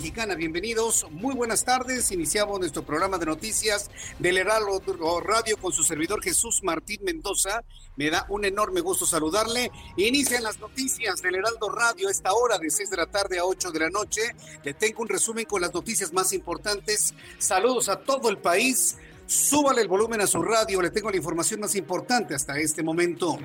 Mexicana. Bienvenidos, muy buenas tardes. Iniciamos nuestro programa de noticias del Heraldo Radio con su servidor Jesús Martín Mendoza. Me da un enorme gusto saludarle. Inician las noticias del Heraldo Radio a esta hora de 6 de la tarde a 8 de la noche. Le tengo un resumen con las noticias más importantes. Saludos a todo el país. Súbale el volumen a su radio. Le tengo la información más importante hasta este momento.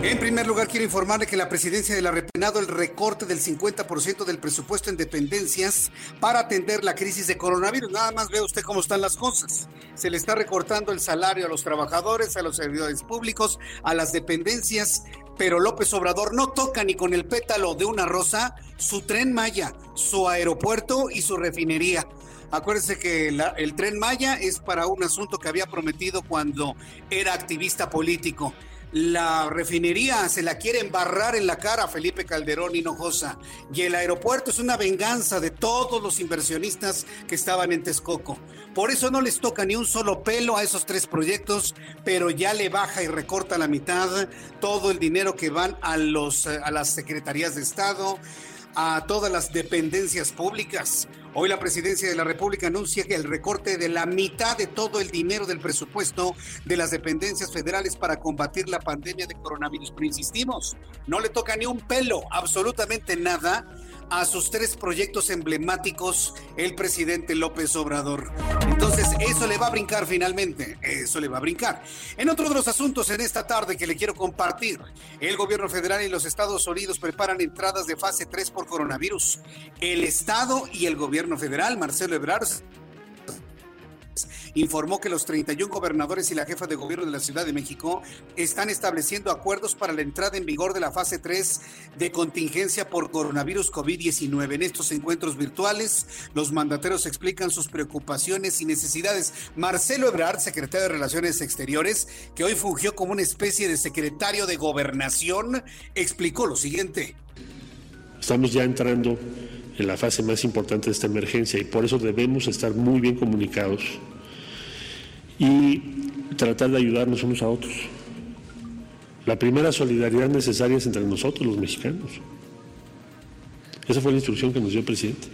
En primer lugar, quiero informarle que la presidencia de la repenado el recorte del 50% del presupuesto en dependencias para atender la crisis de coronavirus. Nada más ve usted cómo están las cosas. Se le está recortando el salario a los trabajadores, a los servidores públicos, a las dependencias, pero López Obrador no toca ni con el pétalo de una rosa su tren Maya, su aeropuerto y su refinería. Acuérdense que el tren Maya es para un asunto que había prometido cuando era activista político la refinería se la quiere embarrar en la cara a Felipe Calderón Hinojosa y el aeropuerto es una venganza de todos los inversionistas que estaban en Texcoco. Por eso no les toca ni un solo pelo a esos tres proyectos, pero ya le baja y recorta la mitad todo el dinero que van a, los, a las secretarías de Estado, a todas las dependencias públicas. Hoy la presidencia de la República anuncia que el recorte de la mitad de todo el dinero del presupuesto de las dependencias federales para combatir la pandemia de coronavirus. Pero insistimos, no le toca ni un pelo, absolutamente nada a sus tres proyectos emblemáticos el presidente López Obrador. Entonces, eso le va a brincar finalmente, eso le va a brincar. En otro de los asuntos en esta tarde que le quiero compartir, el gobierno federal y los Estados Unidos preparan entradas de fase 3 por coronavirus. El Estado y el gobierno federal, Marcelo Ebrard, informó que los 31 gobernadores y la jefa de gobierno de la Ciudad de México están estableciendo acuerdos para la entrada en vigor de la fase 3 de contingencia por coronavirus COVID-19. En estos encuentros virtuales, los mandateros explican sus preocupaciones y necesidades. Marcelo Ebrard, secretario de Relaciones Exteriores, que hoy fungió como una especie de secretario de gobernación, explicó lo siguiente. Estamos ya entrando en la fase más importante de esta emergencia y por eso debemos estar muy bien comunicados y tratar de ayudarnos unos a otros. La primera solidaridad necesaria es entre nosotros, los mexicanos. Esa fue la instrucción que nos dio el presidente.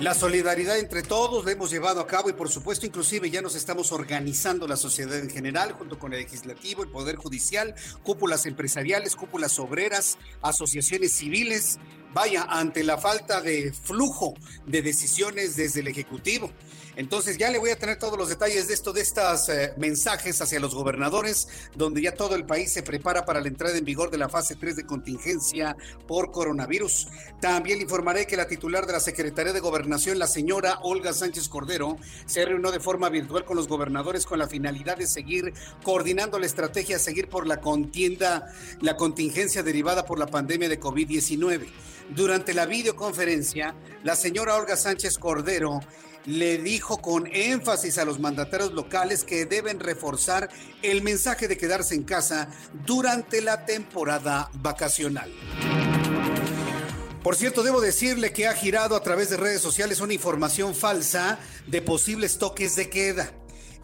La solidaridad entre todos la hemos llevado a cabo y por supuesto inclusive ya nos estamos organizando la sociedad en general junto con el legislativo, el poder judicial, cúpulas empresariales, cúpulas obreras, asociaciones civiles, vaya, ante la falta de flujo de decisiones desde el Ejecutivo. Entonces ya le voy a tener todos los detalles de esto, de estos eh, mensajes hacia los gobernadores, donde ya todo el país se prepara para la entrada en vigor de la fase 3 de contingencia por coronavirus. También le informaré que la titular de la Secretaría de Gobernación, la señora Olga Sánchez Cordero, se reunió de forma virtual con los gobernadores con la finalidad de seguir coordinando la estrategia a seguir por la contienda, la contingencia derivada por la pandemia de COVID-19. Durante la videoconferencia, la señora Olga Sánchez Cordero le dijo con énfasis a los mandatarios locales que deben reforzar el mensaje de quedarse en casa durante la temporada vacacional. Por cierto, debo decirle que ha girado a través de redes sociales una información falsa de posibles toques de queda.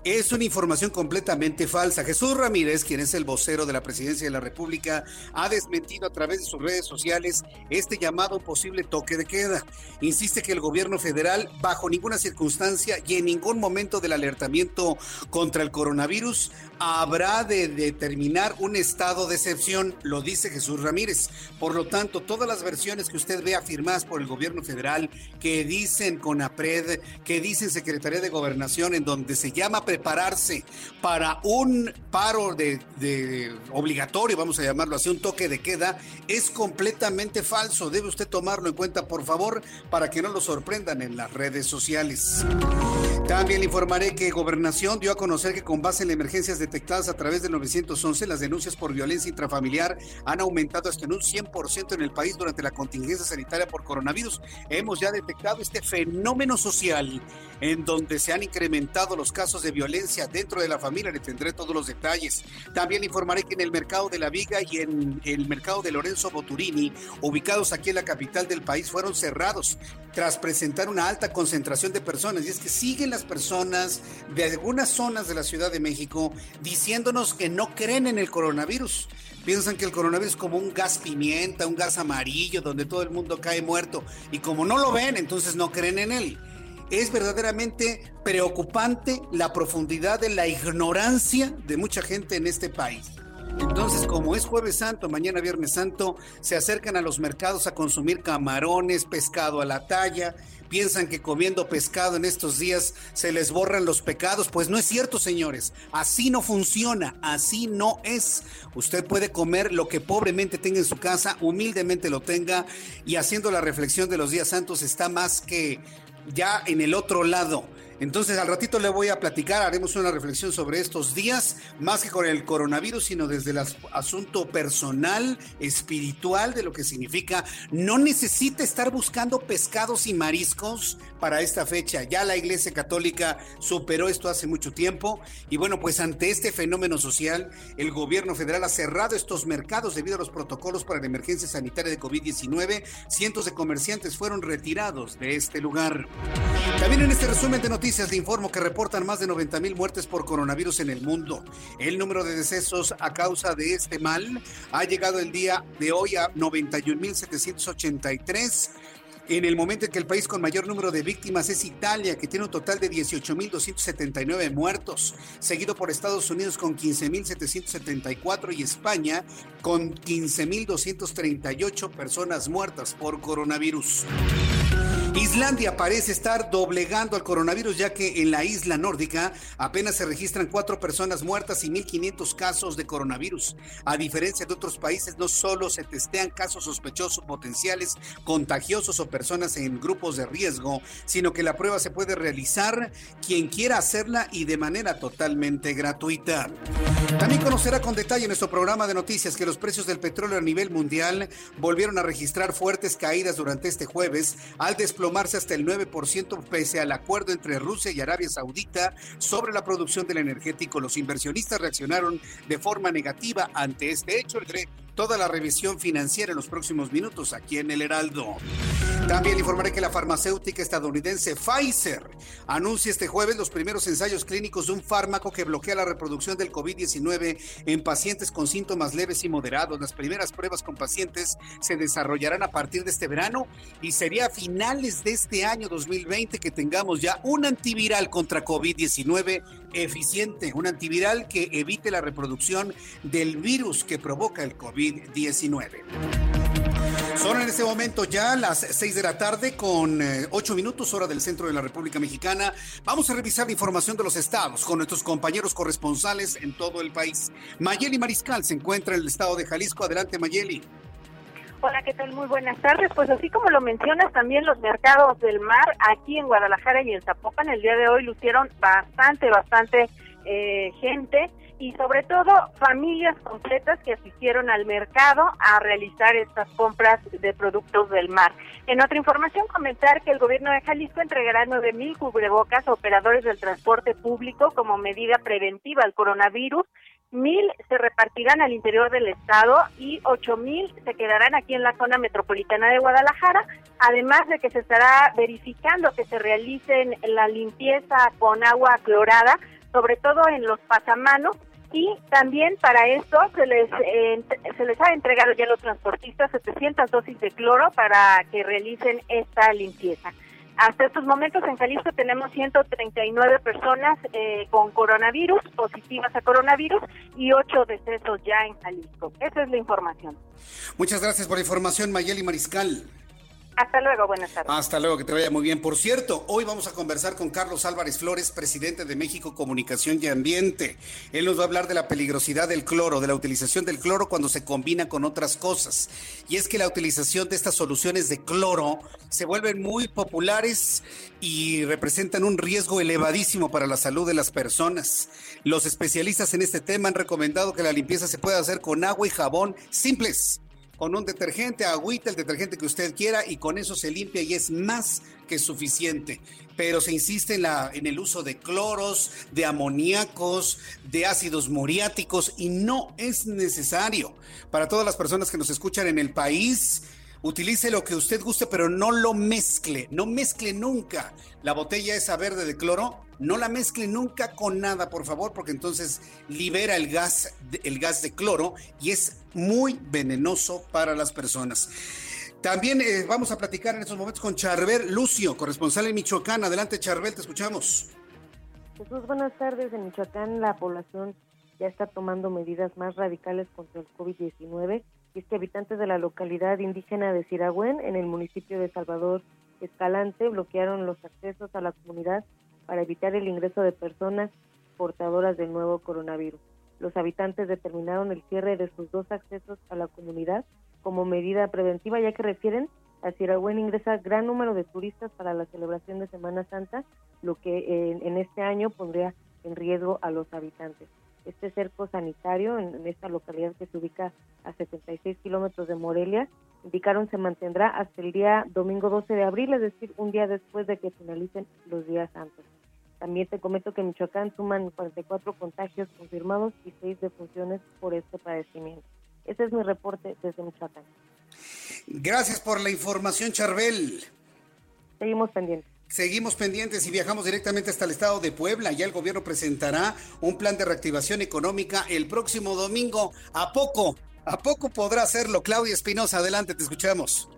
Es una información completamente falsa. Jesús Ramírez, quien es el vocero de la Presidencia de la República, ha desmentido a través de sus redes sociales este llamado posible toque de queda. Insiste que el gobierno federal, bajo ninguna circunstancia y en ningún momento del alertamiento contra el coronavirus, habrá de determinar un estado de excepción, lo dice Jesús Ramírez. Por lo tanto, todas las versiones que usted ve afirmadas por el gobierno federal, que dicen CONAPRED, que dicen Secretaría de Gobernación, en donde se llama prepararse para un paro de, obligatorio, vamos a llamarlo así, un toque de queda, es completamente falso. Debe usted tomarlo en cuenta, por favor, para que no lo sorprendan en las redes sociales. También le informaré que Gobernación dio a conocer que con base en emergencias detectadas a través del 911, las denuncias por violencia intrafamiliar han aumentado hasta en un 100% en el país durante la contingencia sanitaria por coronavirus. Hemos ya detectado este fenómeno social en donde se han incrementado los casos de violencia dentro de la familia. Le tendré todos los detalles. También informaré que en el mercado de la Viga y en el mercado de Lorenzo Boturini, ubicados aquí en la capital del país, fueron cerrados tras presentar una alta concentración de personas. Y es que siguen las personas de algunas zonas de la Ciudad de México diciéndonos que no creen en el coronavirus. Piensan que el coronavirus es como un gas pimienta, un gas amarillo, donde todo el mundo cae muerto. Y como no lo ven, entonces no creen en él es verdaderamente preocupante la profundidad de la ignorancia de mucha gente en este país. Entonces, como es jueves santo, mañana viernes santo, se acercan a los mercados a consumir camarones, pescado a la talla, piensan que comiendo pescado en estos días se les borran los pecados. Pues no es cierto, señores. Así no funciona, así no es. Usted puede comer lo que pobremente tenga en su casa, humildemente lo tenga y haciendo la reflexión de los días santos está más que ya en el otro lado. Entonces al ratito le voy a platicar, haremos una reflexión sobre estos días, más que con el coronavirus, sino desde el asunto personal, espiritual, de lo que significa. No necesita estar buscando pescados y mariscos para esta fecha. Ya la Iglesia Católica superó esto hace mucho tiempo. Y bueno, pues ante este fenómeno social, el gobierno federal ha cerrado estos mercados debido a los protocolos para la emergencia sanitaria de COVID-19. Cientos de comerciantes fueron retirados de este lugar. También en este resumen de noticias, noticias le informo que reportan más de 90 mil muertes por coronavirus en el mundo. El número de decesos a causa de este mal ha llegado el día de hoy a 91.783. En el momento en que el país con mayor número de víctimas es Italia, que tiene un total de 18.279 muertos, seguido por Estados Unidos con 15.774 y España con 15.238 personas muertas por coronavirus. Islandia parece estar doblegando al coronavirus ya que en la isla nórdica apenas se registran cuatro personas muertas y 1.500 casos de coronavirus. A diferencia de otros países, no solo se testean casos sospechosos potenciales, contagiosos o personas en grupos de riesgo, sino que la prueba se puede realizar quien quiera hacerla y de manera totalmente gratuita. También conocerá con detalle en nuestro programa de noticias que los precios del petróleo a nivel mundial volvieron a registrar fuertes caídas durante este jueves al desplegar desplomarse hasta el 9% pese al acuerdo entre Rusia y Arabia Saudita sobre la producción del energético. Los inversionistas reaccionaron de forma negativa ante este hecho toda la revisión financiera en los próximos minutos aquí en el Heraldo. También informaré que la farmacéutica estadounidense Pfizer anuncia este jueves los primeros ensayos clínicos de un fármaco que bloquea la reproducción del COVID-19 en pacientes con síntomas leves y moderados. Las primeras pruebas con pacientes se desarrollarán a partir de este verano y sería a finales de este año 2020 que tengamos ya un antiviral contra COVID-19 eficiente, un antiviral que evite la reproducción del virus que provoca el COVID. 19 Son en este momento ya las 6 de la tarde con 8 eh, minutos hora del centro de la República Mexicana. Vamos a revisar la información de los estados con nuestros compañeros corresponsales en todo el país. Mayeli Mariscal se encuentra en el estado de Jalisco. Adelante Mayeli. Hola, ¿qué tal? Muy buenas tardes. Pues así como lo mencionas, también los mercados del mar aquí en Guadalajara y en Zapopan el día de hoy lucieron bastante, bastante eh, gente y sobre todo familias completas que asistieron al mercado a realizar estas compras de productos del mar. En otra información, comentar que el gobierno de Jalisco entregará 9 mil cubrebocas a operadores del transporte público como medida preventiva al coronavirus. Mil se repartirán al interior del estado y ocho mil se quedarán aquí en la zona metropolitana de Guadalajara, además de que se estará verificando que se realicen la limpieza con agua clorada sobre todo en los pasamanos y también para esto se les eh, se les ha entregado ya a los transportistas 700 dosis de cloro para que realicen esta limpieza. Hasta estos momentos en Jalisco tenemos 139 personas eh, con coronavirus, positivas a coronavirus, y 8 decesos ya en Jalisco. Esa es la información. Muchas gracias por la información, Mayeli Mariscal. Hasta luego, buenas tardes. Hasta luego, que te vaya muy bien. Por cierto, hoy vamos a conversar con Carlos Álvarez Flores, presidente de México Comunicación y Ambiente. Él nos va a hablar de la peligrosidad del cloro, de la utilización del cloro cuando se combina con otras cosas. Y es que la utilización de estas soluciones de cloro se vuelven muy populares y representan un riesgo elevadísimo para la salud de las personas. Los especialistas en este tema han recomendado que la limpieza se pueda hacer con agua y jabón simples con un detergente, agüita, el detergente que usted quiera y con eso se limpia y es más que suficiente. Pero se insiste en, la, en el uso de cloros, de amoníacos, de ácidos muriáticos y no es necesario. Para todas las personas que nos escuchan en el país, utilice lo que usted guste, pero no lo mezcle, no mezcle nunca la botella esa verde de cloro no la mezcle nunca con nada, por favor, porque entonces libera el gas, el gas de cloro y es muy venenoso para las personas. También eh, vamos a platicar en estos momentos con Charbel Lucio, corresponsal en Michoacán. Adelante, Charbel, te escuchamos. Jesús, buenas tardes. En Michoacán la población ya está tomando medidas más radicales contra el COVID-19 y es que habitantes de la localidad indígena de Siragüen, en el municipio de Salvador Escalante, bloquearon los accesos a la comunidad para evitar el ingreso de personas portadoras del nuevo coronavirus. Los habitantes determinaron el cierre de sus dos accesos a la comunidad como medida preventiva, ya que refieren a Siragüen ingresa gran número de turistas para la celebración de Semana Santa, lo que en, este año pondría en riesgo a los habitantes. Este cerco sanitario en, esta localidad que se ubica a 76 kilómetros de Morelia, indicaron se mantendrá hasta el día domingo 12 de abril, es decir, un día después de que finalicen los días santos. También te comento que en Michoacán suman 44 contagios confirmados y 6 defunciones por este padecimiento. Ese es mi reporte desde Michoacán. Gracias por la información, Charbel. Seguimos pendientes. Seguimos pendientes y viajamos directamente hasta el estado de Puebla. Ya el gobierno presentará un plan de reactivación económica el próximo domingo. ¿A poco? ¿A poco podrá hacerlo? Claudia Espinosa, adelante, te escuchamos.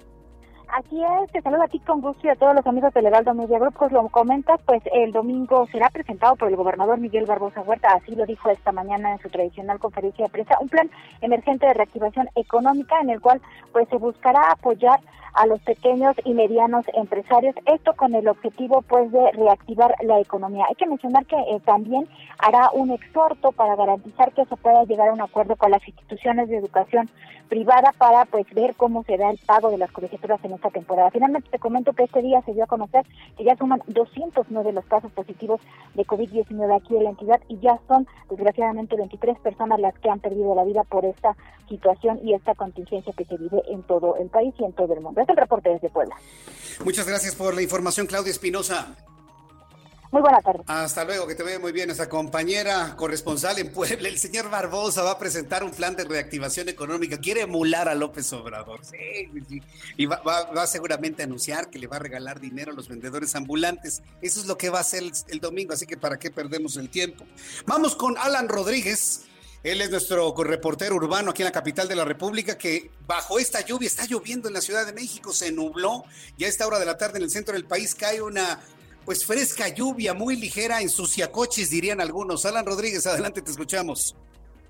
Así es, te saludo a ti con gusto y a todos los amigos del Heraldo Media Group. Pues lo comentas, pues el domingo será presentado por el gobernador Miguel Barbosa Huerta, así lo dijo esta mañana en su tradicional conferencia de prensa, un plan emergente de reactivación económica en el cual pues se buscará apoyar a los pequeños y medianos empresarios, esto con el objetivo pues de reactivar la economía. Hay que mencionar que eh, también hará un exhorto para garantizar que se pueda llegar a un acuerdo con las instituciones de educación privada para pues ver cómo se da el pago de las colegiaturas en esta temporada. Finalmente te comento que este día se dio a conocer que ya suman 209 los casos positivos de COVID-19 aquí en la entidad y ya son desgraciadamente 23 personas las que han perdido la vida por esta situación y esta contingencia que se vive en todo el país y en todo el mundo. Es el reporte desde Puebla. Muchas gracias por la información, Claudia Espinosa. Muy buenas tardes. Hasta luego, que te vea muy bien. Nuestra compañera corresponsal en Puebla, el señor Barbosa, va a presentar un plan de reactivación económica. Quiere emular a López Obrador. Sí, y va, va, seguramente a anunciar que le va a regalar dinero a los vendedores ambulantes. Eso es lo que va a hacer el domingo, así que para qué perdemos el tiempo. Vamos con Alan Rodríguez él es nuestro reportero urbano aquí en la capital de la República, que bajo esta lluvia, está lloviendo en la Ciudad de México, se nubló, ya a esta hora de la tarde en el centro del país cae una pues fresca lluvia, muy ligera, ensucia coches, dirían algunos. Alan Rodríguez, adelante, te escuchamos.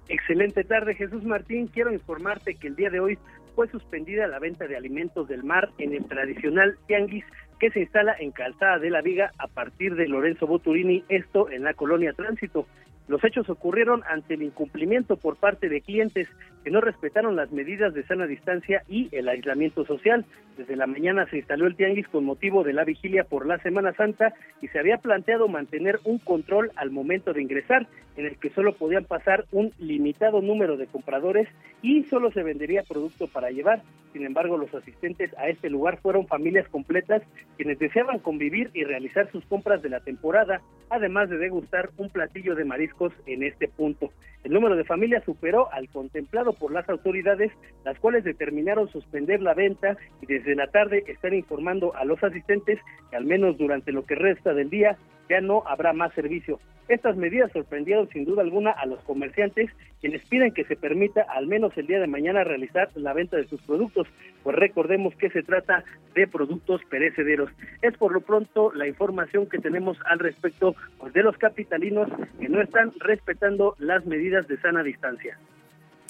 Excelente tarde, Jesús Martín. Quiero informarte que el día de hoy fue suspendida la venta de alimentos del mar en el tradicional tianguis que se instala en Calzada de la Viga a partir de Lorenzo Boturini, esto en la colonia Tránsito. Los hechos ocurrieron ante el incumplimiento por parte de clientes que no respetaron las medidas de sana distancia y el aislamiento social. Desde la mañana se instaló el tianguis con motivo de la vigilia por la Semana Santa y se había planteado mantener un control al momento de ingresar, en el que solo podían pasar un limitado número de compradores y solo se vendería producto para llevar. Sin embargo, los asistentes a este lugar fueron familias completas quienes deseaban convivir y realizar sus compras de la temporada, además de degustar un platillo de mariscos en este punto. El número de familias superó al contemplado por las autoridades, las cuales determinaron suspender la venta y desde la tarde están informando a los asistentes que al menos durante lo que resta del día ya no habrá más servicio. Estas medidas sorprendieron sin duda alguna a los comerciantes, quienes piden que se permita al menos el día de mañana realizar la venta de sus productos, pues recordemos que se trata de productos perecederos. Es por lo pronto la información que tenemos al respecto pues, de los capitalinos que no están respetando las medidas de sana distancia.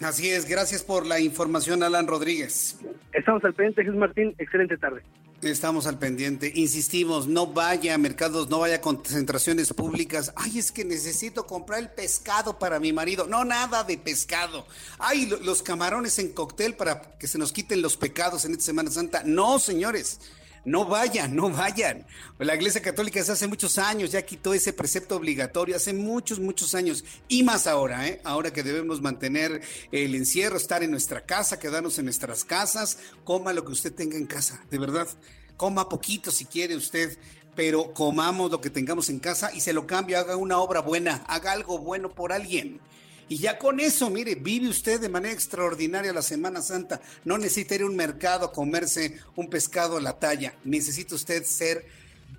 Así es, gracias por la información, Alan Rodríguez. Estamos al pendiente, Jesús Martín, excelente tarde. Estamos al pendiente. Insistimos, no vaya a mercados, no vaya a concentraciones públicas. Ay, es que necesito comprar el pescado para mi marido. No, nada de pescado. Ay, los camarones en cóctel para que se nos quiten los pecados en esta Semana Santa. No, señores. No vayan, no vayan. La Iglesia Católica desde hace muchos años ya quitó ese precepto obligatorio, hace muchos, muchos años, y más ahora, ¿eh? ahora que debemos mantener el encierro, estar en nuestra casa, quedarnos en nuestras casas, coma lo que usted tenga en casa, de verdad, coma poquito si quiere usted, pero comamos lo que tengamos en casa y se lo cambie, haga una obra buena, haga algo bueno por alguien. Y ya con eso, mire, vive usted de manera extraordinaria la Semana Santa. No necesita ir a un mercado a comerse un pescado a la talla. Necesita usted ser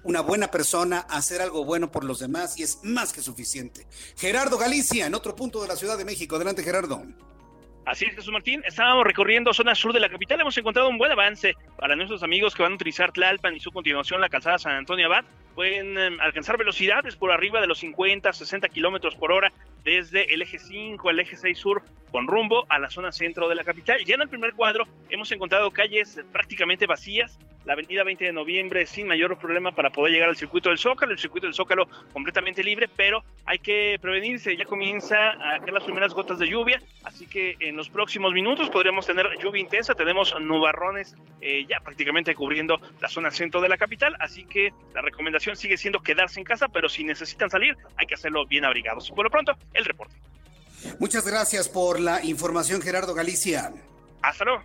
una buena persona, hacer algo bueno por los demás y es más que suficiente. Gerardo Galicia, en otro punto de la Ciudad de México. Adelante, Gerardo. Así es, Jesús Martín. Estábamos recorriendo zona sur de la capital. Hemos encontrado un buen avance para nuestros amigos que van a utilizar Tlalpan y su continuación la calzada San Antonio Abad. Pueden em, alcanzar velocidades por arriba de los 50, 60 kilómetros por hora desde el eje 5 al eje 6 sur con rumbo a la zona centro de la capital. Ya en el primer cuadro hemos encontrado calles prácticamente vacías, la avenida 20 de noviembre sin mayor problema para poder llegar al circuito del Zócalo, el circuito del Zócalo completamente libre, pero hay que prevenirse, ya comienza a caer las primeras gotas de lluvia, así que en los próximos minutos podríamos tener lluvia intensa, tenemos nubarrones eh, ya prácticamente cubriendo la zona centro de la capital, así que la recomendación sigue siendo quedarse en casa, pero si necesitan salir hay que hacerlo bien abrigados. Por lo pronto, el reporte. Muchas gracias por la información, Gerardo Galicia. Hasta luego.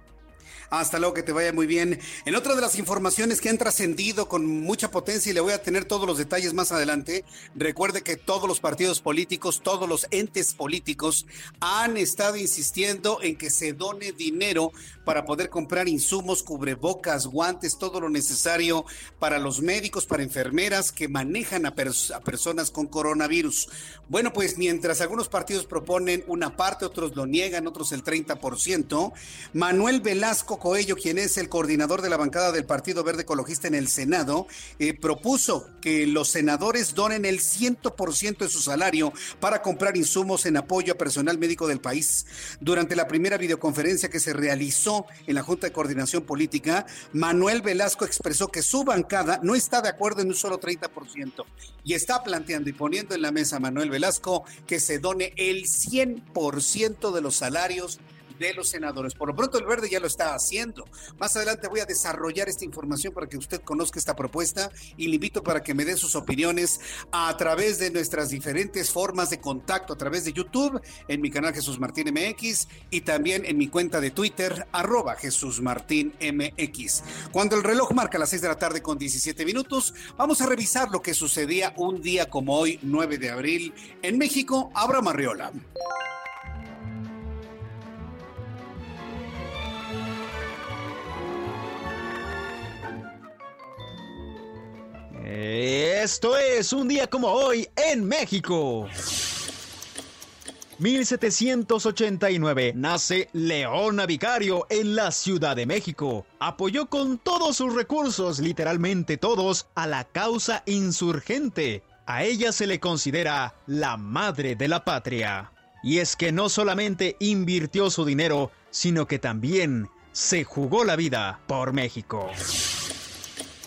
Hasta luego, que te vaya muy bien. En otra de las informaciones que han trascendido con mucha potencia y le voy a tener todos los detalles más adelante, recuerde que todos los partidos políticos, todos los entes políticos han estado insistiendo en que se done dinero para poder comprar insumos, cubrebocas, guantes, todo lo necesario para los médicos, para enfermeras que manejan a, a personas con coronavirus. Bueno, pues mientras algunos partidos proponen una parte, otros lo niegan, otros el 30%, Manuel Velasco Coello, quien es el coordinador de la bancada del Partido Verde Ecologista en el Senado, eh, propuso que los senadores donen el 100% de su salario para comprar insumos en apoyo a personal médico del país. Durante la primera videoconferencia que se realizó en la Junta de Coordinación Política, Manuel Velasco expresó que su bancada no está de acuerdo en un solo 30% y está planteando y poniendo en la mesa Manuel Velasco que se done el 100% de los salarios de los senadores. Por lo pronto el verde ya lo está haciendo. Más adelante voy a desarrollar esta información para que usted conozca esta propuesta y le invito para que me dé sus opiniones a través de nuestras diferentes formas de contacto, a través de YouTube, en mi canal Jesús Martín MX y también en mi cuenta de Twitter, arroba Jesús Martín. Cuando el reloj marca las 6 de la tarde con 17 minutos, vamos a revisar lo que sucedía un día como hoy, 9 de abril, en México. Abra Marriola. Esto es un día como hoy en México. 1789 nace Leona Vicario en la Ciudad de México. Apoyó con todos sus recursos, literalmente todos, a la causa insurgente. A ella se le considera la madre de la patria. Y es que no solamente invirtió su dinero, sino que también se jugó la vida por México.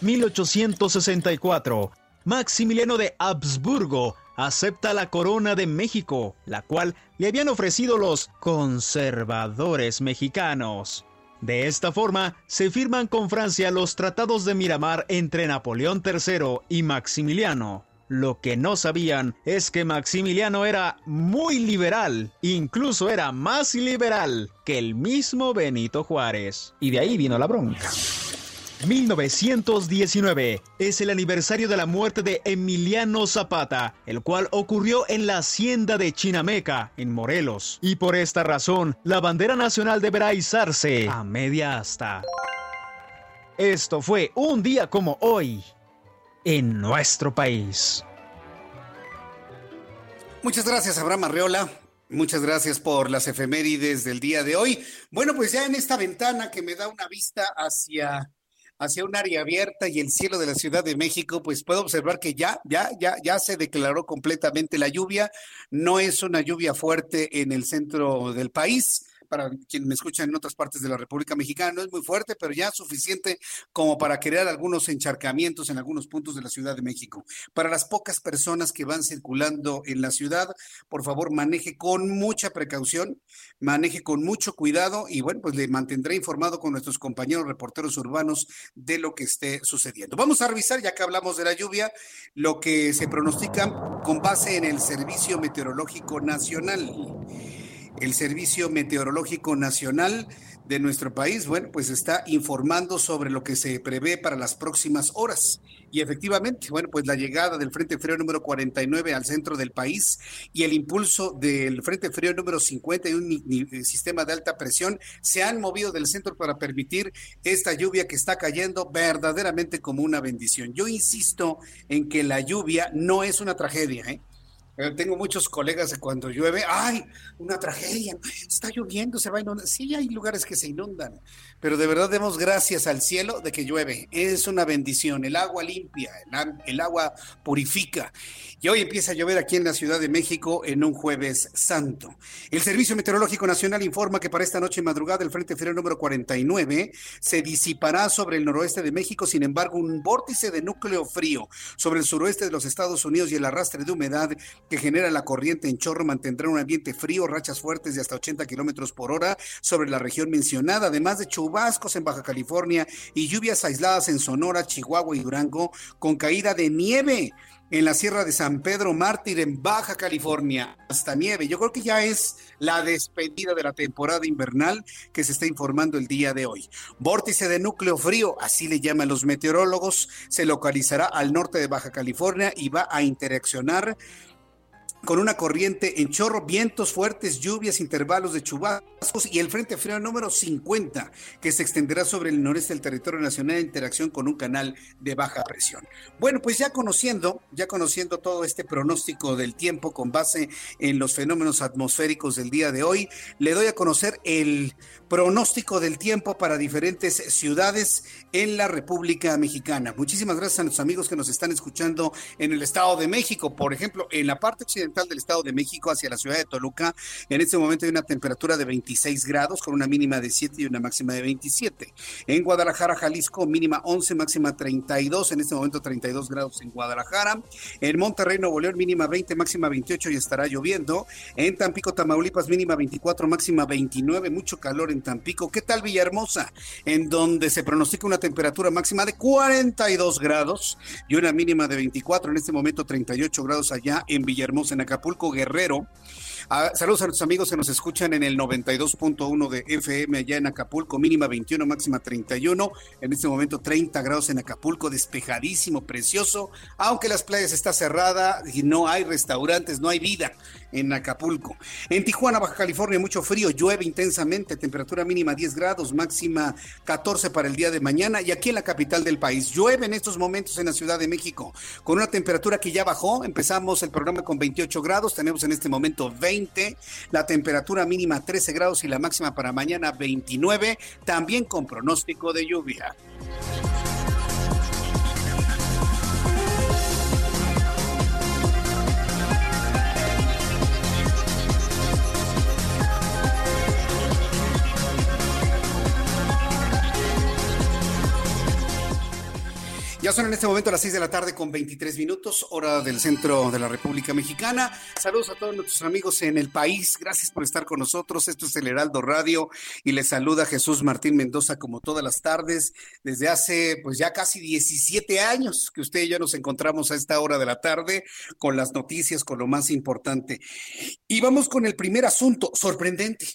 1864, Maximiliano de Habsburgo acepta la corona de México, la cual le habían ofrecido los conservadores mexicanos. De esta forma, se firman con Francia los tratados de Miramar entre Napoleón III y Maximiliano. Lo que no sabían es que Maximiliano era muy liberal, incluso era más liberal que el mismo Benito Juárez. Y de ahí vino la bronca. 1919 es el aniversario de la muerte de Emiliano Zapata, el cual ocurrió en la hacienda de Chinameca, en Morelos. Y por esta razón, la bandera nacional deberá izarse a media asta. Esto fue un día como hoy en nuestro país. Muchas gracias, Abraham Arreola. Muchas gracias por las efemérides del día de hoy. Bueno, pues ya en esta ventana que me da una vista hacia, hacia un área abierta y el cielo de la Ciudad de México, pues puedo observar que ya, ya, ya, ya se declaró completamente la lluvia. No es una lluvia fuerte en el centro del país para quien me escucha en otras partes de la República Mexicana, no es muy fuerte, pero ya suficiente como para crear algunos encharcamientos en algunos puntos de la Ciudad de México. Para las pocas personas que van circulando en la ciudad, por favor, maneje con mucha precaución, maneje con mucho cuidado y bueno, pues le mantendré informado con nuestros compañeros reporteros urbanos de lo que esté sucediendo. Vamos a revisar, ya que hablamos de la lluvia, lo que se pronostica con base en el Servicio Meteorológico Nacional el Servicio Meteorológico Nacional de nuestro país, bueno, pues está informando sobre lo que se prevé para las próximas horas. Y efectivamente, bueno, pues la llegada del Frente Frío número 49 al centro del país y el impulso del Frente Frío número 50 y un sistema de alta presión se han movido del centro para permitir esta lluvia que está cayendo verdaderamente como una bendición. Yo insisto en que la lluvia no es una tragedia, ¿eh? Eh, tengo muchos colegas que cuando llueve, ¡ay! Una tragedia, está lloviendo, se va a inundar. Sí, hay lugares que se inundan, pero de verdad demos gracias al cielo de que llueve. Es una bendición. El agua limpia, el, agua purifica. Y hoy empieza a llover aquí en la Ciudad de México en un jueves santo. El Servicio Meteorológico Nacional informa que para esta noche madrugada el Frente Frío número 49 se disipará sobre el noroeste de México. Sin embargo, un vórtice de núcleo frío sobre el suroeste de los Estados Unidos y el arrastre de humedad que genera la corriente en chorro mantendrá un ambiente frío, rachas fuertes de hasta 80 kilómetros por hora sobre la región mencionada, además de chubascos en Baja California y lluvias aisladas en Sonora, Chihuahua y Durango, con caída de nieve en la Sierra de San Pedro Mártir en Baja California, hasta nieve. Yo creo que ya es la despedida de la temporada invernal que se está informando el día de hoy. Vórtice de núcleo frío, así le llaman los meteorólogos, se localizará al norte de Baja California y va a interaccionar con una corriente en chorro, vientos fuertes, lluvias, intervalos de chubascos y el Frente Frío número 50, que se extenderá sobre el noreste del territorio nacional en interacción con un canal de baja presión. Bueno, pues ya conociendo, ya conociendo todo este pronóstico del tiempo con base en los fenómenos atmosféricos del día de hoy, le doy a conocer el pronóstico del tiempo para diferentes ciudades en la República Mexicana. Muchísimas gracias a nuestros amigos que nos están escuchando en el Estado de México, por ejemplo, en la parte occidental del Estado de México hacia la ciudad de Toluca. En este momento hay una temperatura de 26 grados con una mínima de 7 y una máxima de 27. En Guadalajara, Jalisco, mínima 11, máxima 32. En este momento 32 grados en Guadalajara. En Monterrey, Nuevo León, mínima 20, máxima 28 y estará lloviendo. En Tampico, Tamaulipas, mínima 24, máxima 29. Mucho calor en Tampico. ¿Qué tal Villahermosa? En donde se pronostica una temperatura máxima de 42 grados y una mínima de 24. En este momento 38 grados allá en Villahermosa, en Acapulco Guerrero. Ah, saludos a nuestros amigos que nos escuchan en el 92.1 de FM allá en Acapulco, mínima 21, máxima 31. En este momento 30 grados en Acapulco, despejadísimo, precioso, aunque las playas está cerrada y no hay restaurantes, no hay vida en Acapulco. En Tijuana, Baja California, mucho frío, llueve intensamente, temperatura mínima 10 grados, máxima 14 para el día de mañana. Y aquí en la capital del país, llueve en estos momentos en la Ciudad de México, con una temperatura que ya bajó. Empezamos el programa con 28 grados, tenemos en este momento 20, la temperatura mínima 13 grados y la máxima para mañana 29, también con pronóstico de lluvia. Ya son en este momento las 6 de la tarde con 23 minutos, hora del centro de la República Mexicana. Saludos a todos nuestros amigos en el país. Gracias por estar con nosotros. Esto es el Heraldo Radio y les saluda Jesús Martín Mendoza como todas las tardes desde hace pues ya casi 17 años que usted y yo nos encontramos a esta hora de la tarde con las noticias, con lo más importante. Y vamos con el primer asunto, sorprendente.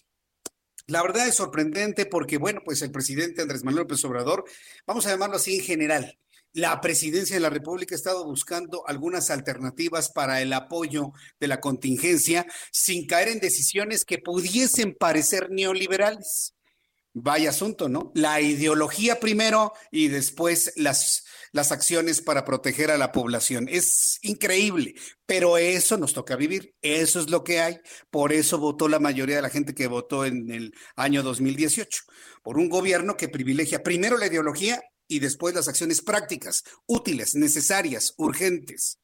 La verdad es sorprendente porque, bueno, pues el presidente Andrés Manuel López Obrador, vamos a llamarlo así en general, la presidencia de la República ha estado buscando algunas alternativas para el apoyo de la contingencia sin caer en decisiones que pudiesen parecer neoliberales. Vaya asunto, ¿no? La ideología primero y después las, las acciones para proteger a la población. Es increíble, pero eso nos toca vivir. Eso es lo que hay. Por eso votó la mayoría de la gente que votó en el año 2018. Por un gobierno que privilegia primero la ideología y después las acciones prácticas, útiles, necesarias, urgentes.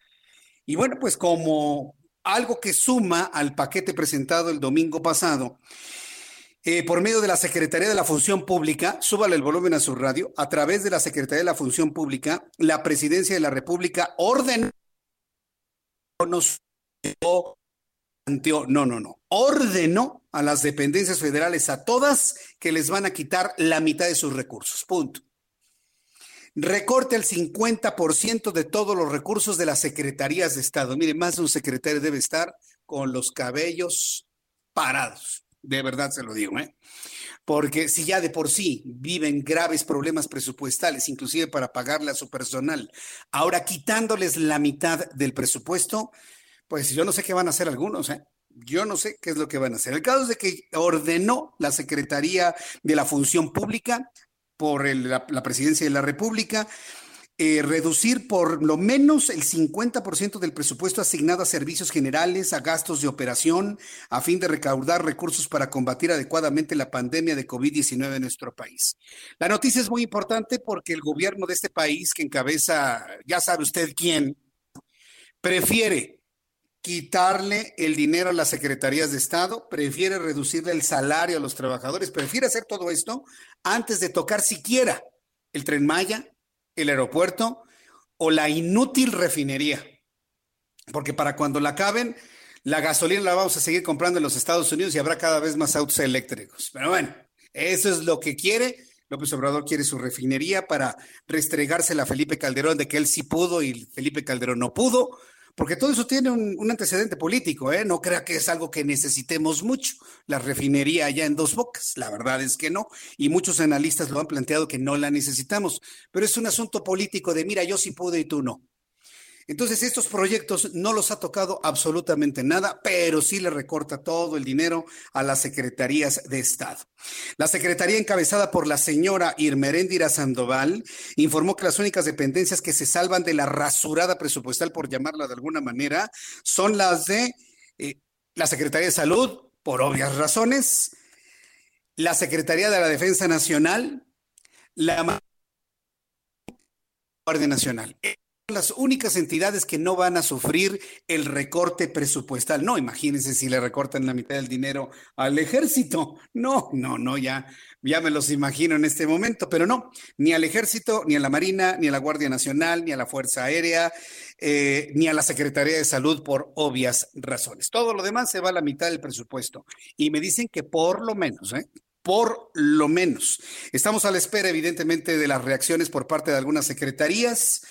Y bueno, pues como algo que suma al paquete presentado el domingo pasado, eh, por medio de la Secretaría de la Función Pública, súbale el volumen a su radio, a través de la Secretaría de la Función Pública, la Presidencia de la República ordenó, no, no, no, ordenó a las dependencias federales, a todas, que les van a quitar la mitad de sus recursos. Punto. Recorte el 50% de todos los recursos de las secretarías de Estado. Mire, más de un secretario debe estar con los cabellos parados de verdad se lo digo, ¿eh? Porque si ya de por sí viven graves problemas presupuestales, inclusive para pagarle a su personal, ahora quitándoles la mitad del presupuesto, pues yo no sé qué van a hacer algunos, ¿eh? Yo no sé qué es lo que van a hacer. El caso es de que ordenó la Secretaría de la Función Pública por la, Presidencia de la República eh, reducir por lo menos el 50% del presupuesto asignado a servicios generales, a gastos de operación, a fin de recaudar recursos para combatir adecuadamente la pandemia de COVID-19 en nuestro país. La noticia es muy importante porque el gobierno de este país, que encabeza, ya sabe usted quién, prefiere quitarle el dinero a las secretarías de Estado, prefiere reducirle el salario a los trabajadores, prefiere hacer todo esto antes de tocar siquiera el tren Maya, el aeropuerto o la inútil refinería. Porque para cuando la acaben, la gasolina la vamos a seguir comprando en los Estados Unidos y habrá cada vez más autos eléctricos. Pero bueno, eso es lo que quiere. López Obrador quiere su refinería para restregársela a Felipe Calderón de que él sí pudo y Felipe Calderón no pudo porque todo eso tiene un, antecedente político, ¿eh? No crea que es algo que necesitemos mucho, la refinería allá en dos bocas, la verdad es que no, y muchos analistas lo han planteado que no la necesitamos, pero es un asunto político de, mira, yo sí pude y tú no. Entonces, estos proyectos no los ha tocado absolutamente nada, pero sí le recorta todo el dinero a las secretarías de Estado. La secretaría encabezada por la señora Irmeréndira Sandoval informó que las únicas dependencias que se salvan de la rasurada presupuestal, por llamarla de alguna manera, son las de eh, la Secretaría de Salud, por obvias razones, la Secretaría de la Defensa Nacional, la Guardia Nacional las únicas entidades que no van a sufrir el recorte presupuestal. No, imagínense si le recortan la mitad del dinero al ejército. No, no, no, ya, ya me los imagino en este momento, pero no, ni al ejército, ni a la Marina, ni a la Guardia Nacional, ni a la Fuerza Aérea, eh, ni a la Secretaría de Salud por obvias razones. Todo lo demás se va a la mitad del presupuesto. Y me dicen que por lo menos, ¿eh? por lo menos. Estamos a la espera, evidentemente, de las reacciones por parte de algunas secretarías.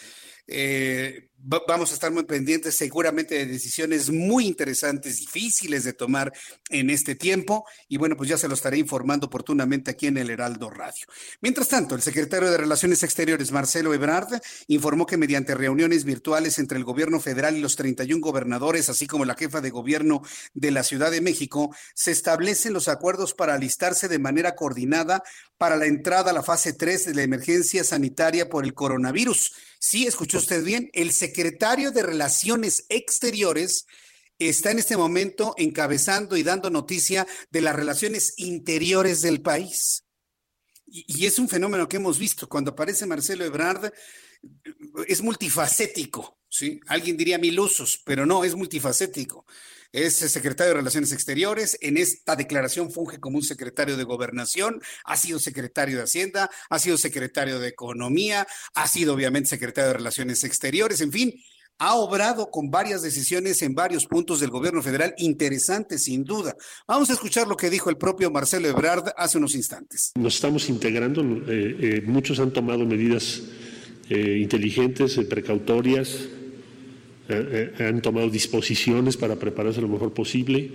Eh, vamos a estar muy pendientes seguramente de decisiones muy interesantes, difíciles de tomar en este tiempo. Y bueno, pues ya se lo estaré informando oportunamente aquí en el Heraldo Radio. Mientras tanto, el secretario de Relaciones Exteriores, Marcelo Ebrard, informó que mediante reuniones virtuales entre el gobierno federal y los 31 gobernadores, así como la jefa de gobierno de la Ciudad de México, se establecen los acuerdos para alistarse de manera coordinada para la entrada a la fase 3 de la emergencia sanitaria por el coronavirus. Sí, escuchó usted bien, el secretario secretario de Relaciones Exteriores está en este momento encabezando y dando noticia de las relaciones interiores del país. Y, es un fenómeno que hemos visto. Cuando aparece Marcelo Ebrard, es multifacético, ¿sí? Alguien diría mil usos, pero no, es multifacético. Es secretario de Relaciones Exteriores, en esta declaración funge como un secretario de Gobernación, ha sido secretario de Hacienda, ha sido secretario de Economía, ha sido obviamente secretario de Relaciones Exteriores, en fin, ha obrado con varias decisiones en varios puntos del gobierno federal interesantes, sin duda. Vamos a escuchar lo que dijo el propio Marcelo Ebrard hace unos instantes. Nos estamos integrando, eh, eh, muchos han tomado medidas eh, inteligentes, precautorias, eh, eh, han tomado disposiciones para prepararse lo mejor posible,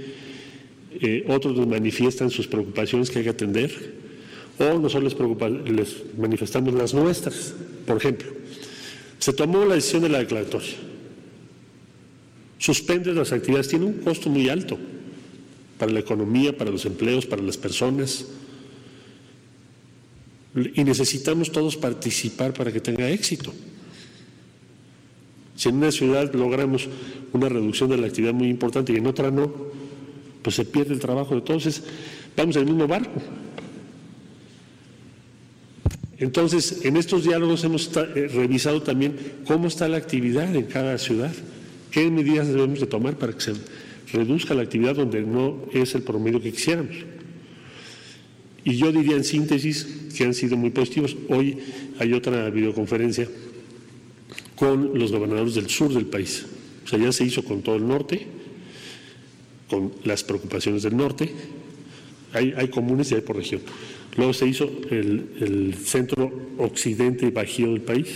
eh, otros nos manifiestan sus preocupaciones que hay que atender, o nosotros les, les manifestamos las nuestras. Por ejemplo, se tomó la decisión de la declaratoria. Suspende las actividades, tiene un costo muy alto para la economía, para los empleos, para las personas. y necesitamos todos participar para que tenga éxito. Si en una ciudad logramos una reducción de la actividad muy importante y en otra no, pues se pierde el trabajo de todos. vamos en el mismo barco. Entonces, en estos diálogos hemos eh, revisado también cómo está la actividad en cada ciudad, qué medidas debemos de tomar para que se reduzca la actividad donde no es el promedio que quisiéramos. Y yo diría en síntesis que han sido muy positivos. Hoy hay otra videoconferencia con los gobernadores del sur del país. O sea, ya se hizo con todo el norte, con las preocupaciones del norte. Hay, hay comunes y hay por región. Luego se hizo el, el centro occidente y bajío del país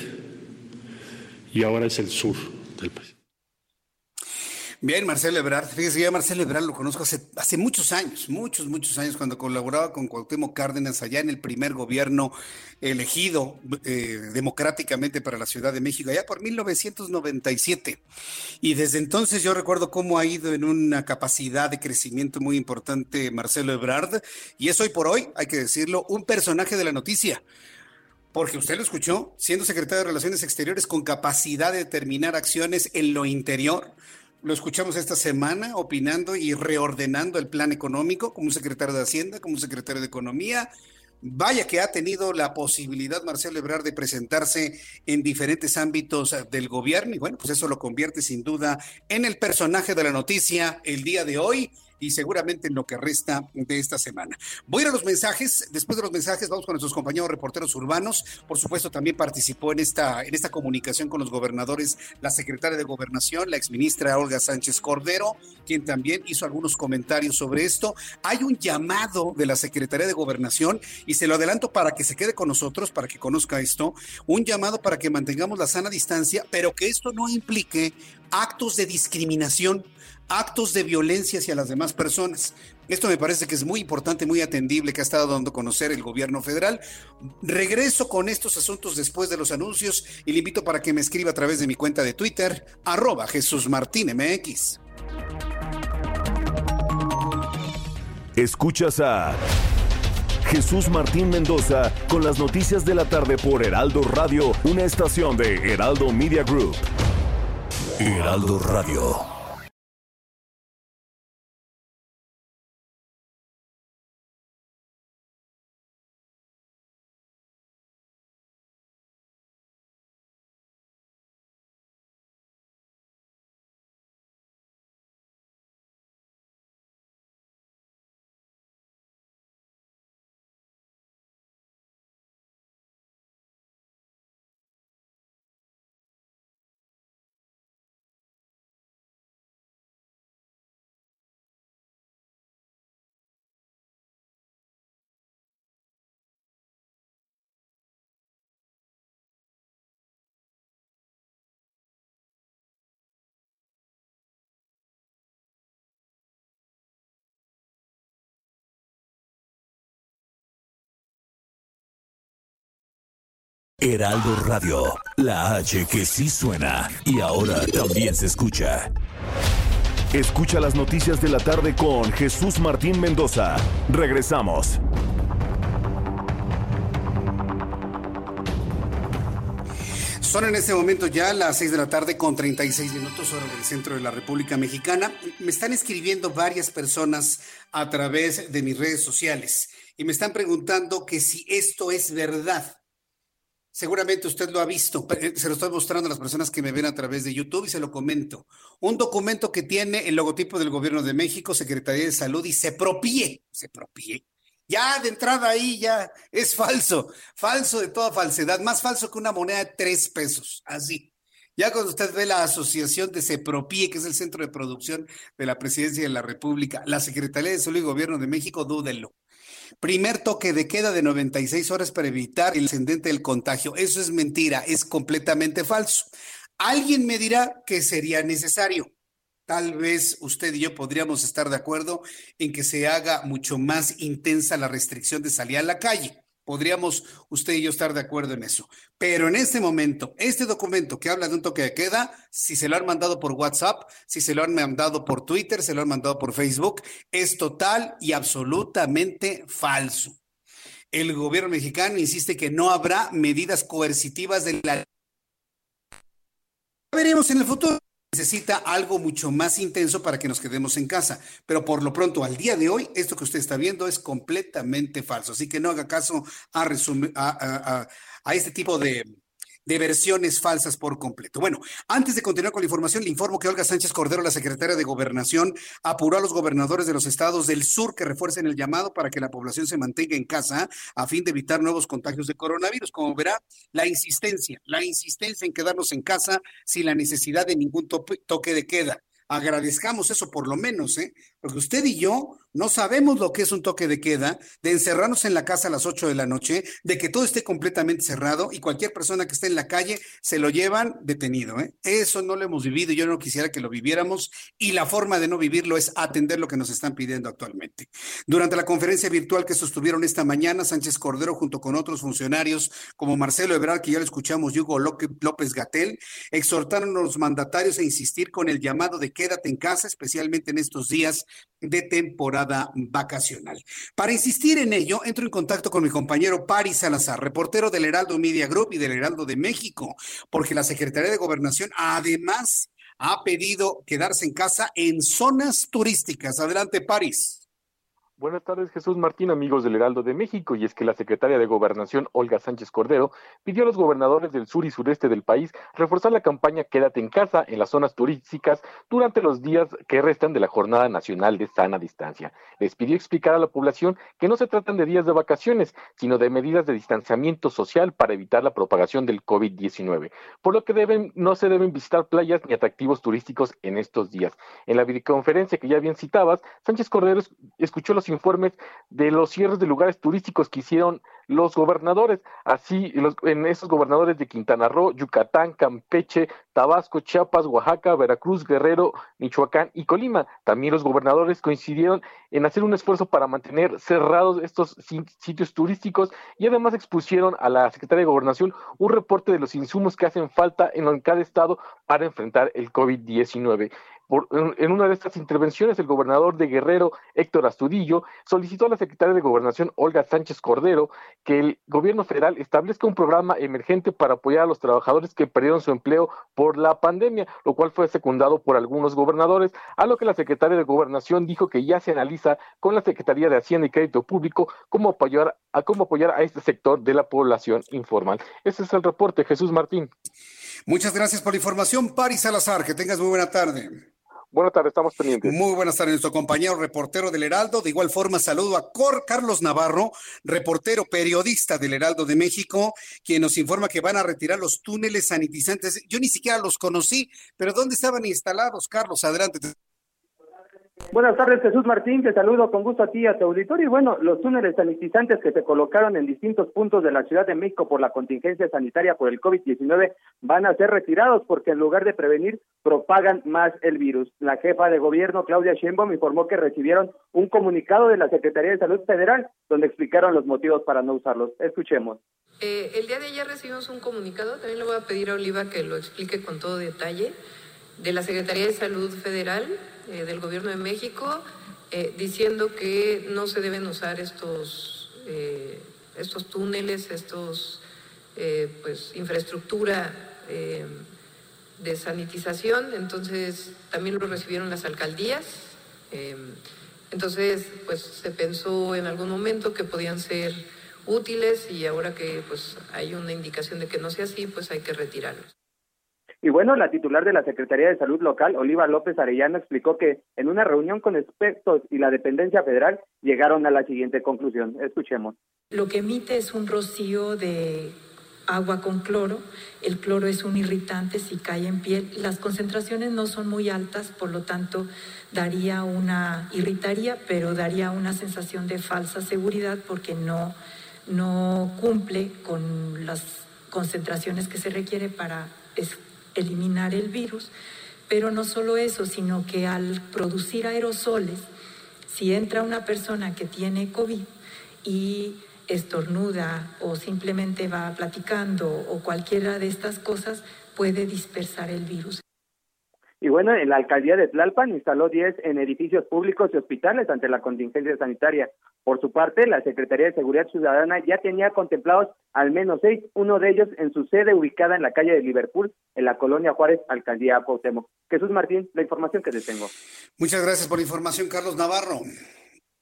y ahora es el sur del país. Bien, Marcelo Ebrard. Fíjese, yo Marcelo Ebrard lo conozco hace, hace muchos años, muchos, muchos años, cuando colaboraba con Cuauhtémoc Cárdenas allá en el primer gobierno elegido eh, democráticamente para la Ciudad de México, allá por 1997. Y desde entonces yo recuerdo cómo ha ido en una capacidad de crecimiento muy importante Marcelo Ebrard, y es hoy por hoy, hay que decirlo, un personaje de la noticia. Porque usted lo escuchó, siendo secretario de Relaciones Exteriores con capacidad de determinar acciones en lo interior, lo escuchamos esta semana opinando y reordenando el plan económico como secretario de Hacienda, como secretario de Economía. Vaya que ha tenido la posibilidad Marcelo Ebrard de presentarse en diferentes ámbitos del gobierno y bueno, pues eso lo convierte sin duda en el personaje de la noticia el día de hoy y seguramente en lo que resta de esta semana. Voy a ir a los mensajes. Después de los mensajes vamos con nuestros compañeros reporteros urbanos. Por supuesto, también participó en esta, en esta comunicación con los gobernadores la secretaria de Gobernación, la exministra Olga Sánchez Cordero, quien también hizo algunos comentarios sobre esto. Hay un llamado de la Secretaría de Gobernación y se lo adelanto para que se quede con nosotros, para que conozca esto, un llamado para que mantengamos la sana distancia, pero que esto no implique actos de discriminación actos de violencia hacia las demás personas. Esto me parece que es muy importante, muy atendible, que ha estado dando a conocer el gobierno federal. Regreso con estos asuntos después de los anuncios y le invito para que me escriba a través de mi cuenta de Twitter, arroba Jesús Martín MX. Escuchas a Jesús Martín Mendoza con las noticias de la tarde por Heraldo Radio, una estación de Heraldo Media Group. Heraldo Radio. Heraldo Radio, la H que sí suena y ahora también se escucha. Escucha las noticias de la tarde con Jesús Martín Mendoza. Regresamos. Son en este momento ya las 6 de la tarde con 36 minutos hora del centro de la República Mexicana. Me están escribiendo varias personas a través de mis redes sociales y me están preguntando que si esto es verdad. Seguramente usted lo ha visto, eh, se lo estoy mostrando a las personas que me ven a través de YouTube y se lo comento. Un documento que tiene el logotipo del Gobierno de México, Secretaría de Salud y se propie, se propie. Ya de entrada ahí ya es falso, falso de toda falsedad, más falso que una moneda de tres pesos, así. Ya cuando usted ve la asociación de CEPROPIE, que es el centro de producción de la Presidencia de la República, la Secretaría de Salud y Gobierno de México, dúdenlo. Primer toque de queda de 96 horas para evitar el ascendente del contagio. Eso es mentira, es completamente falso. Alguien me dirá que sería necesario. Tal vez usted y yo podríamos estar de acuerdo en que se haga mucho más intensa la restricción de salir a la calle. Podríamos usted y yo estar de acuerdo en eso. Pero en este momento, este documento que habla de un toque de queda, si se lo han mandado por WhatsApp, si se lo han mandado por Twitter, se lo han mandado por Facebook, es total y absolutamente falso. El gobierno mexicano insiste que no habrá medidas coercitivas de la... Veremos en el futuro necesita algo mucho más intenso para que nos quedemos en casa. Pero por lo pronto, al día de hoy, esto que usted está viendo es completamente falso. Así que no haga caso a, a, a este tipo de, de versiones falsas por completo. Bueno, antes de continuar con la información, le informo que Olga Sánchez Cordero, la secretaria de Gobernación, apuró a los gobernadores de los estados del sur que refuercen el llamado para que la población se mantenga en casa a fin de evitar nuevos contagios de coronavirus. Como verá, la insistencia, la insistencia en quedarnos en casa sin la necesidad de ningún toque de queda agradezcamos eso por lo menos, ¿eh? Porque usted y yo no sabemos lo que es un toque de queda, de encerrarnos en la casa a las 8 de la noche, de que todo esté completamente cerrado y cualquier persona que esté en la calle se lo llevan detenido. ¿eh? Eso no lo hemos vivido y yo no quisiera que lo viviéramos y la forma de no vivirlo es atender lo que nos están pidiendo actualmente. Durante la conferencia virtual que sostuvieron esta mañana, Sánchez Cordero junto con otros funcionarios como Marcelo Ebrard, que ya lo escuchamos, Hugo López Gatel, exhortaron a los mandatarios a insistir con el llamado de quédate en casa, especialmente en estos días de temporada vacacional. Para insistir en ello, entro en contacto con mi compañero Paris Salazar, reportero del Heraldo Media Group y del Heraldo de México, porque la Secretaría de Gobernación además ha pedido quedarse en casa en zonas turísticas. Adelante, Paris. Buenas tardes, Jesús Martín, amigos del Heraldo de México. Y es que la secretaria de Gobernación, Olga Sánchez Cordero, pidió a los gobernadores del sur y sureste del país reforzar la campaña Quédate en casa en las zonas turísticas durante los días que restan de la Jornada Nacional de Sana Distancia. Les pidió explicar a la población que no se tratan de días de vacaciones, sino de medidas de distanciamiento social para evitar la propagación del COVID-19, por lo que deben, no se deben visitar playas ni atractivos turísticos en estos días. En la videoconferencia que ya bien citabas, Sánchez Cordero escuchó los informes de los cierres de lugares turísticos que hicieron los gobernadores, así en esos gobernadores de Quintana Roo, Yucatán, Campeche, Tabasco, Chiapas, Oaxaca, Veracruz, Guerrero, Michoacán y Colima. También los gobernadores coincidieron en hacer un esfuerzo para mantener cerrados estos sitios turísticos y además expusieron a la Secretaría de Gobernación un reporte de los insumos que hacen falta en cada estado para enfrentar el COVID-19 en una de estas intervenciones, el gobernador de Guerrero, Héctor Astudillo, solicitó a la secretaria de Gobernación, Olga Sánchez Cordero, que el gobierno federal establezca un programa emergente para apoyar a los trabajadores que perdieron su empleo por la pandemia, lo cual fue secundado por algunos gobernadores, a lo que la secretaria de Gobernación dijo que ya se analiza con la Secretaría de Hacienda y Crédito Público cómo apoyar a, cómo apoyar a este sector de la población informal. Ese es el reporte, Jesús Martín. Muchas gracias por la información, Paris Salazar. Que tengas muy buena tarde. Buenas tardes, estamos pendientes. Muy buenas tardes, nuestro compañero reportero del Heraldo. De igual forma, saludo a Cor Carlos Navarro, reportero periodista del Heraldo de México, quien nos informa que van a retirar los túneles sanitizantes. Yo ni siquiera los conocí, pero ¿dónde estaban instalados, Carlos? Adelante. Buenas tardes, Jesús Martín. Te saludo con gusto a ti y a tu auditorio. Y bueno, los túneles sanitizantes que se colocaron en distintos puntos de la Ciudad de México por la contingencia sanitaria por el COVID-19 van a ser retirados porque en lugar de prevenir, propagan más el virus. La jefa de gobierno, Claudia Sheinbaum, informó que recibieron un comunicado de la Secretaría de Salud Federal donde explicaron los motivos para no usarlos. Escuchemos. Eh, el día de ayer recibimos un comunicado, también le voy a pedir a Oliva que lo explique con todo detalle, de la Secretaría de Salud Federal eh, del Gobierno de México eh, diciendo que no se deben usar estos, eh, estos túneles, estos, pues, infraestructura de sanitización. Entonces, también lo recibieron las alcaldías. entonces, pues, se pensó en algún momento que podían ser útiles y ahora que pues hay una indicación de que no sea así, pues hay que retirarlos. Y bueno, la titular de la Secretaría de Salud Local, Oliva López Arellano, explicó que en una reunión con expertos y la dependencia federal llegaron a la siguiente conclusión. Escuchemos. Lo que emite es un rocío de agua con cloro. El cloro es un irritante si cae en piel. Las concentraciones no son muy altas, por lo tanto daría una irritaría, pero daría una sensación de falsa seguridad porque no no cumple con las concentraciones que se requiere para eliminar el virus, pero no solo eso, sino que al producir aerosoles, si entra una persona que tiene COVID y estornuda o simplemente va platicando o cualquiera de estas cosas, puede dispersar el virus. Y bueno, en la alcaldía de Tlalpan instaló 10 en edificios públicos y hospitales ante la contingencia sanitaria. Por su parte, la Secretaría de Seguridad Ciudadana ya tenía contemplados al menos seis, uno de ellos en su sede ubicada en la calle de Liverpool, en la colonia Juárez, alcaldía Cuauhtémoc. Jesús Martín, la información que te tengo. Muchas gracias por la información, Carlos Navarro.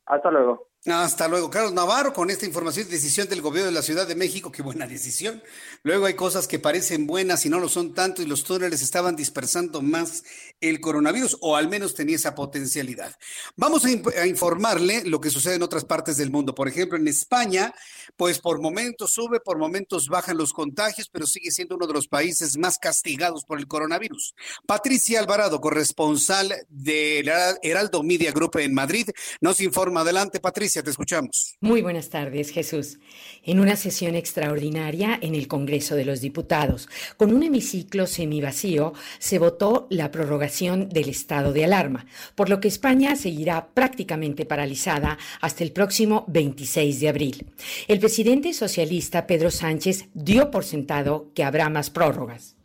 Hasta luego. Hasta luego, Carlos Navarro, con esta información y decisión del gobierno de la Ciudad de México. Qué buena decisión. Luego hay cosas que parecen buenas y no lo son tanto, y los túneles estaban dispersando más el coronavirus, o al menos tenía esa potencialidad. Vamos a, a informarle lo que sucede en otras partes del mundo. Por ejemplo, en España, pues por momentos sube, por momentos bajan los contagios, pero sigue siendo uno de los países más castigados por el coronavirus. Patricia Alvarado, corresponsal del Heraldo Media Group en Madrid, nos informa. Adelante, Patricia te escuchamos. Muy buenas tardes, Jesús. En una sesión extraordinaria en el Congreso de los Diputados, con un hemiciclo semivacío, se votó la prorrogación del estado de alarma, por lo que España seguirá prácticamente paralizada hasta el próximo 26 de abril. El presidente socialista Pedro Sánchez dio por sentado que habrá más prórrogas.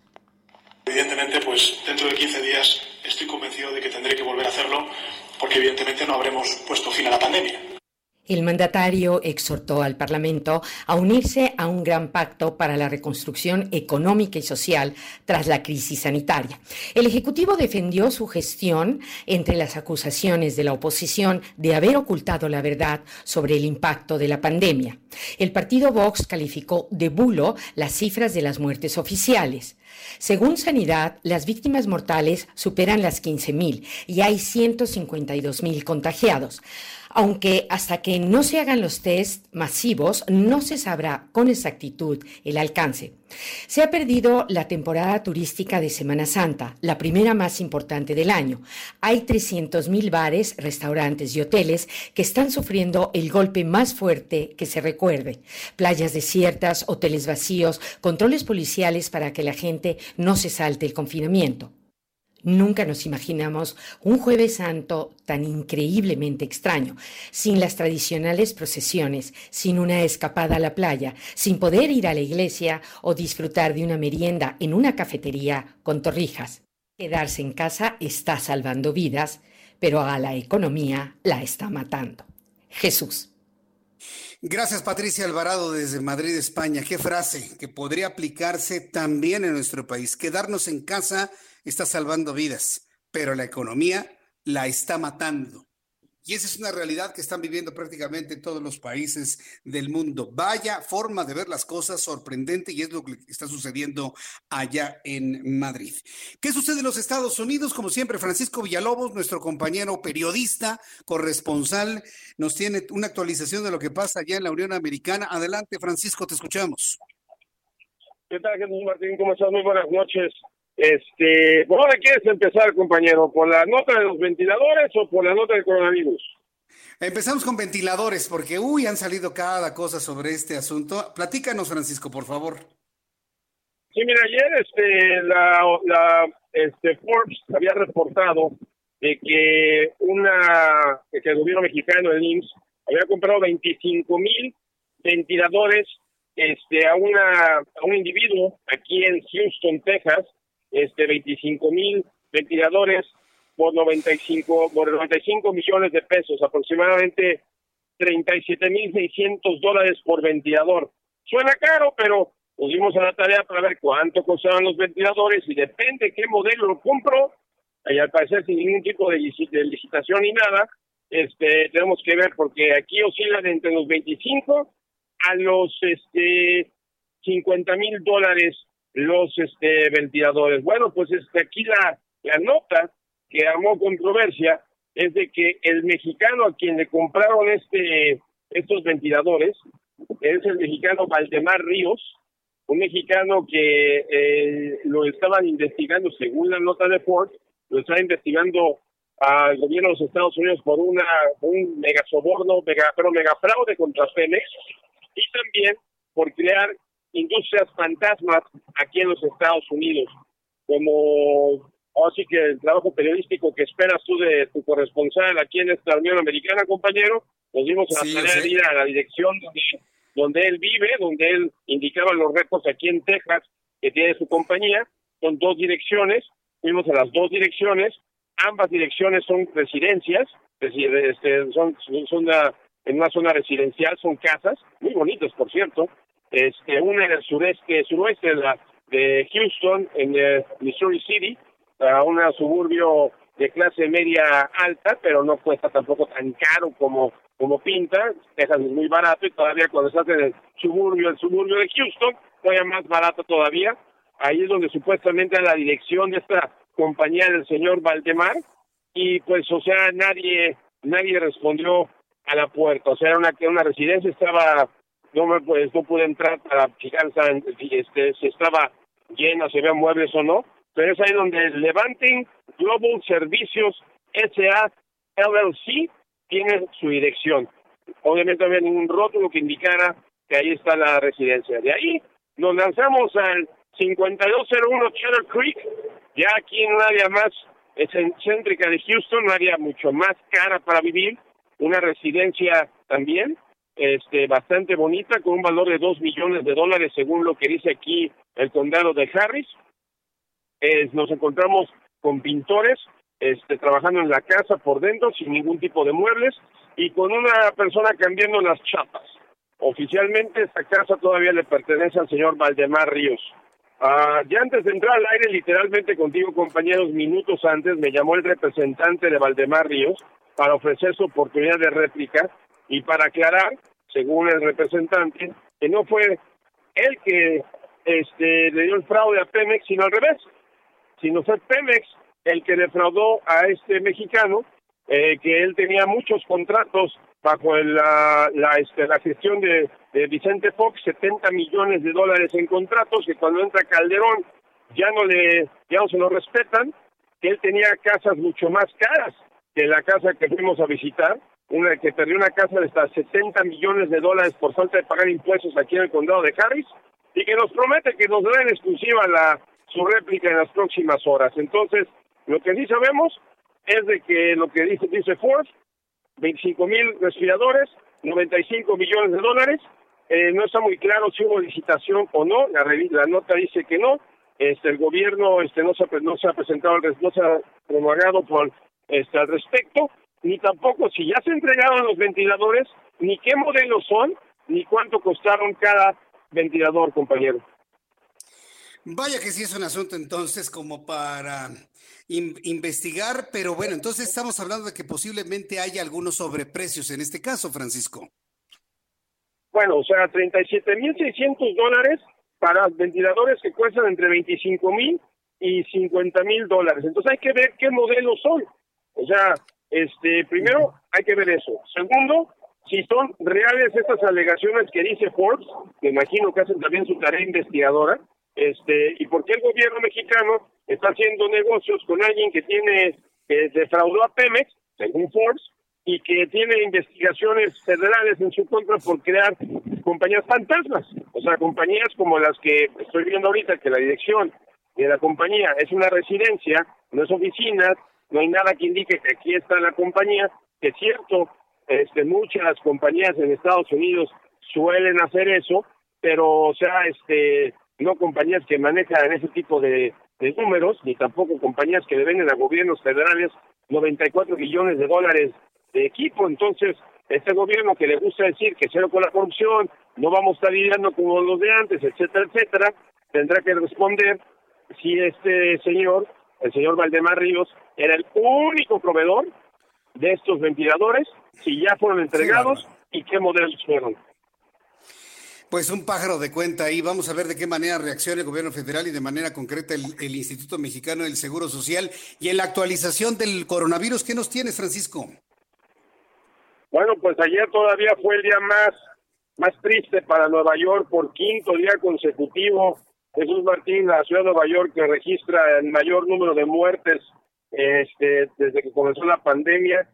Evidentemente, pues dentro de 15 días estoy convencido de que tendré que volver a hacerlo porque evidentemente no habremos puesto fin a la pandemia. El mandatario exhortó al Parlamento a unirse a un gran pacto para la reconstrucción económica y social tras la crisis sanitaria. El Ejecutivo defendió su gestión entre las acusaciones de la oposición de haber ocultado la verdad sobre el impacto de la pandemia. El partido Vox calificó de bulo las cifras de las muertes oficiales. Según Sanidad, las víctimas mortales superan las 15.000 y hay 152.000 contagiados aunque hasta que no se hagan los test masivos no se sabrá con exactitud el alcance. Se ha perdido la temporada turística de Semana Santa, la primera más importante del año. Hay 300.000 bares, restaurantes y hoteles que están sufriendo el golpe más fuerte que se recuerde. Playas desiertas, hoteles vacíos, controles policiales para que la gente no se salte el confinamiento. Nunca nos imaginamos un jueves santo tan increíblemente extraño, sin las tradicionales procesiones, sin una escapada a la playa, sin poder ir a la iglesia o disfrutar de una merienda en una cafetería con torrijas. Quedarse en casa está salvando vidas, pero a la economía la está matando. Jesús. Gracias Patricia Alvarado desde Madrid, España. Qué frase que podría aplicarse también en nuestro país. Quedarnos en casa está salvando vidas, pero la economía la está matando. Y esa es una realidad que están viviendo prácticamente todos los países del mundo. Vaya forma de ver las cosas sorprendente y es lo que está sucediendo allá en Madrid. ¿Qué sucede en los Estados Unidos? Como siempre, Francisco Villalobos, nuestro compañero periodista, corresponsal, nos tiene una actualización de lo que pasa allá en la Unión Americana. Adelante, Francisco, te escuchamos. ¿Qué tal, Jesús Martín? ¿Cómo estás? Muy buenas noches. Este, ¿por dónde quieres empezar, compañero? ¿Por la nota de los ventiladores o por la nota del coronavirus? Empezamos con ventiladores, porque uy, han salido cada cosa sobre este asunto. Platícanos, Francisco, por favor. Sí, mira, ayer este, la, la este, Forbes había reportado de que una que el gobierno mexicano, el IMSS, había comprado 25 mil ventiladores este, a, una, a un individuo aquí en Houston, Texas, este 25 mil ventiladores por 95, por 95 millones de pesos, aproximadamente 37 mil 600 dólares por ventilador. Suena caro, pero pusimos a la tarea para ver cuánto costaban los ventiladores y depende qué modelo lo compro, y al parecer sin ningún tipo de, licitación ni nada, este tenemos que ver porque aquí oscilan entre los 25 a los este 50 mil dólares los este, ventiladores. Bueno, pues este, aquí la, la nota que armó controversia es de que el mexicano a quien le compraron este estos ventiladores es el mexicano Valdemar Ríos, un mexicano que eh, lo estaban investigando según la nota de Ford, lo estaba investigando al gobierno de los Estados Unidos por una un mega soborno, mega, pero mega fraude contra Pemex y también por crear industrias fantasmas aquí en los Estados Unidos, como así que el trabajo periodístico que esperas tú de tu corresponsal aquí en esta Unión Americana, compañero, nos dimos a la tarea de ir a la dirección donde, donde él vive, donde él indicaba los retos aquí en Texas que tiene su compañía, con dos direcciones, fuimos a las dos direcciones, ambas direcciones son residencias, este, son, son una, en una zona residencial, son casas, muy bonitas por cierto, este, una en el sureste, suroeste de, la, de Houston, en eh, Missouri City, a un suburbio de clase media alta, pero no cuesta tampoco tan caro como como pinta, Texas es muy barato y todavía cuando estás en el suburbio, el suburbio de Houston, todavía más barato todavía. Ahí es donde supuestamente la dirección de esta compañía del señor Valdemar y pues o sea nadie nadie respondió a la puerta, o sea era una una residencia estaba no me pues no pude entrar para fijar este si estaba llena, si había muebles o no, pero es ahí donde Levanting Global Servicios SA LLC tiene su dirección. Obviamente no había ningún rótulo que indicara que ahí está la residencia. De ahí nos lanzamos al 5201 Cheddar Creek, ya aquí en un área más céntrica de Houston, un área mucho más cara para vivir, una residencia también este bastante bonita con un valor de 2 millones de dólares según lo que dice aquí el condado de Harris. nos encontramos con pintores este, trabajando en la casa por dentro sin ningún tipo de muebles y con una persona cambiando las chapas. Oficialmente esta casa todavía le pertenece al señor Valdemar Ríos. Ah, ya antes de entrar al aire, literalmente contigo, compañeros, minutos antes, me llamó el representante de Valdemar Ríos para ofrecer su oportunidad de réplica y para aclarar, según el representante, que no fue él que este, le dio el fraude a Pemex, sino al revés, sino fue Pemex el que defraudó a este mexicano, eh, que él tenía muchos contratos bajo la, este, la gestión de, de Vicente Fox, 70 millones de dólares en contratos, que cuando entra Calderón ya no le, ya no se lo respetan, que él tenía casas mucho más caras que la casa que fuimos a visitar, una que perdió una casa de hasta 70 millones de dólares por falta de pagar impuestos aquí en el condado de Harris, y que nos promete que nos dará en exclusiva la su réplica en las próximas horas. Entonces, lo que sí sabemos es de que lo que dice, dice Forbes, 25 mil respiradores, 95 millones de dólares. Eh, no está muy claro si hubo licitación o no. La, la nota dice que no. Este, el gobierno este, no, se, no se ha presentado, no se ha promulgado por, este, al respecto, ni tampoco si ya se entregaron los ventiladores, ni qué modelos son, ni cuánto costaron cada ventilador, compañero. Vaya que sí es un asunto entonces como para investigar, pero bueno, entonces estamos hablando de que posiblemente haya algunos sobreprecios en este caso, Francisco. Bueno, o sea, 37.600 dólares para ventiladores que cuestan entre 25 mil y 50 mil dólares. Entonces hay que ver qué modelos son. O sea, este, primero hay que ver eso. Segundo, si son reales estas alegaciones que dice Forbes, me imagino que hacen también su tarea investigadora, este, y por qué el gobierno mexicano está haciendo negocios con alguien que tiene, que defraudó a Pemex, según Forbes, y que tiene investigaciones federales en su contra por crear compañías fantasmas, o sea, compañías como las que estoy viendo ahorita, que la dirección de la compañía es una residencia, no es oficina, no hay nada que indique que aquí está la compañía, que es cierto, este, muchas compañías en Estados Unidos suelen hacer eso, pero, o sea, este, no compañías que manejan ese tipo de, números, ni tampoco compañías que le venden a gobiernos federales 94 millones de dólares de equipo. Entonces, este gobierno que le gusta decir que cero con la corrupción, no vamos a estar lidiando como los de antes, etcétera, etcétera, tendrá que responder si este señor, el señor Valdemar Ríos, era el único proveedor de estos ventiladores, si ya fueron entregados y qué modelos fueron. Pues un pájaro de cuenta ahí. Vamos a ver de qué manera reacciona el gobierno federal y de manera concreta el, Instituto Mexicano del Seguro Social. Y en la actualización del coronavirus, ¿qué nos tienes, Francisco? Bueno, pues ayer todavía fue el día más, más triste para Nueva York por quinto día consecutivo. Jesús Martín, la ciudad de Nueva York que registra el mayor número de muertes este, desde que comenzó la pandemia.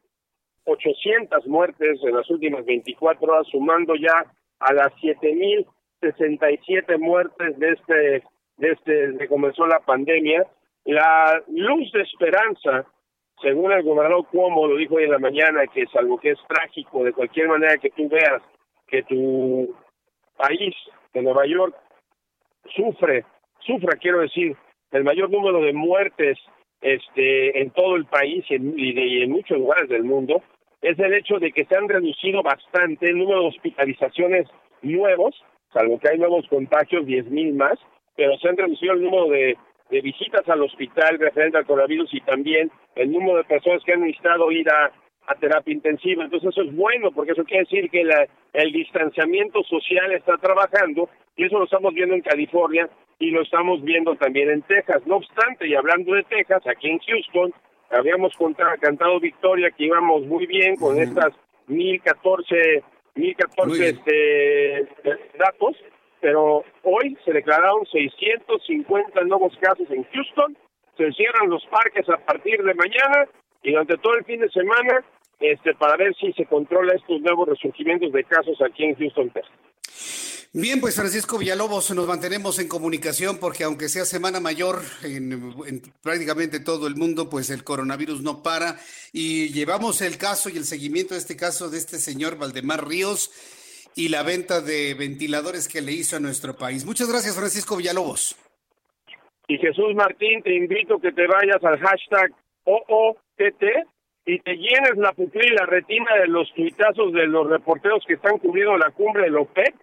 800 muertes en las últimas 24 horas, sumando ya a las 7.067 muertes de este, de este, desde que comenzó la pandemia. La luz de esperanza, según el gobernador Cuomo lo dijo hoy en la mañana, que salvo que es trágico de cualquier manera que tú veas que tu país, de Nueva York, sufre, sufra, quiero decir, el mayor número de muertes este, en todo el país y en, muchos lugares del mundo es el hecho de que se han reducido bastante el número de hospitalizaciones nuevos, salvo que hay nuevos contagios, 10.000 más, pero se han reducido el número de, de visitas al hospital referente al coronavirus y también el número de personas que han necesitado ir a, a terapia intensiva. Entonces eso es bueno porque eso quiere decir que la, el distanciamiento social está trabajando y eso lo estamos viendo en California y lo estamos viendo también en Texas. No obstante, y hablando de Texas, aquí en Houston, habíamos cantado victoria que íbamos muy bien con estas mil catorce mil catorce este, datos, pero hoy se declararon 650 nuevos casos en Houston, se cierran los parques a partir de mañana y durante todo el fin de semana este para ver si se controla estos nuevos resurgimientos de casos aquí en Houston, Texas. Bien, pues Francisco Villalobos, nos mantenemos en comunicación porque aunque sea Semana Mayor en, prácticamente todo el mundo, pues el coronavirus no para y llevamos el caso y el seguimiento de este caso de este señor Valdemar Ríos y la venta de ventiladores que le hizo a nuestro país. Muchas gracias, Francisco Villalobos. Y Jesús Martín, te invito a que te vayas al hashtag OOTT y te llenes la pupila y la retina de los tuitazos de los reporteros que están cubriendo la cumbre de OPEC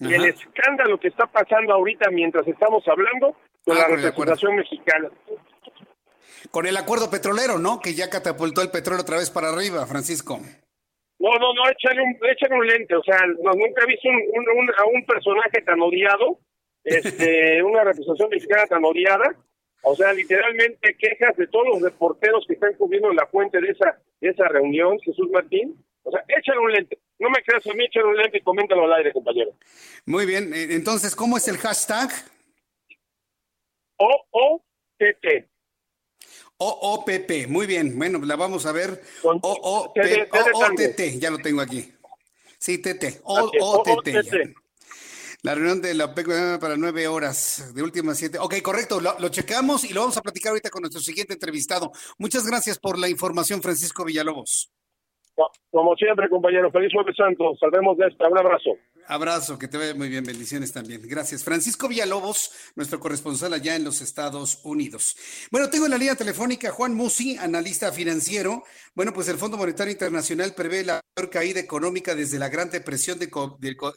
y el escándalo que está pasando ahorita mientras estamos hablando con Ah, la representación mexicana. Con el acuerdo petrolero, ¿no? Que ya catapultó el petróleo otra vez para arriba, Francisco. No, no, no, échale un, échale un lente, o sea, no, nunca he visto un, un- un- a un personaje tan odiado, este, una representación mexicana tan odiada, o sea, literalmente quejas de todos los reporteros que están cubriendo la fuente de esa, de esa reunión, Jesús Martín, o sea, échale un lente, no me creas a mí, échale un lente y coméntalo al aire, compañero. Muy bien, eh, entonces, ¿cómo es el hashtag? O-O-T-T. OOPP, muy bien, bueno, la vamos a ver. OOTT, ya lo tengo aquí. Sí, TT, OOTT. La reunión de la OPEC para nueve horas, de últimas siete. Ok, correcto, lo, lo checamos y lo vamos a platicar ahorita con nuestro siguiente entrevistado. Muchas gracias por la información, Francisco Villalobos. Como siempre, compañero, feliz jueves santo, salvemos de esta, un abrazo. Abrazo, que te vaya muy bien, bendiciones también. Gracias. Francisco Villalobos, nuestro corresponsal allá en los Estados Unidos. Bueno, tengo en la línea telefónica Juan Musi, analista financiero. Bueno, pues el Fondo Monetario Internacional prevé la peor caída económica desde la Gran Depresión de,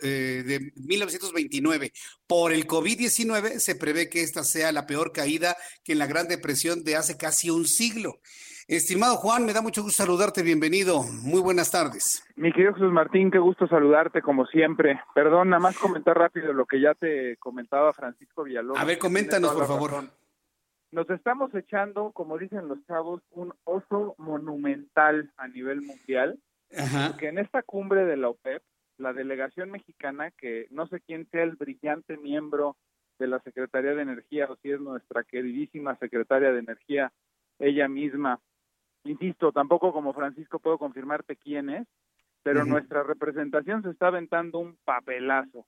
eh, de 1929. Por el COVID-19 se prevé que esta sea la peor caída que en la Gran Depresión de hace casi un siglo. Estimado Juan, me da mucho gusto saludarte, bienvenido. Muy buenas tardes. Mi querido Jesús Martín, qué gusto saludarte como siempre. Perdón, nada más comentar rápido lo que ya te comentaba Francisco Villalobos. A ver, coméntanos, por favor. razón. Nos estamos echando, como dicen los chavos, un oso monumental a nivel mundial, Ajá. porque en esta cumbre de la OPEP, la delegación mexicana, que no sé quién sea el brillante miembro de la Secretaría de Energía, o si es nuestra queridísima Secretaria de Energía, ella misma, insisto, tampoco como Francisco puedo confirmarte quién es, pero nuestra representación se está aventando un papelazo.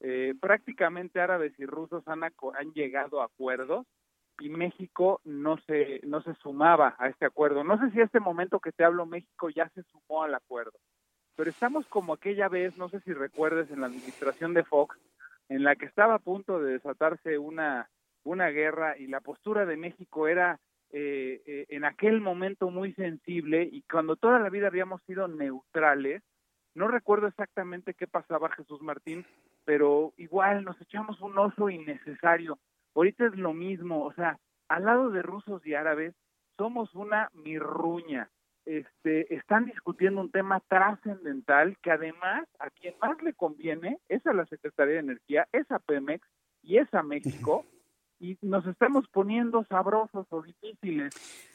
Eh, prácticamente árabes y rusos han, han llegado a acuerdos y México no se no se sumaba a este acuerdo. No sé si a este momento que te hablo México ya se sumó al acuerdo, pero estamos como aquella vez, no sé si recuerdes en la administración de Fox, en la que estaba a punto de desatarse una una guerra y la postura de México era eh, eh, en aquel momento muy sensible y cuando toda la vida habíamos sido neutrales, no recuerdo exactamente qué pasaba Jesús Martín, pero igual nos echamos un oso innecesario. Ahorita es lo mismo, o sea, al lado de rusos y árabes somos una mirruña. Este, están discutiendo un tema trascendental que además a quien más le conviene es a la Secretaría de Energía, es a Pemex y es a México y nos estamos poniendo sabrosos o difíciles.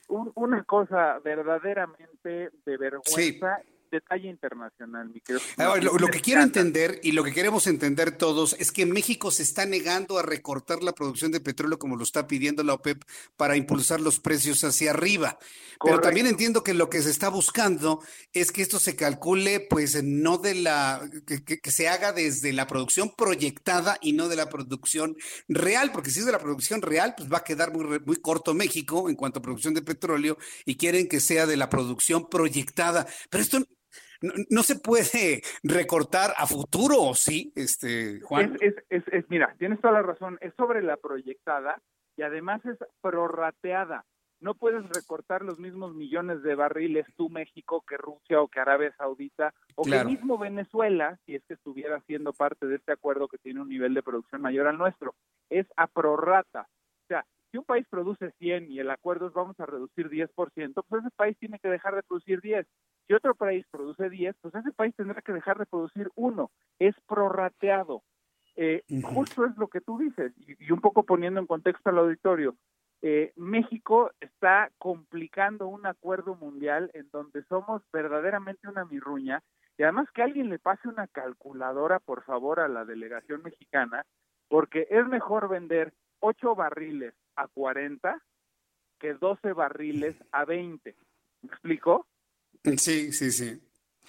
Un- una cosa verdaderamente de vergüenza, detalle internacional, mi querido. Ahora, lo, que quiero entender y lo que queremos entender todos es que México se está negando a recortar la producción de petróleo como lo está pidiendo la OPEP para impulsar los precios hacia arriba. Pero también entiendo que lo que se está buscando es que esto se calcule, pues no de la, que, que- que se haga desde la producción proyectada y no de la producción real, porque si es de la producción real, pues va a quedar muy, muy corto México en cuanto a producción de petróleo y quieren que sea de la producción proyectada. Pero esto no, no se puede recortar a futuro, ¿sí? Este, Juan. Es, es, es, es- mira, tienes toda la razón, es sobre la proyectada y además es prorrateada. no puedes recortar los mismos millones de barriles tú México que Rusia o que Arabia Saudita o que mismo Venezuela, si es que estuviera siendo parte de este acuerdo que tiene un nivel de producción mayor al nuestro. Es a prorrata. Si un país produce 100 y el acuerdo es vamos a reducir 10%, pues ese país tiene que dejar de producir 10. Si otro país produce 10, pues ese país tendrá que dejar de producir 1. Es prorrateado. Eh, Justo es lo que tú dices, y, y, un poco poniendo en contexto al auditorio. Eh, México está complicando un acuerdo mundial en donde somos verdaderamente una mirruña y además que alguien le pase una calculadora, por favor, a la delegación mexicana, porque es mejor vender 8 barriles a 40 que 12 barriles a 20. ¿Me explico? Sí, sí, sí.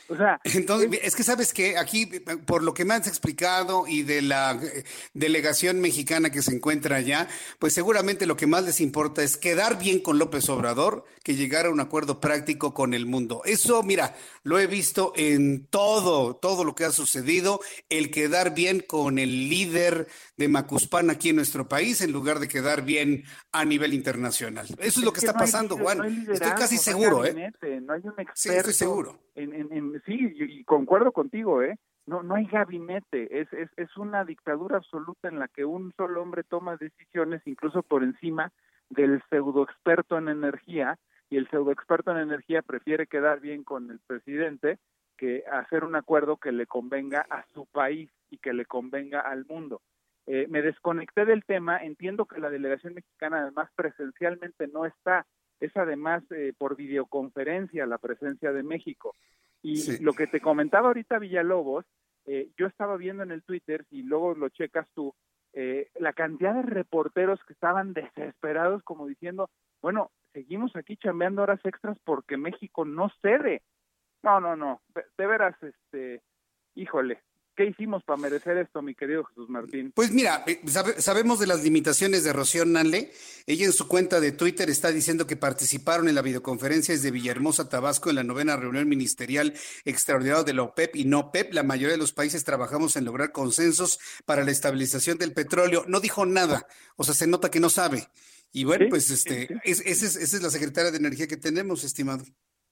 O sea, entonces es que sabes que aquí por lo que me has explicado y de la eh, delegación mexicana que se encuentra allá, pues seguramente lo que más les importa es quedar bien con López Obrador que llegar a un acuerdo práctico con el mundo. Eso, mira, lo he visto en todo, todo lo que ha sucedido, el quedar bien con el líder de Macuspán aquí en nuestro país en lugar de quedar bien a nivel internacional. Eso es, lo que, está pasando, Juan. estoy casi seguro, ¿eh? No hay un experto. Sí, estoy seguro. En, en, sí, y concuerdo contigo, ¿eh? No, no hay gabinete, es, es, es una dictadura absoluta en la que un solo hombre toma decisiones incluso por encima del pseudo experto en energía y el pseudo experto en energía prefiere quedar bien con el presidente que hacer un acuerdo que le convenga a su país y que le convenga al mundo. Eh, me desconecté del tema, entiendo que la delegación mexicana además presencialmente no está, es además eh, por videoconferencia la presencia de México. Y lo que te comentaba ahorita Villalobos, eh, yo estaba viendo en el Twitter, y luego lo checas tú, la cantidad de reporteros que estaban desesperados como diciendo, bueno, seguimos aquí chambeando horas extras porque México no cede. No, no, no, de, veras, este, híjole, ¿Qué hicimos para merecer esto, mi querido Jesús Martín? Pues mira, eh, sabemos de las limitaciones de Rocío Nanle. Ella en su cuenta de Twitter está diciendo que participaron en la videoconferencia desde Villahermosa, Tabasco, en la novena reunión ministerial extraordinaria de la OPEP y no OPEP. La mayoría de los países trabajamos en lograr consensos para la estabilización del petróleo. No dijo nada, o sea, se nota que no sabe. Y bueno, pues este, esa es la secretaria de Energía que tenemos, estimado.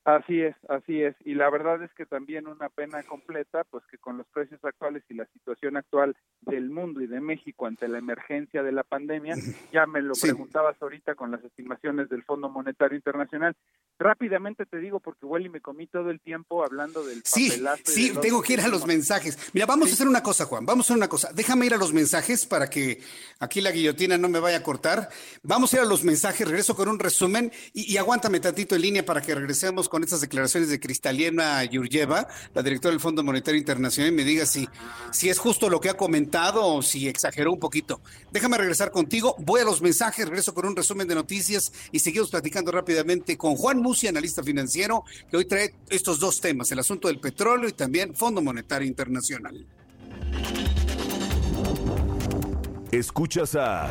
Así es, así es. Y la verdad es que también una pena completa, pues que con los precios actuales y la situación actual del mundo y de México ante la emergencia de la pandemia, ya me lo preguntabas ahorita con las estimaciones del Fondo Monetario Internacional. Rápidamente te digo, porque igual y me comí todo el tiempo hablando del Sí, sí, tengo que ir a los mensajes. Mira, vamos a hacer una cosa, Juan, vamos a hacer una cosa. Déjame ir a los mensajes para que aquí la guillotina no me vaya a cortar. Vamos a ir a los mensajes, regreso con un resumen y, y aguántame tantito en línea para que regresemos con con estas declaraciones de Cristalina Yurjeva, la directora del Fondo Monetario Internacional, y me diga si, si es justo lo que ha comentado o si exageró un poquito. Déjame regresar contigo, voy a los mensajes, regreso con un resumen de noticias y seguimos platicando rápidamente con Juan Musi, analista financiero, que hoy trae estos dos temas, el asunto del petróleo y también Fondo Monetario Internacional. Escuchas a...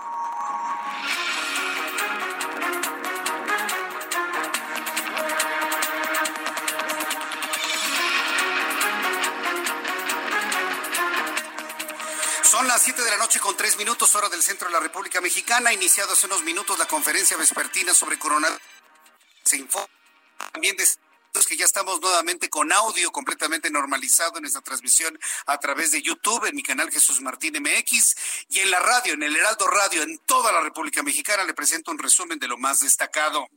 Son las 7 de la noche con 3 minutos, hora del centro de la República Mexicana. Iniciado hace unos minutos la conferencia vespertina sobre coronavirus. Se informa también de que ya estamos nuevamente con audio completamente normalizado en esta transmisión a través de YouTube, en mi canal Jesús Martín MX y en la radio, en el Heraldo Radio, en toda la República Mexicana. Le presento un resumen de lo más destacado.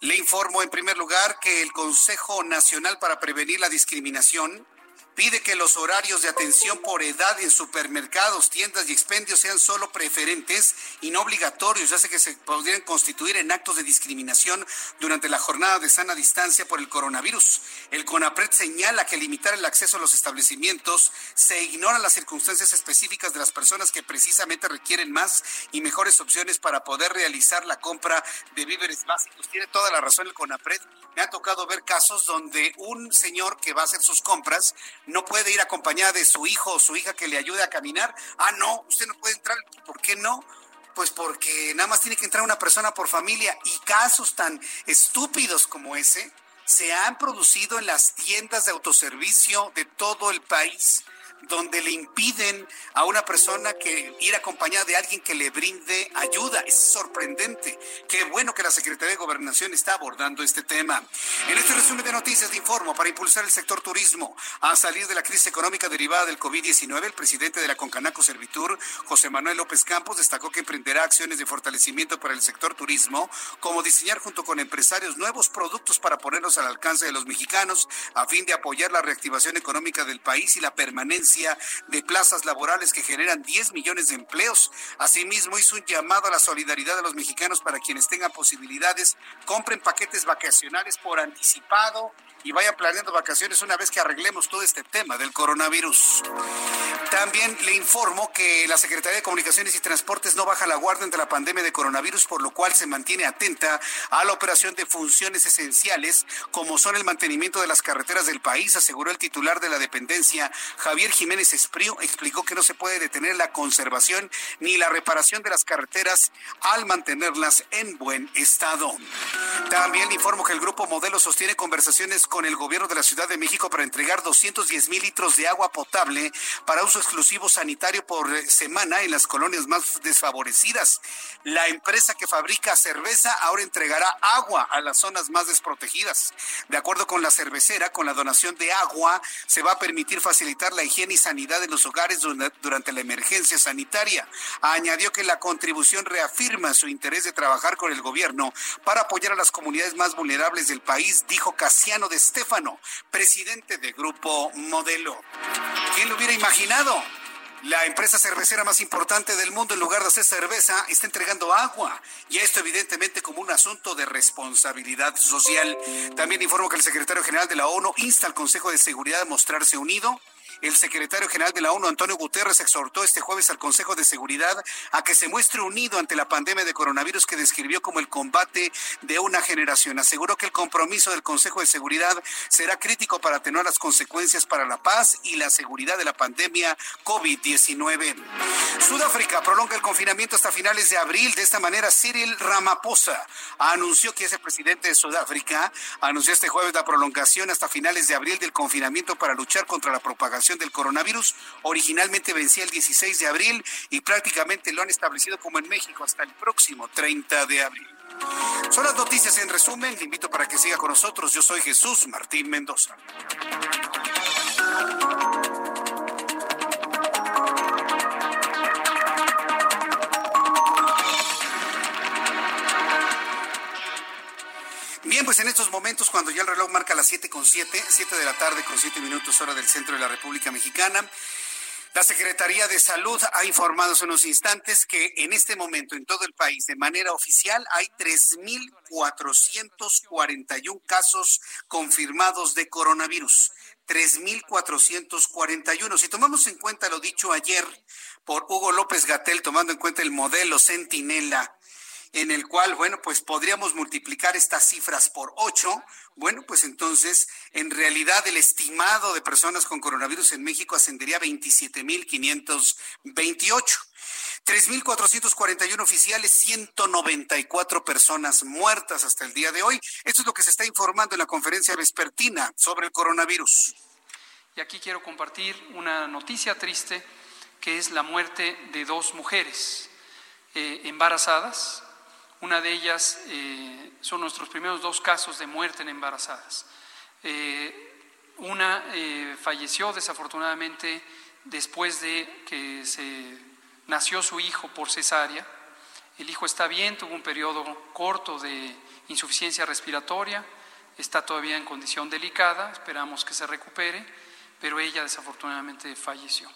Le informo en primer lugar que el Consejo Nacional para Prevenir la Discriminación pide que los horarios de atención por edad en supermercados, tiendas y expendios sean solo preferentes y no obligatorios, ya sé que se podrían constituir en actos de discriminación durante la jornada de sana distancia por el coronavirus. El CONAPRED señala que limitar el acceso a los establecimientos se ignoran las circunstancias específicas de las personas que precisamente requieren más y mejores opciones para poder realizar la compra de víveres básicos. Tiene toda la razón el CONAPRED. Me ha tocado ver casos donde un señor que va a hacer sus compras no puede ir acompañada de su hijo o su hija que le ayude a caminar. Ah, no, usted no puede entrar. ¿Por qué no? Pues porque nada más tiene que entrar una persona por familia y casos tan estúpidos como ese se han producido en las tiendas de autoservicio de todo el país donde le impiden a una persona que ir acompañada de alguien que le brinde ayuda. Es sorprendente. Qué bueno que la Secretaría de Gobernación está abordando este tema. En este resumen de noticias de informo para impulsar el sector turismo a salir de la crisis económica derivada del COVID-19, el presidente de la Concanaco Servitur, José Manuel López Campos, destacó que emprenderá acciones de fortalecimiento para el sector turismo, como diseñar junto con empresarios nuevos productos para ponerlos al alcance de los mexicanos a fin de apoyar la reactivación económica del país y la permanencia de plazas laborales que generan 10 millones de empleos. Asimismo, hizo un llamado a la solidaridad de los mexicanos para quienes tengan posibilidades, compren paquetes vacacionales por anticipado y vayan planeando vacaciones una vez que arreglemos todo este tema del coronavirus. También le informo que la Secretaría de Comunicaciones y Transportes no baja la guardia ante la pandemia de coronavirus, por lo cual se mantiene atenta a la operación de funciones esenciales como son el mantenimiento de las carreteras del país, aseguró el titular de la dependencia, Javier Jiménez Espriu, explicó que no se puede detener la conservación ni la reparación de las carreteras al mantenerlas en buen estado. También informo que el Grupo Modelo sostiene conversaciones con el gobierno de la Ciudad de México para entregar 210 mil litros de agua potable para uso exclusivo sanitario por semana en las colonias más desfavorecidas. La empresa que fabrica cerveza ahora entregará agua a las zonas más desprotegidas. De acuerdo con la cervecera, con la donación de agua se va a permitir facilitar la higiene y sanidad en los hogares durante la emergencia sanitaria. Añadió que la contribución reafirma su interés de trabajar con el gobierno para apoyar a las comunidades más vulnerables del país, dijo Casiano de Estefano, presidente de Grupo Modelo. ¿Quién lo hubiera imaginado? La empresa cervecera más importante del mundo, en lugar de hacer cerveza, está entregando agua. Y esto evidentemente como un asunto de responsabilidad social. También informo que el secretario general de la ONU insta al Consejo de Seguridad a mostrarse unido el secretario general de la ONU, Antonio Guterres, exhortó este jueves al Consejo de Seguridad a que se muestre unido ante la pandemia de coronavirus que describió como el combate de una generación. Aseguró que el compromiso del Consejo de Seguridad será crítico para atenuar las consecuencias para la paz y la seguridad de la pandemia COVID-19. Sudáfrica prolonga el confinamiento hasta finales de abril. De esta manera, Cyril Ramaphosa anunció que es el presidente de Sudáfrica. Anunció este jueves la prolongación hasta finales de abril del confinamiento para luchar contra la propagación del coronavirus. Originalmente vencía el 16 de abril y prácticamente lo han establecido como en México hasta el próximo 30 de abril. Son las noticias en resumen. Le invito para que siga con nosotros. Yo soy Jesús Martín Mendoza. Bien, pues en estos momentos, cuando ya el reloj marca las 7 con 7, 7 de la tarde con 7 minutos hora del centro de la República Mexicana, la Secretaría de Salud ha informado hace unos instantes que en este momento en todo el país, de manera oficial, hay 3.441 casos confirmados de coronavirus. 3.441. Si tomamos en cuenta lo dicho ayer por Hugo López Gatel, tomando en cuenta el modelo Centinela, en el cual, bueno, pues podríamos multiplicar estas cifras por ocho. Bueno, pues entonces, en realidad, el estimado de personas con coronavirus en México ascendería a 27.528. 3.441 oficiales, 194 personas muertas hasta el día de hoy. Esto es lo que se está informando en la conferencia vespertina sobre el coronavirus. Y aquí quiero compartir una noticia triste, que es la muerte de dos mujeres eh, embarazadas una de ellas eh, son nuestros primeros dos casos de muerte en embarazadas. Eh, una eh, falleció desafortunadamente después de que se nació su hijo por cesárea. El hijo está bien, tuvo un periodo corto de insuficiencia respiratoria, está todavía en condición delicada, esperamos que se recupere, pero ella desafortunadamente falleció.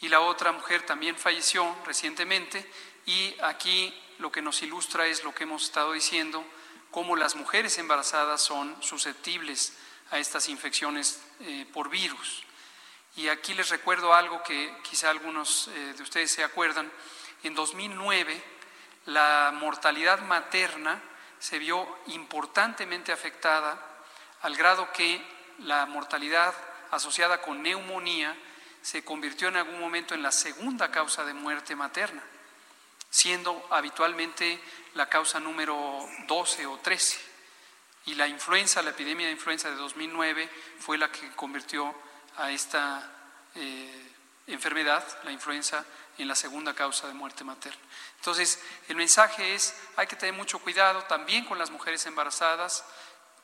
Y la otra mujer también falleció recientemente y aquí lo que nos ilustra es lo que hemos estado diciendo, cómo las mujeres embarazadas son susceptibles a estas infecciones eh, por virus. Y aquí les recuerdo algo que quizá algunos eh, de ustedes se acuerdan. En 2009 la mortalidad materna se vio importantemente afectada al grado que la mortalidad asociada con neumonía se convirtió en algún momento en la segunda causa de muerte materna. Siendo habitualmente la causa número 12 o 13. Y la influenza, la epidemia de influenza de 2009 fue la que convirtió a esta eh, enfermedad, la influenza, en la segunda causa de muerte materna. Entonces, el mensaje es, hay que tener mucho cuidado también con las mujeres embarazadas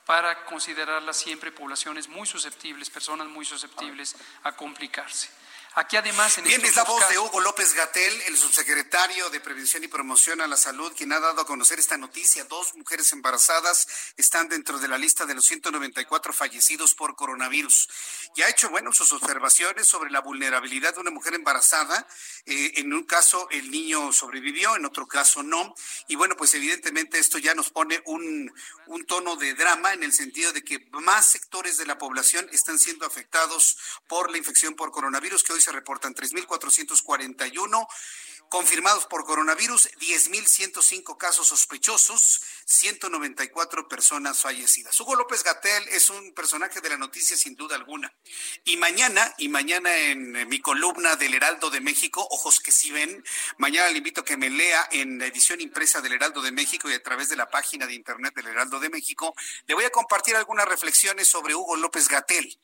para considerarlas siempre poblaciones muy susceptibles, personas muy susceptibles a complicarse. Aquí además... En Bien, es la voz de Hugo López Gatel, el subsecretario de Prevención y Promoción a la Salud, quien ha dado a conocer esta noticia. Dos mujeres embarazadas están dentro de la lista de los 194 fallecidos por coronavirus. Y ha hecho, bueno, sus observaciones sobre la vulnerabilidad de una mujer embarazada. Eh, en un caso el niño sobrevivió, en otro caso no. Y bueno, pues evidentemente esto ya nos pone un, un tono de drama en el sentido de que más sectores de la población están siendo afectados por la infección por coronavirus que hoy se reportan 3.441 confirmados por coronavirus, 10.105 casos sospechosos, 194 personas fallecidas. Hugo López Gatel es un personaje de la noticia sin duda alguna. Y mañana, y mañana en mi columna del Heraldo de México, ojos que si ven, mañana le invito a que me lea en la edición impresa del Heraldo de México y a través de la página de internet del Heraldo de México, le voy a compartir algunas reflexiones sobre Hugo López Gatel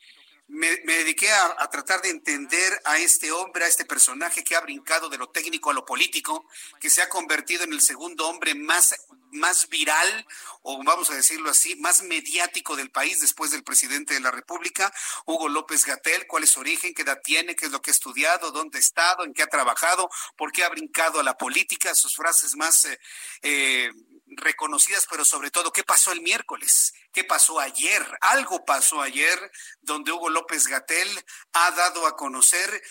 me, dediqué a, tratar de entender a este hombre, a este personaje que ha brincado de lo técnico a lo político, que se ha convertido en el segundo hombre más, más viral, o vamos a decirlo así, más mediático del país después del presidente de la República, Hugo López Gatel, cuál es su origen, qué edad tiene, qué es lo que ha estudiado, dónde ha estado, en qué ha trabajado, por qué ha brincado a la política, sus frases más... Eh, eh, reconocidas, pero sobre todo, ¿qué pasó el miércoles? ¿Qué pasó ayer? Algo pasó ayer donde Hugo López Gatel ha dado a conocer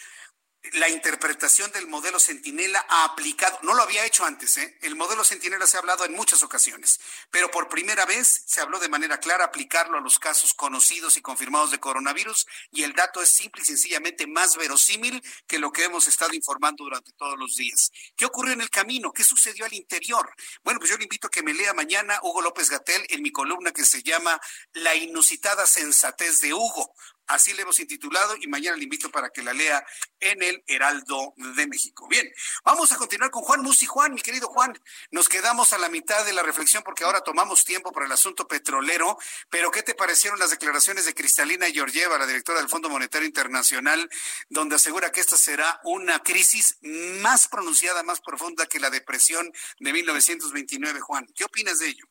la interpretación del modelo Centinela ha aplicado, no lo había hecho antes, ¿eh? el modelo Centinela se ha hablado en muchas ocasiones, pero por primera vez se habló de manera clara aplicarlo a los casos conocidos y confirmados de coronavirus y el dato es simple y sencillamente más verosímil que lo que hemos estado informando durante todos los días. ¿Qué ocurrió en el camino? ¿Qué sucedió al interior? Bueno, pues yo le invito a que me lea mañana Hugo López Gatel en mi columna que se llama La inusitada sensatez de Hugo. Así le hemos intitulado y mañana le invito para que la lea en el Heraldo de México. Bien, vamos a continuar con Juan Musi. Juan, mi querido Juan, nos quedamos a la mitad de la reflexión porque ahora tomamos tiempo para el asunto petrolero, pero ¿qué te parecieron las declaraciones de Cristalina Georgieva, la directora del Fondo Monetario Internacional, donde asegura que esta será una crisis más pronunciada, más profunda que la depresión de 1929, Juan? ¿Qué opinas de ello?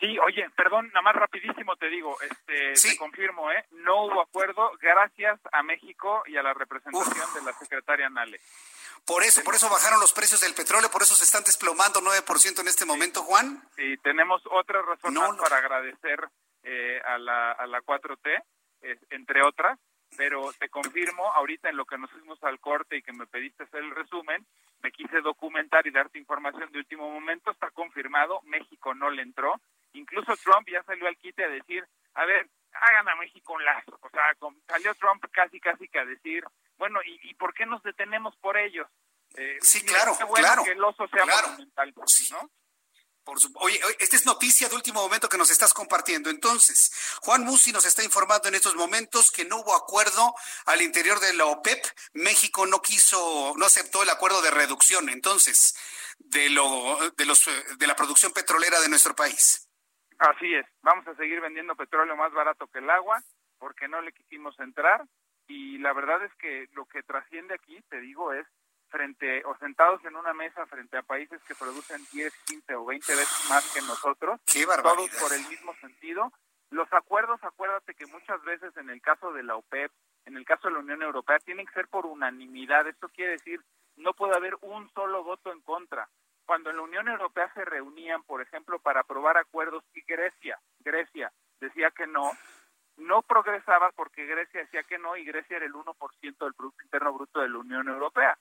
Sí, oye, perdón, nada más rapidísimo te digo, este, te confirmo, ¿eh? No hubo acuerdo gracias a México y a la representación de la secretaria Nale. Por eso, por eso bajaron los precios del petróleo, por eso se están desplomando 9% en este momento, Juan. Sí, tenemos otra razón más para agradecer eh, a, la, a la 4T, entre otras, pero te confirmo, ahorita en lo que nos fuimos al corte y que me pediste hacer el resumen, me quise documentar y darte información de último momento, está confirmado, México no le entró, Incluso Trump ya salió al quite a decir, a ver, hagan a México un lazo. O sea, salió Trump casi, casi que a decir, bueno, ¿y, por qué nos detenemos por ellos? Eh, sí, claro, claro. Que el oso sea monumental, ¿no? Por oye, esta es noticia de último momento que nos estás compartiendo. Entonces, Juan Musi nos está informando en estos momentos que no hubo acuerdo al interior de la OPEP. México no quiso, no aceptó el acuerdo de reducción, entonces, de lo, de los, de la producción petrolera de nuestro país. Así es, vamos a seguir vendiendo petróleo más barato que el agua porque no le quisimos entrar y la verdad es que lo que trasciende aquí, te digo, es frente o sentados en una mesa frente a países que producen 10, 15 o 20 veces más que nosotros, todos por el mismo sentido. Los acuerdos, acuérdate que muchas veces en el caso de la OPEP, en el caso de la Unión Europea, tienen que ser por unanimidad. Esto quiere decir, no puede haber un solo voto en contra cuando en la Unión Europea se reunían, por ejemplo, para aprobar acuerdos y Grecia, Grecia decía que no, no progresaba porque Grecia decía que no y Grecia era el 1% del Producto Interno Bruto de la Unión Europea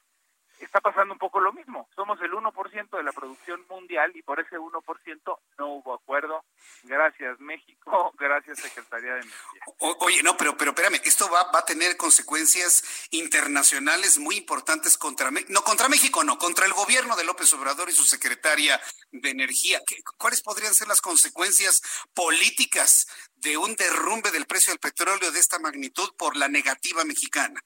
está pasando un poco lo mismo. Somos el 1% de la producción mundial y por ese 1% no hubo acuerdo. Gracias México, gracias Secretaría de Energía. oye, no, pero pero espérame, esto va, va a tener consecuencias internacionales muy importantes contra no contra México, no, contra el gobierno de López Obrador y su secretaria de Energía. ¿Cuáles podrían ser las consecuencias políticas de un derrumbe del precio del petróleo de esta magnitud por la negativa mexicana?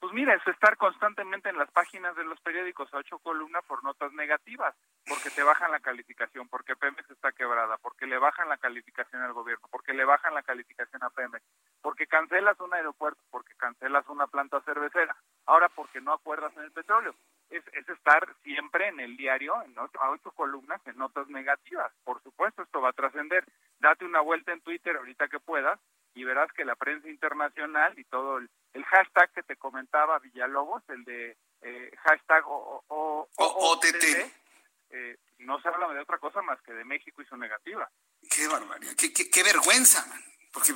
Pues mira, es estar constantemente en las páginas de los periódicos a ocho columnas por notas negativas, porque te bajan la calificación, porque Pemex está quebrada, porque le bajan la calificación al gobierno, porque le bajan la calificación a Pemex, porque cancelas un aeropuerto, porque cancelas una planta cervecera, ahora porque no acuerdas en el petróleo. Es, es estar siempre en el diario, en ocho, a ocho columnas, en notas negativas. Por supuesto, esto va a trascender. Date una vuelta en Twitter ahorita que puedas y verás que la prensa internacional y todo el, hashtag que te comentaba Villalobos, el de eh, hashtag o, o, OTT, eh, no se habla de otra cosa más que de México y su negativa. Qué barbaridad, qué, qué, vergüenza, Porque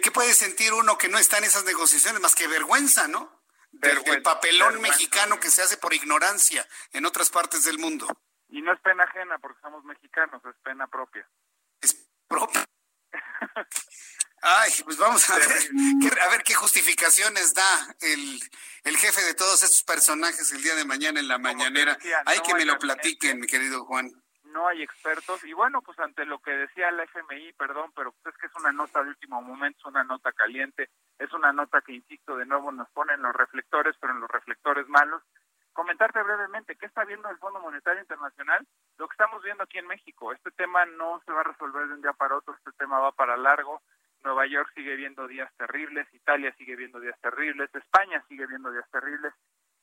¿qué, puede sentir uno que no está en esas negociaciones más que vergüenza, ¿no? el papelón mexicano que se hace por ignorancia en otras partes del mundo. Y no es pena ajena porque somos mexicanos, es pena propia. Es propia. Ay, pues vamos a ver, a ver qué justificaciones da el, el jefe de todos estos personajes el día de mañana en la mañanera. hay que me lo platiquen, mi querido Juan. No hay expertos. Y bueno, pues ante lo que decía la FMI, perdón, pero pues es que es una nota de último momento, es una nota caliente, es una nota que, insisto, de nuevo nos pone en los reflectores, pero en los reflectores malos. Comentarte brevemente, ¿qué está viendo el Fondo Monetario Internacional? Lo que estamos viendo aquí en México. Este tema no se va a resolver de un día para otro, este tema va para largo Nueva York sigue viendo días terribles, Italia sigue viendo días terribles, España sigue viendo días terribles.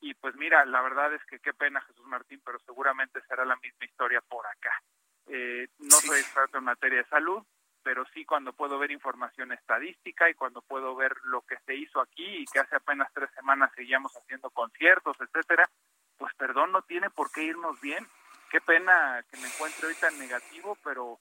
Y pues mira, la verdad es que qué pena Jesús Martín, pero seguramente será la misma historia por acá. Eh, no soy experto en materia de salud, pero sí cuando puedo ver información estadística y cuando puedo ver lo que se hizo aquí y que hace apenas tres semanas seguíamos haciendo conciertos, etcétera, pues perdón, no tiene por qué irnos bien. Qué pena que me encuentre hoy tan negativo, pero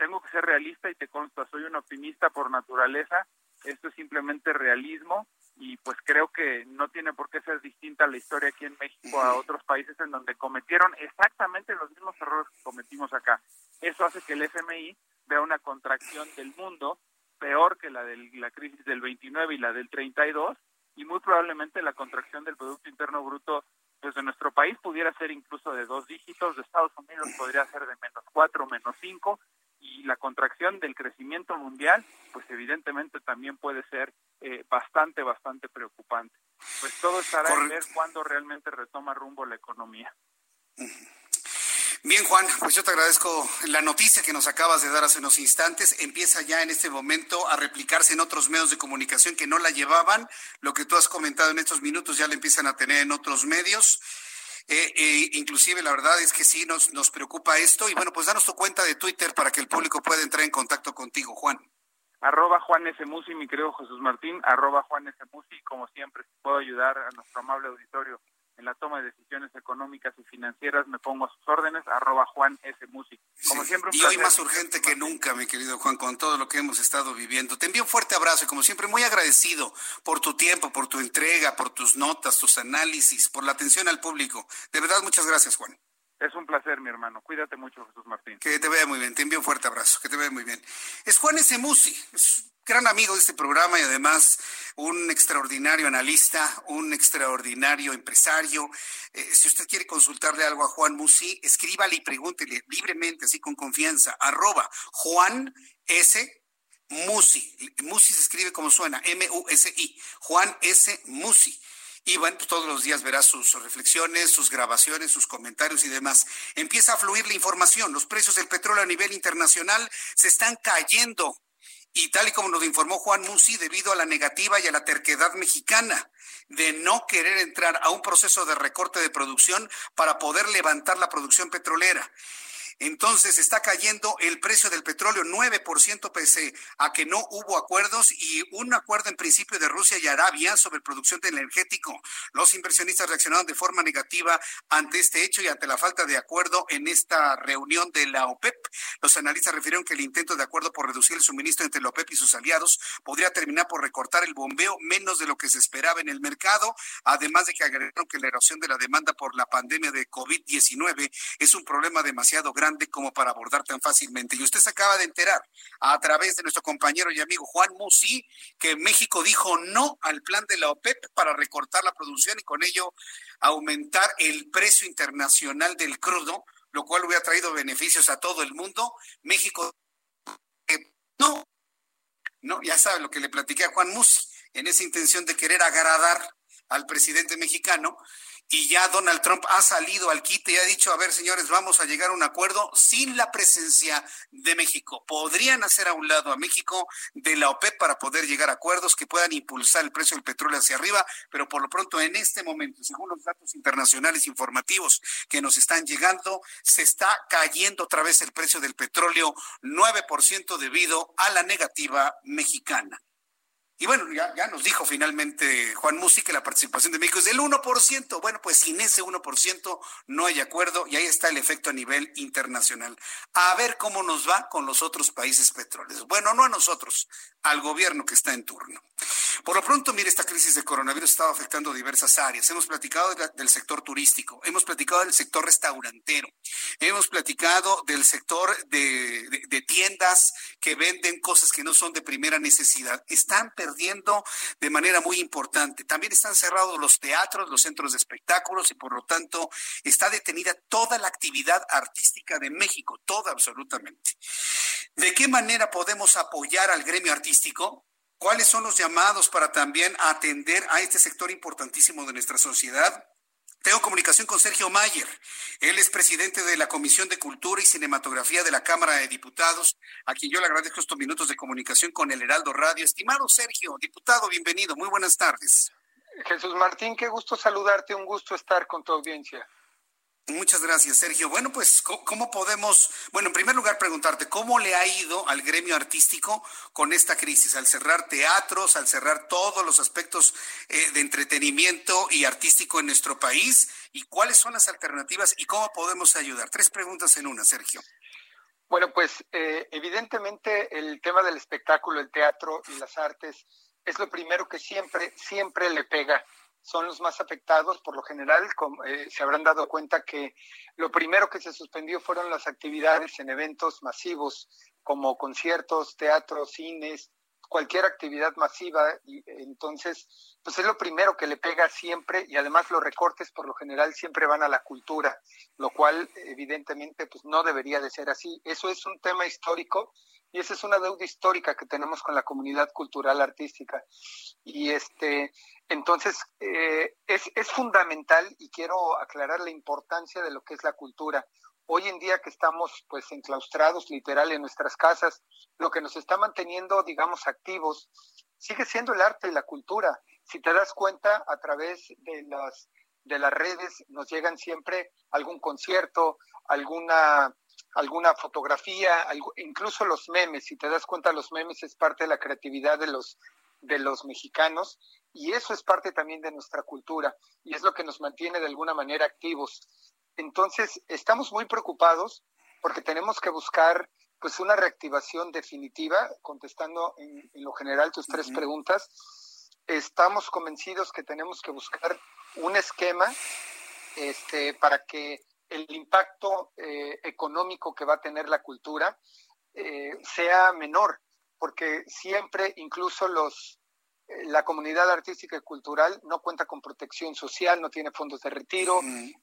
tengo que ser realista y te consta, soy un optimista por naturaleza, esto es simplemente realismo y pues creo que no tiene por qué ser distinta la historia aquí en México a otros países en donde cometieron exactamente los mismos errores que cometimos acá. Eso hace que el FMI vea una contracción del mundo peor que la de la crisis del 29 y la del 32 y muy probablemente la contracción del Producto Interno Bruto pues de nuestro país pudiera ser incluso de dos dígitos, de Estados Unidos podría ser de menos cuatro, menos cinco, y la contracción del crecimiento mundial, pues evidentemente también puede ser eh, bastante, bastante preocupante. Pues todo estará en ver cuándo realmente retoma rumbo la economía. Bien, Juan, pues yo te agradezco la noticia que nos acabas de dar hace unos instantes. Empieza ya en este momento a replicarse en otros medios de comunicación que no la llevaban. Lo que tú has comentado en estos minutos ya la empiezan a tener en otros medios. Eh, eh, inclusive la verdad es que sí nos, nos preocupa esto. Y bueno, pues danos tu cuenta de Twitter para que el público pueda entrar en contacto contigo, Juan. Arroba Juan S. Musi, mi querido Jesús Martín, arroba Juan S. Musi, como siempre, si puedo ayudar a nuestro amable auditorio en la toma de decisiones económicas y financieras, me pongo a sus órdenes, arroba Juan S. Musi. Como siempre, y hoy más urgente que nunca, mi querido Juan, con todo lo que hemos estado viviendo. Te envío un fuerte abrazo y como siempre, muy agradecido por tu tiempo, por tu entrega, por tus notas, tus análisis, por la atención al público. De verdad, muchas gracias, Juan. Es un placer, mi hermano. Cuídate mucho, Jesús Martín. Que te vea muy bien. Te envío un fuerte abrazo. Que te vea muy bien. Es Juan S. Musi. Es gran amigo de este programa y además un extraordinario analista, un extraordinario empresario. Eh, si usted quiere consultarle algo a Juan Musi, escríbale y pregúntele libremente, así con confianza, arroba Juan S. Musi. Musi se escribe como suena, M-U-S-I. Juan S. Musi. Y bueno, pues todos los días verá sus reflexiones, sus grabaciones, sus comentarios y demás. Empieza a fluir la información. Los precios del petróleo a nivel internacional se están cayendo y tal y como nos informó Juan Musi, debido a la negativa y a la terquedad mexicana de no querer entrar a un proceso de recorte de producción para poder levantar la producción petrolera. Entonces está cayendo el precio del petróleo 9% pese a que no hubo acuerdos y un acuerdo en principio de Rusia y Arabia sobre producción de energético. Los inversionistas reaccionaron de forma negativa ante este hecho y ante la falta de acuerdo en esta reunión de la OPEP. Los analistas refirieron que el intento de acuerdo por reducir el suministro entre la OPEP y sus aliados podría terminar por recortar el bombeo menos de lo que se esperaba en el mercado, además de que agregaron que la erosión de la demanda por la pandemia de COVID-19 es un problema demasiado grande como para abordar tan fácilmente. Y usted se acaba de enterar a través de nuestro compañero y amigo Juan Musi que México dijo no al plan de la OPEP para recortar la producción y con ello aumentar el precio internacional del crudo, lo cual hubiera traído beneficios a todo el mundo. México eh, no, no, ya sabe lo que le platiqué a Juan Musi en esa intención de querer agradar al presidente mexicano y ya Donald Trump ha salido al quite y ha dicho, a ver, señores, vamos a llegar a un acuerdo sin la presencia de México. Podrían hacer a un lado a México de la OPEP para poder llegar a acuerdos que puedan impulsar el precio del petróleo hacia arriba, pero por lo pronto en este momento, según los datos internacionales informativos que nos están llegando, se está cayendo otra vez el precio del petróleo 9% debido a la negativa mexicana. Y bueno, ya, nos dijo finalmente Juan Musi que la participación de México es del 1%. Bueno, pues sin ese 1% no hay acuerdo y ahí está el efecto a nivel internacional. A ver cómo nos va con los otros países petroleros. Bueno, no a nosotros, al gobierno que está en turno. Por lo pronto, mire, esta crisis de coronavirus estaba afectando diversas áreas. Hemos platicado del sector turístico, hemos platicado del sector restaurantero, hemos platicado del sector de, de tiendas que venden cosas que no son de primera necesidad. Están perdiendo de manera muy importante. También están cerrados los teatros, los centros de espectáculos y por lo tanto está detenida toda la actividad artística de México, toda absolutamente. ¿De qué manera podemos apoyar al gremio artístico? ¿Cuáles son los llamados para también atender a este sector importantísimo de nuestra sociedad? Tengo comunicación con Sergio Mayer. Él es presidente de la Comisión de Cultura y Cinematografía de la Cámara de Diputados, a quien yo le agradezco estos minutos de comunicación con el Heraldo Radio. Estimado Sergio, diputado, bienvenido. Muy buenas tardes. Jesús Martín, qué gusto saludarte, un gusto estar con tu audiencia. Muchas gracias, Sergio. Bueno, pues, ¿cómo podemos, bueno, en primer lugar preguntarte, ¿cómo le ha ido al gremio artístico con esta crisis, al cerrar teatros, al cerrar todos los aspectos eh, de entretenimiento y artístico en nuestro país? ¿Y cuáles son las alternativas y cómo podemos ayudar? Tres preguntas en una, Sergio. Bueno, pues eh, evidentemente el tema del espectáculo, el teatro y las artes es lo primero que siempre, siempre le pega son los más afectados. Por lo general, eh, se habrán dado cuenta que lo primero que se suspendió fueron las actividades en eventos masivos como conciertos, teatros, cines, cualquier actividad masiva. Entonces, pues es lo primero que le pega siempre y además los recortes por lo general siempre van a la cultura, lo cual evidentemente pues no debería de ser así. Eso es un tema histórico y esa es una deuda histórica que tenemos con la comunidad cultural artística. Y este, entonces, eh, es, es fundamental y quiero aclarar la importancia de lo que es la cultura. Hoy en día que estamos pues enclaustrados literal en nuestras casas, lo que nos está manteniendo, digamos, activos, sigue siendo el arte y la cultura. Si te das cuenta, a través de las, de las redes nos llegan siempre algún concierto, alguna alguna fotografía, incluso los memes, si te das cuenta, los memes es parte de la creatividad de los, de los mexicanos y eso es parte también de nuestra cultura y es lo que nos mantiene de alguna manera activos. Entonces, estamos muy preocupados porque tenemos que buscar pues una reactivación definitiva, contestando en, lo general tus tres preguntas. Estamos convencidos que tenemos que buscar un esquema este, para que el impacto eh, económico que va a tener la cultura eh, sea menor, porque siempre incluso los eh, la comunidad artística y cultural no cuenta con protección social, no tiene fondos de retiro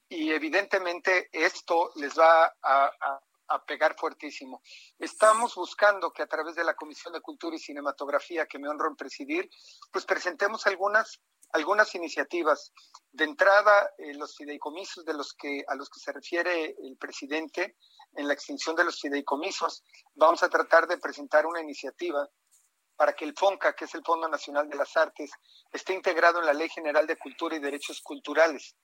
y evidentemente esto les va a, a, pegar fuertísimo. Estamos buscando que a través de la Comisión de Cultura y Cinematografía que me honro en presidir, pues presentemos algunas algunas iniciativas. De entrada, eh, los fideicomisos de los que, a los que se refiere el presidente en la extinción de los fideicomisos, vamos a tratar de presentar una iniciativa para que el FONCA, que es el Fondo Nacional de las Artes, esté integrado en la Ley General de Cultura y Derechos Culturales.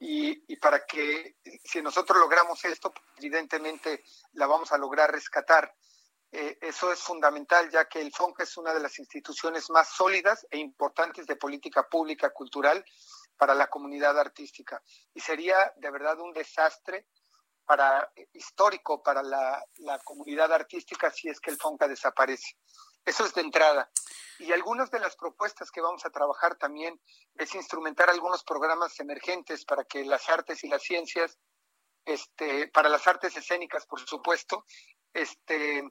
Y, y, para que si nosotros logramos esto, evidentemente la vamos a lograr rescatar. Eh, eso es fundamental, ya que el FONCA es una de las instituciones más sólidas e importantes de política pública cultural para la comunidad artística. Y sería de verdad un desastre para, histórico para la, la comunidad artística si es que el FONCA desaparece. Eso es de entrada. Y algunas de las propuestas que vamos a trabajar también es instrumentar algunos programas emergentes para que las artes y las ciencias, este, para las artes escénicas, por supuesto, este,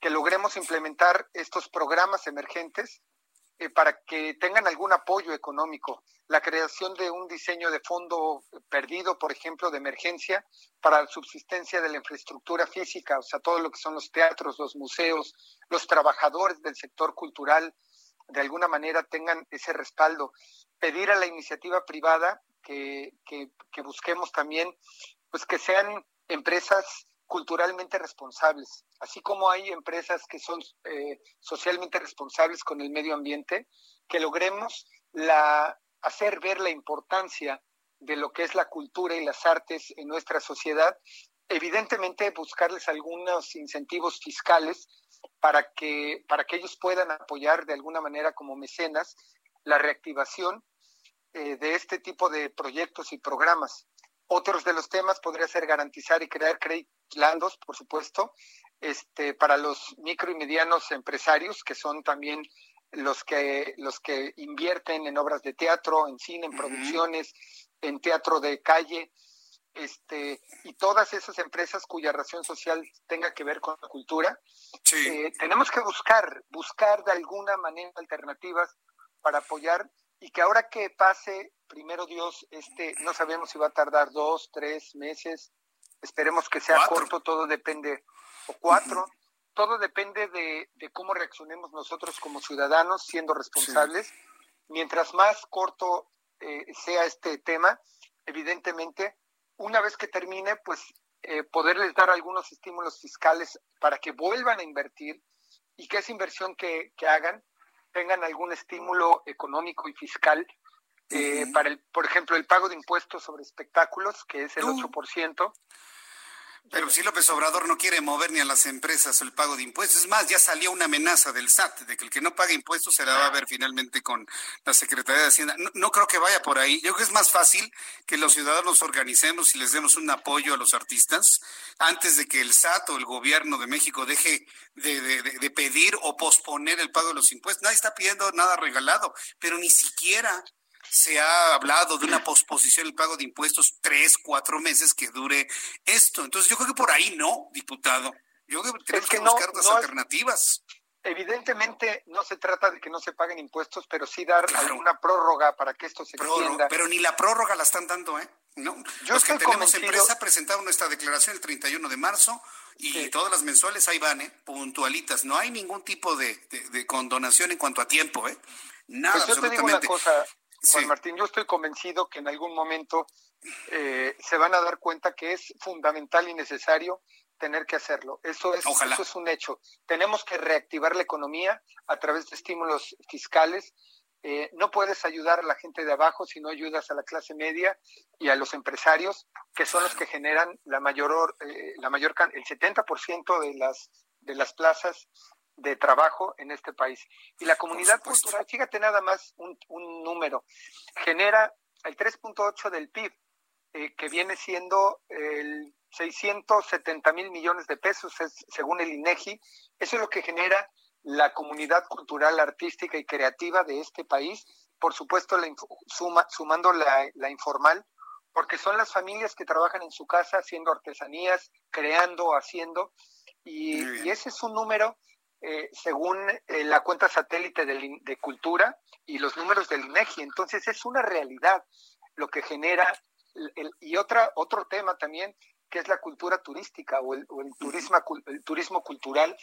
que logremos implementar estos programas emergentes eh, para que tengan algún apoyo económico. La creación de un diseño de fondo perdido, por ejemplo, de emergencia para la subsistencia de la infraestructura física, o sea, todo lo que son los teatros, los museos, los trabajadores del sector cultural, de alguna manera tengan ese respaldo. pedir a la iniciativa privada que, que, busquemos también, pues que sean empresas culturalmente responsables, así como hay empresas que son eh, socialmente responsables con el medio ambiente, que logremos hacer ver la importancia de lo que es la cultura y las artes en nuestra sociedad, evidentemente buscarles algunos incentivos fiscales para que, para que ellos puedan apoyar de alguna manera como mecenas la reactivación eh, de este tipo de proyectos y programas. Otros de los temas podría ser garantizar y crear créditos por supuesto, este, para los micro y medianos empresarios, que son también los que, los que invierten en obras de teatro, en cine, en producciones, en teatro de calle, este, y todas esas empresas cuya razón social tenga que ver con la cultura, eh, tenemos que buscar, buscar de alguna manera alternativas para apoyar y que ahora que pase, primero Dios, este, no sabemos si va a tardar dos, tres meses, esperemos que sea corto, todo depende, o cuatro, todo depende de, cómo reaccionemos nosotros como ciudadanos, siendo responsables. Mientras más corto eh, sea este tema, evidentemente una vez que termine, pues eh, poderles dar algunos estímulos fiscales para que vuelvan a invertir y que esa inversión que, hagan tengan algún estímulo económico y fiscal eh, para, el, por ejemplo, el pago de impuestos sobre espectáculos, que es el 8%, pero si López Obrador no quiere mover ni a las empresas el pago de impuestos, es más, ya salió una amenaza del SAT de que el que no pague impuestos se la va a ver finalmente con la Secretaría de Hacienda. No, creo que vaya por ahí. Yo creo que es más fácil que los ciudadanos organicemos y les demos un apoyo a los artistas antes de que el SAT o el gobierno de México deje de, de pedir o posponer el pago de los impuestos. Nadie está pidiendo nada regalado, pero ni siquiera se ha hablado de una posposición del pago de impuestos tres, cuatro meses que dure esto. Entonces yo creo que por ahí no, diputado. Yo creo que tenemos que, buscar otras alternativas. Evidentemente no se trata de que no se paguen impuestos, pero sí dar alguna prórroga para que esto se extienda. Pero ni la prórroga la están dando, ¿eh? No. Yo Los que tenemos empresa presentaron nuestra declaración el 31 de marzo y todas las mensuales ahí van, ¿eh? Puntualitas. No hay ningún tipo de, condonación en cuanto a tiempo, ¿eh? Nada, pues yo Te digo una cosa, Juan Martín, yo estoy convencido que en algún momento eh, se van a dar cuenta que es fundamental y necesario tener que hacerlo. Eso es, eso es un hecho. Tenemos que reactivar la economía a través de estímulos fiscales. Eh, no puedes ayudar a la gente de abajo si no ayudas a la clase media y a los empresarios, que son los que generan la mayor, eh, la mayor el 70% de las, de las plazas de trabajo en este país. Y la comunidad cultural, fíjate nada más un, número, genera el 3.8 del PIB, eh, que viene siendo el 670 mil millones de pesos, según el INEGI. Eso es lo que genera la comunidad cultural, artística y creativa de este país. Por supuesto, la suma, sumando la, la informal, porque son las familias que trabajan en su casa haciendo artesanías, creando, haciendo. Y, y, ese es un número eh, según eh, la cuenta satélite de, cultura y los números del INEGI. Entonces es una realidad lo que genera y otra otro tema también que es la cultura turística o el, turismo, el turismo cultural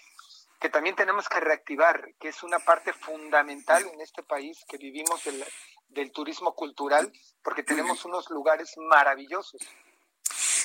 que también tenemos que reactivar, que es una parte fundamental en este país que vivimos del, del turismo cultural, porque tenemos unos lugares maravillosos.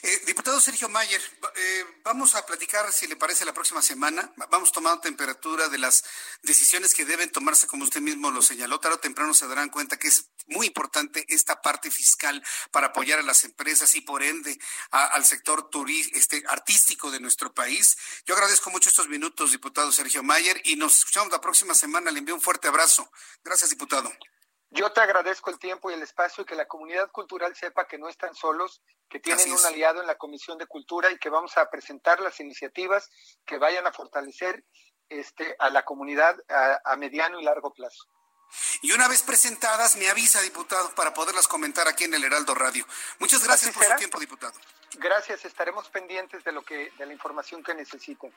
Eh, diputado Sergio Mayer, eh, vamos a platicar, si le parece, la próxima semana. Vamos tomando temperatura de las decisiones que deben tomarse, como usted mismo lo señaló. Tarde o temprano se darán cuenta que es muy importante esta parte fiscal para apoyar a las empresas y, por ende, al sector este, artístico de nuestro país. Yo agradezco mucho estos minutos, diputado Sergio Mayer, y nos escuchamos la próxima semana. Le envío un fuerte abrazo. Gracias, diputado. Yo te agradezco el tiempo y el espacio y que la comunidad cultural sepa que no están solos, que tienen un aliado en la Comisión de Cultura y que vamos a presentar las iniciativas que vayan a fortalecer este, a la comunidad a, mediano y largo plazo. Y una vez presentadas, me avisa, diputado, para poderlas comentar aquí en el Heraldo Radio. Muchas gracias por su tiempo, diputado. Gracias, estaremos pendientes de lo que de la información que necesiten.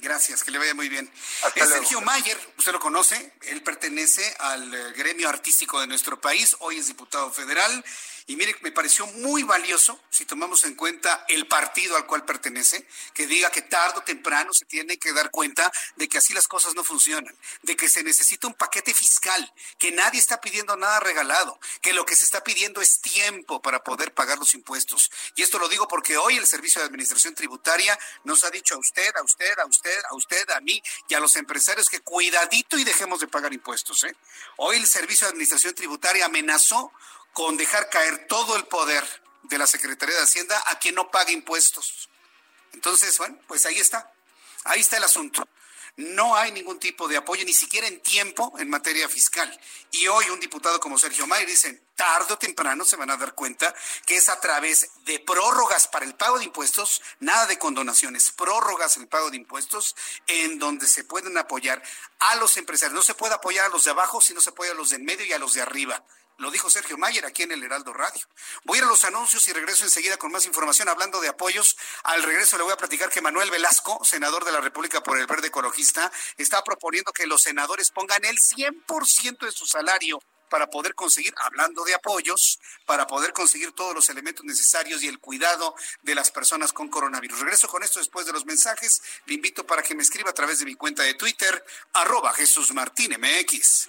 Gracias, que le vaya muy bien. es Sergio Mayer, usted lo conoce, él pertenece al eh, gremio artístico de nuestro país, hoy es diputado federal y mire, me pareció muy valioso, si tomamos en cuenta el partido al cual pertenece, que diga que tarde o temprano se tiene que dar cuenta de que así las cosas no funcionan, de que se necesita un paquete fiscal, que nadie está pidiendo nada regalado, que lo que se está pidiendo es tiempo para poder pagar los impuestos. Y esto lo digo porque hoy el Servicio de Administración Tributaria nos ha dicho a usted, a usted, a usted, a usted, a mí y a los empresarios que cuidadito y dejemos de pagar impuestos. ¿eh? Hoy el Servicio de Administración Tributaria amenazó con dejar caer todo el poder de la Secretaría de Hacienda a quien no pague impuestos. Entonces, bueno, pues ahí está. Ahí está el asunto. No hay ningún tipo de apoyo, ni siquiera en tiempo, en materia fiscal. Y hoy un diputado como Sergio Mayer dice, tarde o temprano se van a dar cuenta que es a través de prórrogas para el pago de impuestos, nada de condonaciones, prórrogas el pago de impuestos, en donde se pueden apoyar a los empresarios. No se puede apoyar a los de abajo, sino se apoya a los de en medio y a los de arriba. Lo dijo Sergio Mayer aquí en el Heraldo Radio. Voy a los anuncios y regreso enseguida con más información. Hablando de apoyos, al regreso le voy a platicar que Manuel Velasco, senador de la República por el Verde Ecologista, está proponiendo que los senadores pongan el 100% de su salario para poder conseguir, hablando de apoyos, para poder conseguir todos los elementos necesarios y el cuidado de las personas con coronavirus. Regreso con esto después de los mensajes. Le invito para que me escriba a través de mi cuenta de Twitter, arroba Jesús Martín MX.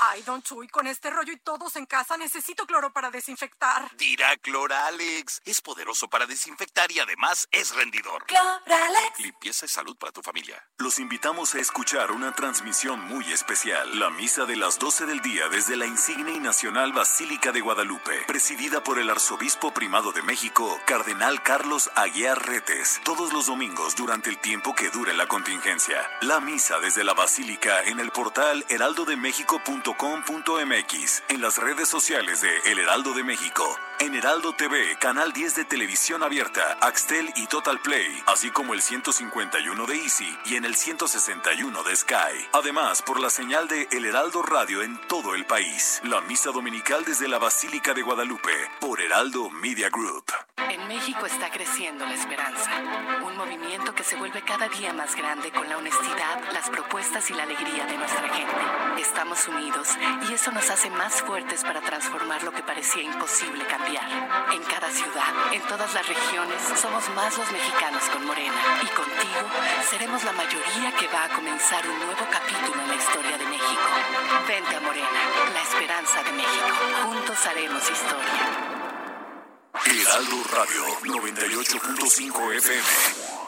Ay, don Chuy, con este rollo y todos en casa necesito cloro para desinfectar. Tira Cloralex. Es poderoso para desinfectar y además es rendidor. Cloralex. Limpieza y salud para tu familia. Los invitamos a escuchar una transmisión muy especial, la misa de las 12 del día desde la insigne y nacional Basílica de Guadalupe, presidida por el arzobispo primado de México, Cardenal Carlos Aguiar Retes, todos los domingos durante el tiempo que dure la contingencia. La misa desde la Basílica en el portal heraldodemexico.com en las redes sociales de El Heraldo de México, en Heraldo TV, Canal 10 de Televisión Abierta, Axtel y Total Play, así como el 151 de Easy y en el 161 de Sky. Además, por la señal de El Heraldo Radio en todo el país. La misa dominical desde la Basílica de Guadalupe, por Heraldo Media Group. En México está creciendo la esperanza, un movimiento que se vuelve cada día más grande con la honestidad, las propuestas y la alegría de nuestra gente. Estamos unidos y eso nos hace más fuertes para transformar lo que parecía imposible cambiar. En cada ciudad, en todas las regiones, somos más los mexicanos con Morena. Y contigo seremos la mayoría que va a comenzar un nuevo capítulo en la historia de México. Vente a Morena, la esperanza de México. Juntos haremos historia. Heraldo Radio 98.5 FM.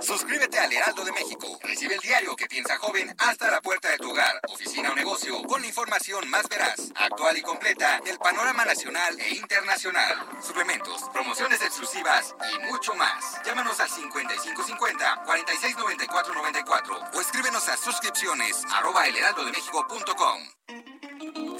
Suscríbete al Heraldo de México. Recibe el diario que piensa joven hasta la puerta de tu hogar, oficina o negocio, con información más veraz, actual y completa del panorama nacional e internacional. Suplementos, promociones exclusivas y mucho más. Llámanos al 5550 469494 o escríbenos a suscripciones arroba.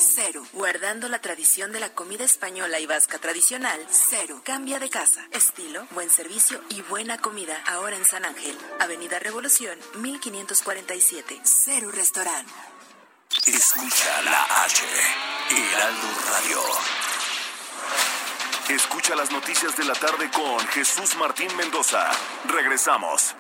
Cero. Guardando la tradición de la comida española y vasca tradicional. Cero. Cambia de casa. Estilo, buen servicio y buena comida. Ahora en San Ángel. Avenida Revolución, 1547. Cero Restaurant. Escucha la H. Heraldo Radio. Escucha las noticias de la tarde con Jesús Martín Mendoza. Regresamos.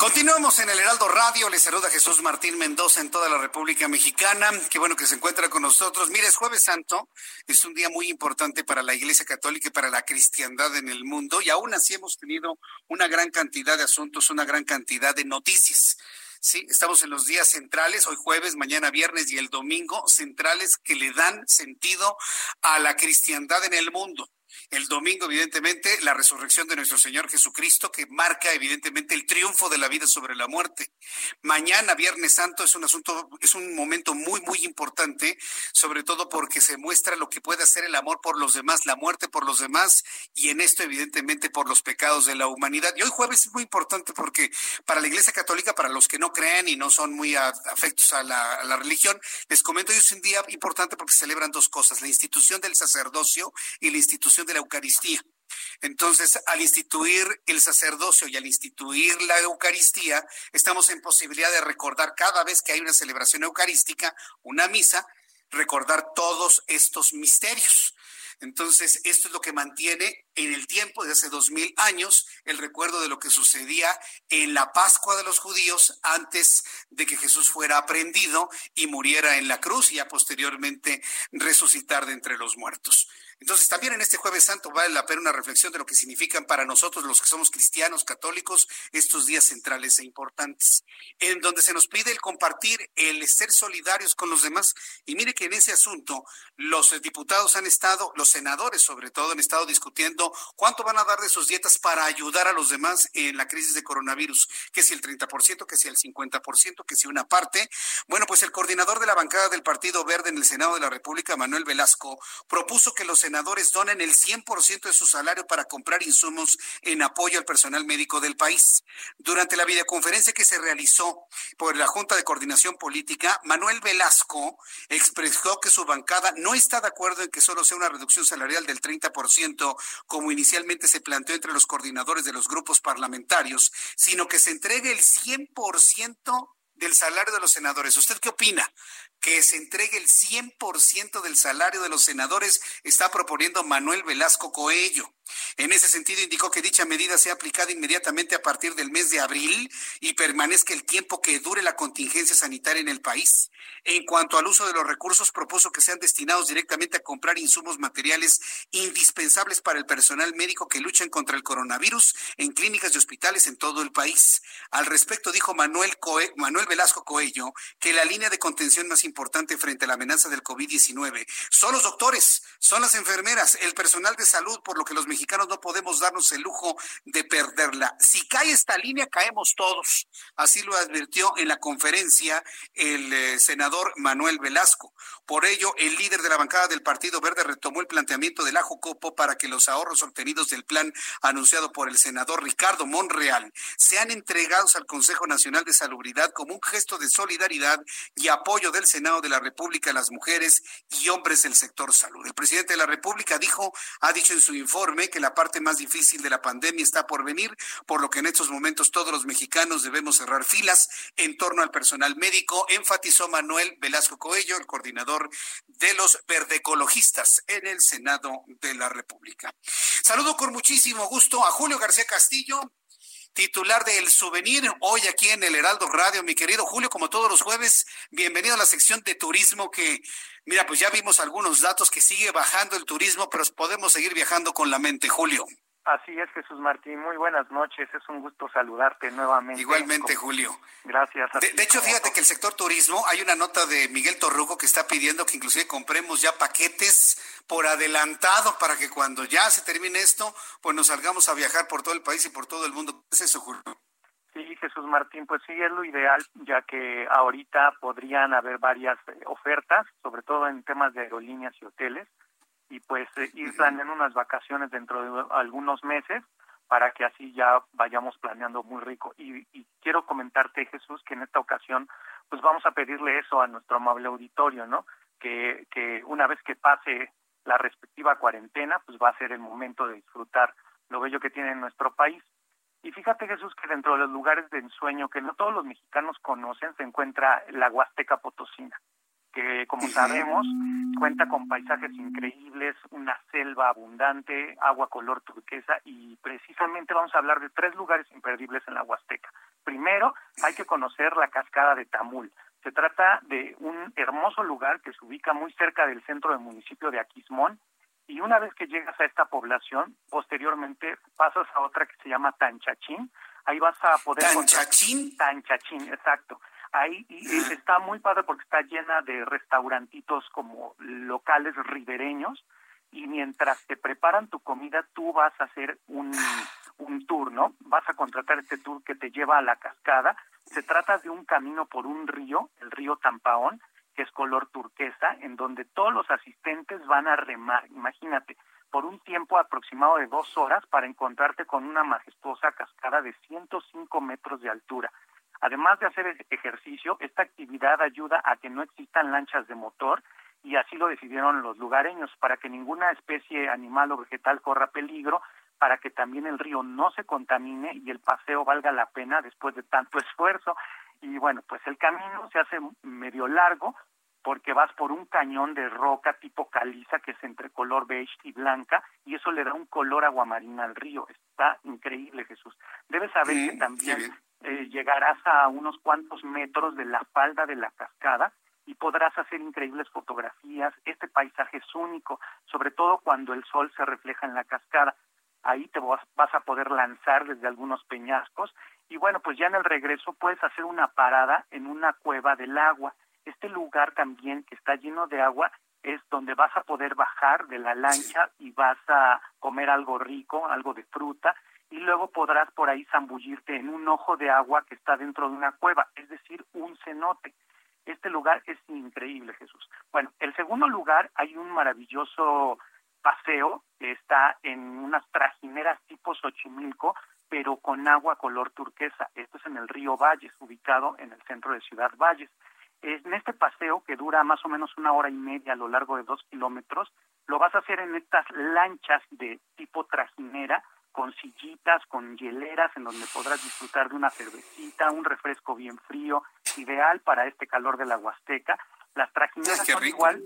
Continuamos en el Heraldo Radio. Les saluda Jesús Martín Mendoza en toda la República Mexicana. Qué bueno que se encuentra con nosotros. Mire, es Jueves Santo. Es un día muy importante para la Iglesia Católica y para la cristiandad en el mundo. Y aún así hemos tenido una gran cantidad de asuntos, una gran cantidad de noticias. Sí, estamos en los días centrales, hoy jueves, mañana viernes y el domingo, centrales que le dan sentido a la cristiandad en el mundo. El domingo, evidentemente, la resurrección de nuestro Señor Jesucristo, que marca evidentemente el triunfo de la vida sobre la muerte. Mañana, Viernes Santo, es un asunto, es un momento muy, muy importante, sobre todo porque se muestra lo que puede hacer el amor por los demás, la muerte por los demás, y en esto, evidentemente, por los pecados de la humanidad. Y hoy jueves es muy importante porque para la Iglesia Católica, para los que no crean y no son muy afectos a la, religión, les comento, hoy es un día importante porque celebran dos cosas, la institución del sacerdocio y la institución de la Eucaristía. Entonces, al instituir el sacerdocio y al instituir la Eucaristía, estamos en posibilidad de recordar cada vez que hay una celebración eucarística, una misa, recordar todos estos misterios. Entonces, esto es lo que mantiene en el tiempo de hace dos mil años el recuerdo de lo que sucedía en la Pascua de los judíos antes de que Jesús fuera aprendido y muriera en la cruz y ya posteriormente resucitar de entre los muertos. Entonces, también en este jueves santo vale la pena una reflexión de lo que significan para nosotros los que somos cristianos, católicos, estos días centrales e importantes, en donde se nos pide el compartir, el ser solidarios con los demás. Y mire que en ese asunto los diputados han estado, los senadores sobre todo, han estado discutiendo cuánto van a dar de sus dietas para ayudar a los demás en la crisis de coronavirus, que si el 30%, que si el 50%, que si una parte. Bueno, pues el coordinador de la bancada del Partido Verde en el Senado de la República, Manuel Velasco, propuso que los donen el 100% de su salario para comprar insumos en apoyo al personal médico del país. Durante la videoconferencia que se realizó por la Junta de Coordinación Política, Manuel Velasco expresó que su bancada no está de acuerdo en que solo sea una reducción salarial del 30%, como inicialmente se planteó entre los coordinadores de los grupos parlamentarios, sino que se entregue el 100% del salario de los senadores. ¿Usted qué opina? Que se entregue el 100% del salario de los senadores, está proponiendo Manuel Velasco Coello. En ese sentido, indicó que dicha medida sea aplicada inmediatamente a partir del mes de abril y permanezca el tiempo que dure la contingencia sanitaria en el país. En cuanto al uso de los recursos, propuso que sean destinados directamente a comprar insumos materiales indispensables para el personal médico que luchan contra el coronavirus en clínicas y hospitales en todo el país. Al respecto, dijo Manuel, Coe Manuel Velasco Coello que la línea de contención más importante frente a la amenaza del COVID-19 son los doctores, son las enfermeras, el personal de salud, por lo que los mexicanos no podemos darnos el lujo de perderla. Si cae esta línea, caemos todos. Así lo advirtió en la conferencia el eh, senador Manuel Velasco. Por ello, el líder de la bancada del Partido Verde retomó el planteamiento del Ajocopo para que los ahorros obtenidos del plan anunciado por el senador Ricardo Monreal sean entregados al Consejo Nacional de Salubridad como un gesto de solidaridad y apoyo del Senado de la República a las mujeres y hombres del sector salud. El presidente de la República dijo, ha dicho en su informe que la parte más difícil de la pandemia está por venir, por lo que en estos momentos todos los mexicanos debemos cerrar filas en torno al personal médico, enfatizó Manuel Velasco Coello, el coordinador de los verdecologistas en el Senado de la República. Saludo con muchísimo gusto a Julio García Castillo, titular de El Souvenir, hoy aquí en el Heraldo Radio. Mi querido Julio, como todos los jueves, bienvenido a la sección de turismo que, mira, pues ya vimos algunos datos que sigue bajando el turismo, pero podemos seguir viajando con la mente, Julio. Así es, Jesús Martín. Muy buenas noches. Es un gusto saludarte nuevamente. Igualmente, Julio. Gracias. De, de, hecho, fíjate que el sector turismo, hay una nota de Miguel Torruco que está pidiendo que inclusive compremos ya paquetes por adelantado para que cuando ya se termine esto, pues nos salgamos a viajar por todo el país y por todo el mundo. ¿Qué es eso, Julio? Sí, Jesús Martín, pues sí es lo ideal, ya que ahorita podrían haber varias eh, ofertas, sobre todo en temas de aerolíneas y hoteles y pues eh, ir planeando unas vacaciones dentro de algunos meses para que así ya vayamos planeando muy rico. Y, y, quiero comentarte, Jesús, que en esta ocasión pues vamos a pedirle eso a nuestro amable auditorio, ¿no? Que, que una vez que pase la respectiva cuarentena, pues va a ser el momento de disfrutar lo bello que tiene nuestro país. Y fíjate, Jesús, que dentro de los lugares de ensueño que no todos los mexicanos conocen, se encuentra la Huasteca Potosina que como sabemos cuenta con paisajes increíbles, una selva abundante, agua color turquesa y precisamente vamos a hablar de tres lugares imperdibles en la Huasteca. Primero, hay que conocer la cascada de Tamul. Se trata de un hermoso lugar que se ubica muy cerca del centro del municipio de Aquismón y una vez que llegas a esta población, posteriormente pasas a otra que se llama Tanchachín. Ahí vas a poder... ¿Tanchachín? Tanchachín, exacto ahí y está muy padre porque está llena de restaurantitos como locales ribereños y mientras te preparan tu comida tú vas a hacer un, un tour, ¿no? Vas a contratar este tour que te lleva a la cascada. Se trata de un camino por un río, el río Tampaón, que es color turquesa, en donde todos los asistentes van a remar, imagínate, por un tiempo aproximado de dos horas para encontrarte con una majestuosa cascada de 105 metros de altura. Además de hacer ejercicio, esta actividad ayuda a que no existan lanchas de motor y así lo decidieron los lugareños para que ninguna especie animal o vegetal corra peligro, para que también el río no se contamine y el paseo valga la pena después de tanto esfuerzo. Y bueno, pues el camino se hace medio largo porque vas por un cañón de roca tipo caliza que es entre color beige y blanca y eso le da un color aguamarina al río. Está increíble, Jesús. Debes saber que también eh, llegarás a unos cuantos metros de la falda de la cascada y podrás hacer increíbles fotografías. Este paisaje es único, sobre todo cuando el sol se refleja en la cascada. Ahí te vas, vas a poder lanzar desde algunos peñascos y bueno, pues ya en el regreso puedes hacer una parada en una cueva del agua. Este lugar también que está lleno de agua es donde vas a poder bajar de la lancha y vas a comer algo rico, algo de fruta y luego podrás por ahí zambullirte en un ojo de agua que está dentro de una cueva, es decir, un cenote. Este lugar es increíble, Jesús. Bueno, el segundo lugar hay un maravilloso paseo que está en unas trajineras tipo Xochimilco, pero con agua color turquesa. Esto es en el río Valles, ubicado en el centro de Ciudad Valles. En este paseo, que dura más o menos una hora y media a lo largo de dos kilómetros, lo vas a hacer en estas lanchas de tipo trajinera, con sillitas, con hieleras en donde podrás disfrutar de una cervecita, un refresco bien frío, ideal para este calor de la Huasteca. Las trajineras son igual.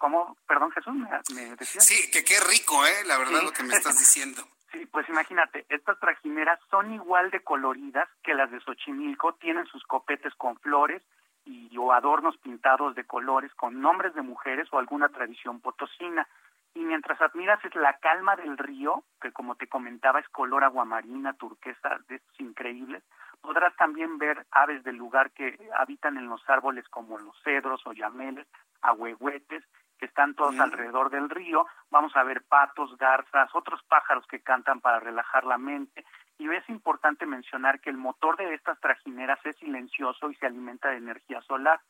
¿Cómo? Perdón, Jesús, ¿me, decías? Sí, que qué rico, ¿eh? La verdad, lo que me estás diciendo. Sí, pues imagínate, estas trajineras son igual de coloridas que las de Xochimilco, tienen sus copetes con flores y o adornos pintados de colores con nombres de mujeres o alguna tradición potosina y mientras admiras es la calma del río, que como te comentaba es color aguamarina, turquesa, de estos increíbles, podrás también ver aves del lugar que habitan en los árboles como los cedros o yameles, ahuehuetes, que están todos alrededor del río. Vamos a ver patos, garzas, otros pájaros que cantan para relajar la mente. Y es importante mencionar que el motor de estas trajineras es silencioso y se alimenta de energía solar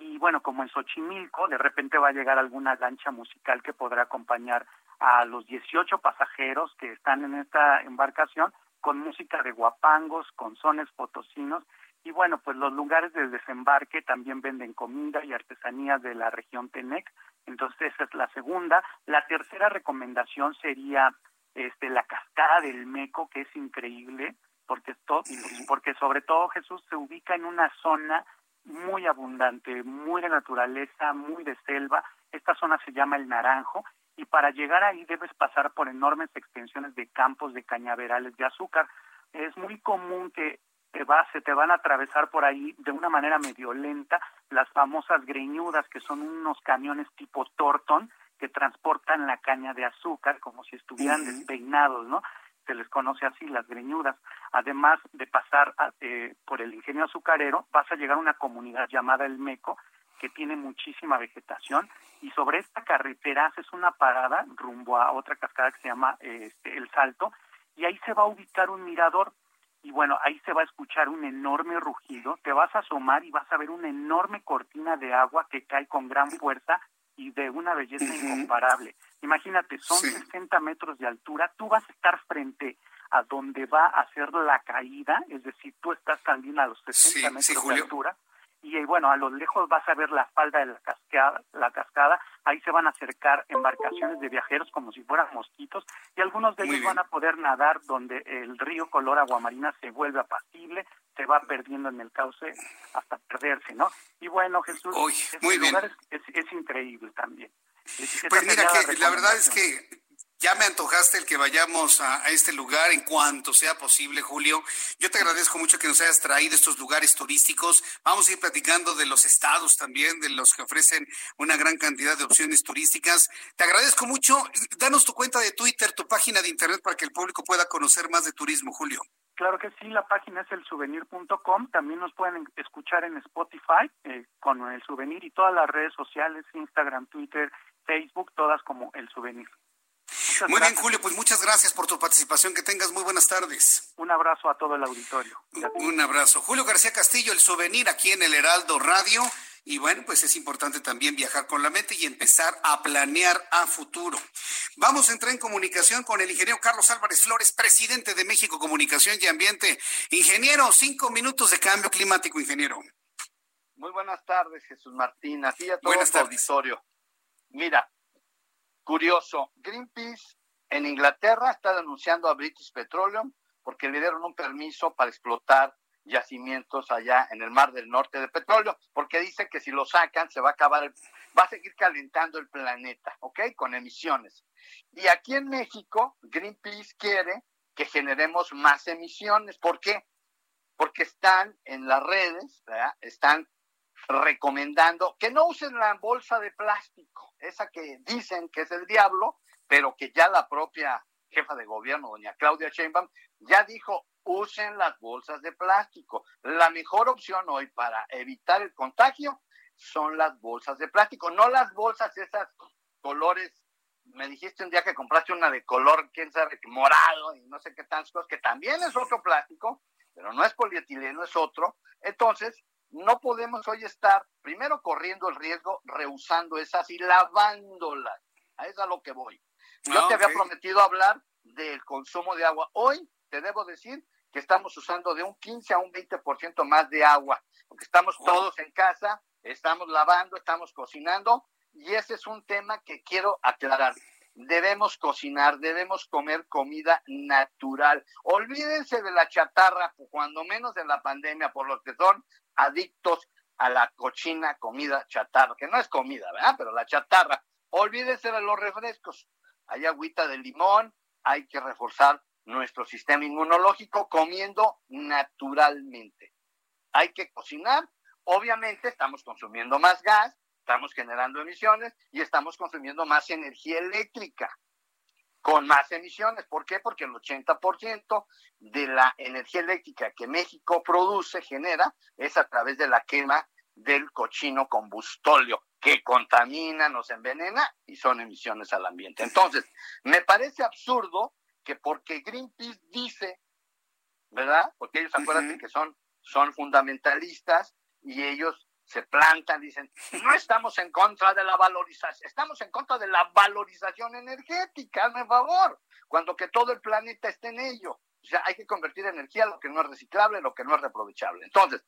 y bueno, como en Xochimilco, de repente va a llegar alguna lancha musical que podrá acompañar a los 18 pasajeros que están en esta embarcación con música de guapangos, con sones potosinos y bueno, pues los lugares de desembarque también venden comida y artesanías de la región Tenec, entonces esa es la segunda. La tercera recomendación sería este la cascada del Meco, que es increíble, porque, esto, porque sobre todo Jesús se ubica en una zona muy abundante, muy de naturaleza, muy de selva. Esta zona se llama el Naranjo y para llegar ahí debes pasar por enormes extensiones de campos de cañaverales de azúcar. Es muy común que te vas, se te van a atravesar por ahí de una manera medio lenta las famosas greñudas, que son unos camiones tipo Torton, que transportan la caña de azúcar como si estuvieran despeinados, ¿no? Se les conoce así, las greñudas. Además de pasar eh, por el ingenio azucarero, vas a llegar a una comunidad llamada El Meco, que tiene muchísima vegetación y sobre esta carretera haces una parada rumbo a otra cascada que se llama este, El Salto y ahí se va a ubicar un mirador y bueno, ahí se va a escuchar un enorme rugido, te vas a asomar y vas a ver una enorme cortina de agua que cae con gran fuerza y de una belleza incomparable. Imagínate, son 60 metros de altura, tú vas a estar frente a donde va a ser la caída, es decir, tú estás también a los 60 metros de altura y eh, bueno, a lo lejos vas a ver la falda de la cascada, la cascada, ahí se van a acercar embarcaciones de viajeros como si fueran mosquitos y algunos de ellos van a poder nadar donde el río color aguamarina se vuelve apacible, se va perdiendo en el cauce hasta perderse, ¿no? Y bueno, Jesús, este lugar Es, es, increíble también. Pues mira que la verdad es que ya me antojaste el que vayamos a, este lugar en cuanto sea posible, Julio. Yo te agradezco mucho que nos hayas traído estos lugares turísticos. Vamos a ir platicando de los estados también, de los que ofrecen una gran cantidad de opciones turísticas. Te agradezco mucho. Danos tu cuenta de Twitter, tu página de internet para que el público pueda conocer más de turismo, Julio. Claro que sí, la página es el souvenir.com. También nos pueden escuchar en Spotify eh, con el souvenir y todas las redes sociales, Instagram, Twitter, Facebook, todas como el souvenir muy bien, Julio, pues muchas gracias por tu participación. Que tengas muy buenas tardes. Un abrazo a todo el auditorio. Un abrazo. Julio García Castillo, el souvenir aquí en el Heraldo Radio. Y bueno, pues es importante también viajar con la mente y empezar a planear a futuro. Vamos a entrar en comunicación con el ingeniero Carlos Álvarez Flores, presidente de México Comunicación y Ambiente. Ingeniero, cinco minutos de cambio climático, ingeniero. Muy buenas tardes, Jesús Martín. Así a todo el auditorio. Mira, Curioso, Greenpeace en Inglaterra está denunciando a British Petroleum porque le dieron un permiso para explotar yacimientos allá en el Mar del Norte de petróleo, porque dice que si lo sacan se va a acabar, va a seguir calentando el planeta, ¿ok? Con emisiones. Y aquí en México, Greenpeace quiere que generemos más emisiones. ¿Por qué? Porque están en las redes, ¿verdad? están recomendando que no usen la bolsa de plástico, esa que dicen que es el diablo, pero que ya la propia jefa de gobierno, doña Claudia Sheinbaum, ya dijo, usen las bolsas de plástico. La mejor opción hoy para evitar el contagio son las bolsas de plástico, no las bolsas esas colores. Me dijiste un día que compraste una de color, quién sabe, morado y no sé qué tantas cosas, que también es otro plástico, pero no es polietileno, es otro. Entonces, no podemos hoy estar primero corriendo el riesgo, rehusando esas y lavándolas. A eso es a lo que voy. Yo ah, te había prometido hablar del consumo de agua. Hoy te debo decir que estamos usando de un 15 a un 20% más de agua, porque estamos todos en casa, estamos lavando, estamos cocinando, y ese es un tema que quiero aclarar. Debemos cocinar, debemos comer comida natural. Olvídense de la chatarra, cuando menos en la pandemia, por los que son adictos a la cochina comida chatarra, que no es comida, ¿verdad? Pero la chatarra. Olvídese de los refrescos. Hay agüita de limón, hay que reforzar nuestro sistema inmunológico comiendo naturalmente. Hay que cocinar. Obviamente estamos consumiendo más gas, estamos generando emisiones y estamos consumiendo más energía eléctrica con más emisiones. ¿Por qué? Porque el 80% de la energía eléctrica que México produce, genera, es a través de la quema del cochino combustóleo, que contamina, nos envenena y son emisiones al ambiente. Entonces, me parece absurdo que porque Greenpeace dice, ¿verdad? Porque ellos acuérdense que son, son fundamentalistas y ellos se plantan, dicen, no estamos en contra de la valorización, estamos en contra de la valorización energética, hazme favor, cuando que todo el planeta esté en ello. O sea, hay que convertir energía en lo que no es reciclable, lo que no es reaprovechable. Entonces,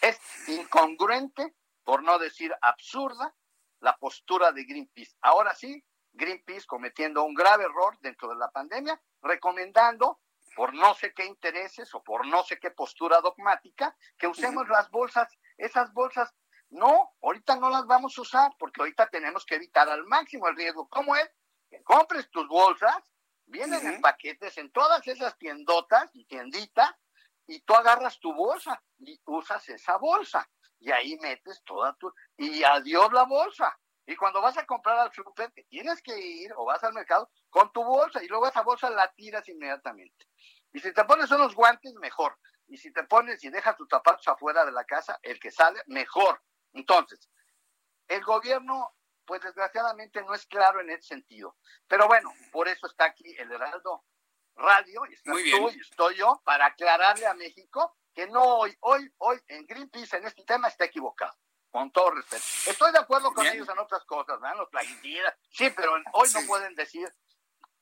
es incongruente, por no decir absurda, la postura de Greenpeace. Ahora sí, Greenpeace cometiendo un grave error dentro de la pandemia, recomendando por no sé qué intereses o por no sé qué postura dogmática, que usemos las bolsas esas bolsas, no, ahorita no las vamos a usar porque ahorita tenemos que evitar al máximo el riesgo. ¿Cómo es? Que compres tus bolsas, vienen en paquetes en todas esas tiendotas y tienditas, y tú agarras tu bolsa y usas esa bolsa. Y ahí metes toda tu... Y adiós la bolsa. Y cuando vas a comprar al super, tienes que ir o vas al mercado con tu bolsa y luego esa bolsa la tiras inmediatamente. Y si te pones unos guantes, mejor. Y si te pones y dejas tus zapatos afuera de la casa, el que sale, mejor. Entonces, el gobierno, pues desgraciadamente no es claro en ese sentido. Pero bueno, por eso está aquí el Heraldo Radio, y está tú y estoy yo, para aclararle a México que no hoy, hoy, hoy en Greenpeace en este tema está equivocado con todo respeto. Estoy de acuerdo con ellos en otras cosas, ¿verdad? Los plaguicidas, sí, pero hoy no pueden decir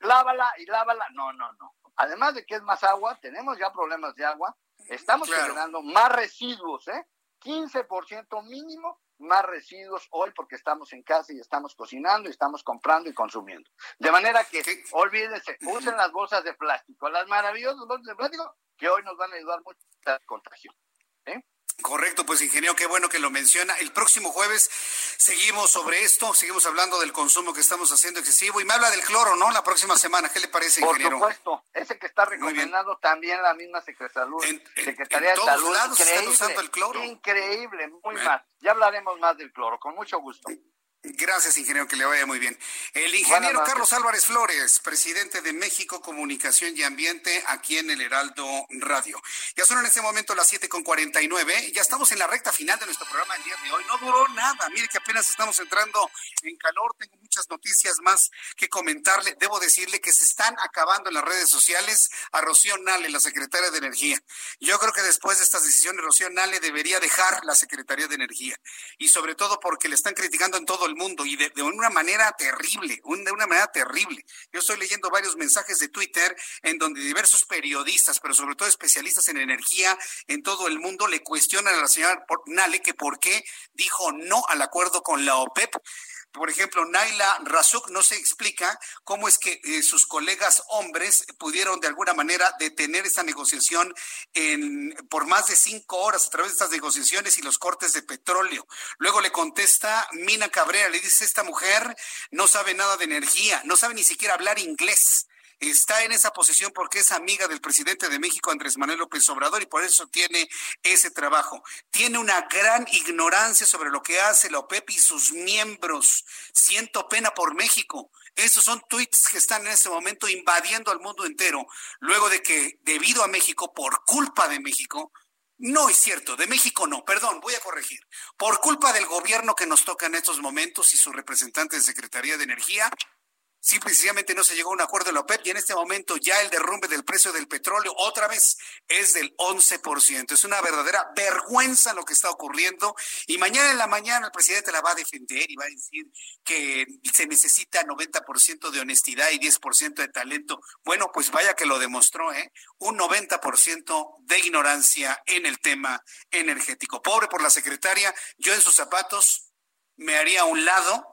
lávala y lávala. No, no, no. Además de que es más agua, tenemos ya problemas de agua, estamos generando más residuos, ¿eh? 15% mínimo más residuos hoy porque estamos en casa y estamos cocinando y estamos comprando y consumiendo. De manera que olvídense, usen las bolsas de plástico, las maravillosas bolsas de plástico que hoy nos van a ayudar mucho a la contagio. ¿eh? Correcto, pues ingeniero, qué bueno que lo menciona. El próximo jueves seguimos sobre esto, seguimos hablando del consumo que estamos haciendo excesivo y me habla del cloro, ¿no? La próxima semana, ¿qué le parece, ingeniero? Por supuesto, ese que está recomendando también la misma Secretaría, Secretaría de Salud. Lados están usando el cloro. Increíble, muy mal. Ya hablaremos más del cloro, con mucho gusto. Gracias, ingeniero, que le vaya muy bien. El ingeniero Carlos Álvarez Flores, presidente de México Comunicación y Ambiente, aquí en el Heraldo Radio. Ya son en este momento las siete con nueve. ya estamos en la recta final de nuestro programa el día de hoy. No duró nada, mire que apenas estamos entrando en calor, tengo muchas noticias más que comentarle. Debo decirle que se están acabando en las redes sociales a Rocío Nale, la secretaria de Energía. Yo creo que después de estas decisiones, Rocío Nale debería dejar la Secretaría de Energía, y sobre todo porque le están criticando en todo el mundo y de, una manera terrible, de una manera terrible. Yo estoy leyendo varios mensajes de Twitter en donde diversos periodistas, pero sobre todo especialistas en energía en todo el mundo, le cuestionan a la señora Nale que por qué dijo no al acuerdo con la OPEP por ejemplo, Naila Razuk no se explica cómo es que eh, sus colegas hombres pudieron de alguna manera detener esta negociación en, por más de cinco horas a través de estas negociaciones y los cortes de petróleo. Luego le contesta Mina Cabrera, le dice, esta mujer no sabe nada de energía, no sabe ni siquiera hablar inglés está en esa posición porque es amiga del presidente de México, Andrés Manuel López Obrador, y por eso tiene ese trabajo. Tiene una gran ignorancia sobre lo que hace la OPEP y sus miembros. Siento pena por México. Esos son tweets que están en este momento invadiendo al mundo entero, luego de que, debido a México, por culpa de México, no es cierto, de México no, perdón, voy a corregir. Por culpa del gobierno que nos toca en estos momentos y su representante de Secretaría de Energía, Sí, precisamente no se llegó a un acuerdo en la OPEP y en este momento ya el derrumbe del precio del petróleo otra vez es del 11%. Es una verdadera vergüenza lo que está ocurriendo y mañana en la mañana el presidente la va a defender y va a decir que se necesita 90% de honestidad y 10% de talento. Bueno, pues vaya que lo demostró, ¿eh? Un 90% de ignorancia en el tema energético. Pobre por la secretaria, yo en sus zapatos me haría a un lado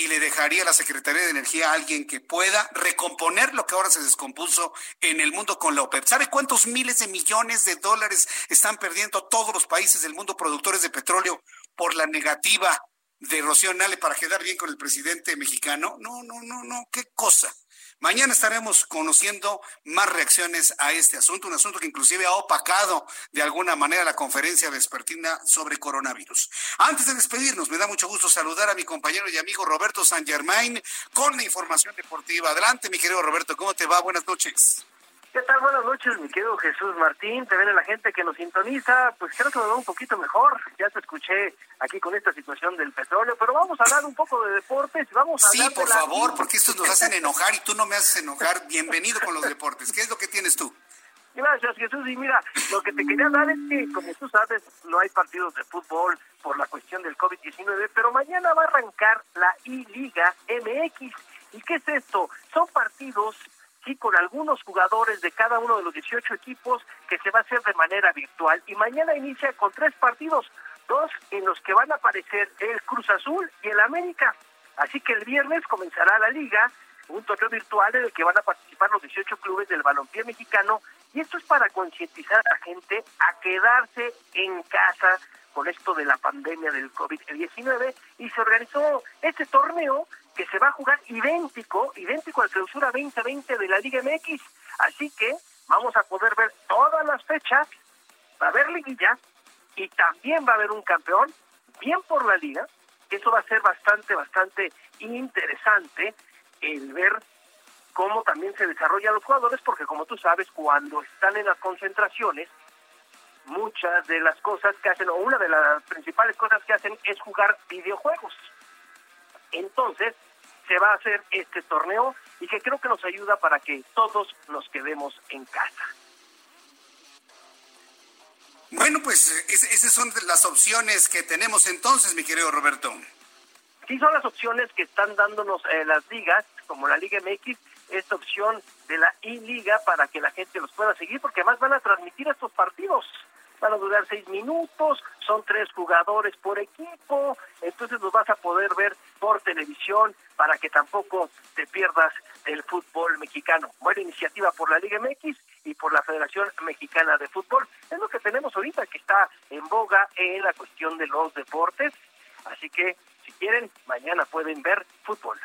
y le dejaría la Secretaría de Energía a alguien que pueda recomponer lo que ahora se descompuso en el mundo con la OPEP. ¿Sabe cuántos miles de millones de dólares están perdiendo todos los países del mundo productores de petróleo por la negativa de Rocío Nale para quedar bien con el presidente mexicano? No, no, no, no, qué cosa. Mañana estaremos conociendo más reacciones a este asunto, un asunto que inclusive ha opacado de alguna manera la conferencia vespertina sobre coronavirus. Antes de despedirnos, me da mucho gusto saludar a mi compañero y amigo Roberto San Germain con la información deportiva. Adelante, mi querido Roberto, ¿cómo te va? Buenas noches. ¿Qué tal? Buenas noches, mi querido Jesús Martín. Te ven la gente que nos sintoniza. Pues creo que me va un poquito mejor. Ya te escuché aquí con esta situación del petróleo, pero vamos a hablar un poco de deportes. Vamos a sí, por favor, porque estos nos hacen enojar y tú no me haces enojar. Bienvenido con los deportes. ¿Qué es lo que tienes tú? Gracias, Jesús. Y mira, lo que te quería dar es que, como tú sabes, no hay partidos de fútbol por la cuestión del COVID-19, pero mañana va a arrancar la I-Liga MX. ¿Y qué es esto? Son partidos sí, con algunos jugadores de cada uno de los 18 equipos que se va a hacer de manera virtual. Y mañana inicia con tres partidos, dos en los que van a aparecer el Cruz Azul y el América. Así que el viernes comenzará la liga, un torneo virtual en el que van a participar los 18 clubes del balompié mexicano. Y esto es para concientizar a la gente a quedarse en casa con esto de la pandemia del COVID-19 y se organizó este torneo que se va a jugar idéntico, idéntico al clausura 2020 de la Liga MX. Así que vamos a poder ver todas las fechas, va a haber liguilla y también va a haber un campeón, bien por la liga, eso va a ser bastante, bastante interesante el ver cómo también se desarrollan los jugadores, porque como tú sabes, cuando están en las concentraciones, muchas de las cosas que hacen, o una de las principales cosas que hacen es jugar videojuegos. Entonces, se va a hacer este torneo y que creo que nos ayuda para que todos nos quedemos en casa. Bueno, pues esas son las opciones que tenemos entonces, mi querido Roberto. Sí, son las opciones que están dándonos eh, las ligas, como la Liga MX, esta opción de la I-Liga para que la gente los pueda seguir, porque además van a transmitir estos partidos. Van a durar seis minutos, son tres jugadores por equipo, entonces los vas a poder ver por televisión para que tampoco te pierdas el fútbol mexicano. Buena iniciativa por la Liga MX y por la Federación Mexicana de Fútbol. Es lo que tenemos ahorita que está en boga en la cuestión de los deportes. Así que, si quieren, mañana pueden ver fútbol.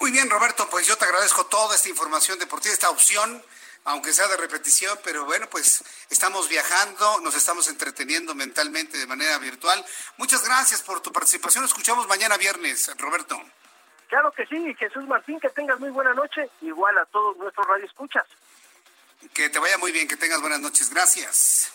Muy bien, Roberto, pues yo te agradezco toda esta información deportiva, esta opción, aunque sea de repetición, pero bueno, pues estamos viajando, nos estamos entreteniendo mentalmente de manera virtual. Muchas gracias por tu participación. escuchamos mañana viernes, Roberto. Claro que sí, Jesús Martín, que tengas muy buena noche, igual a todos nuestros radioescuchas. Que te vaya muy bien, que tengas buenas noches. Gracias.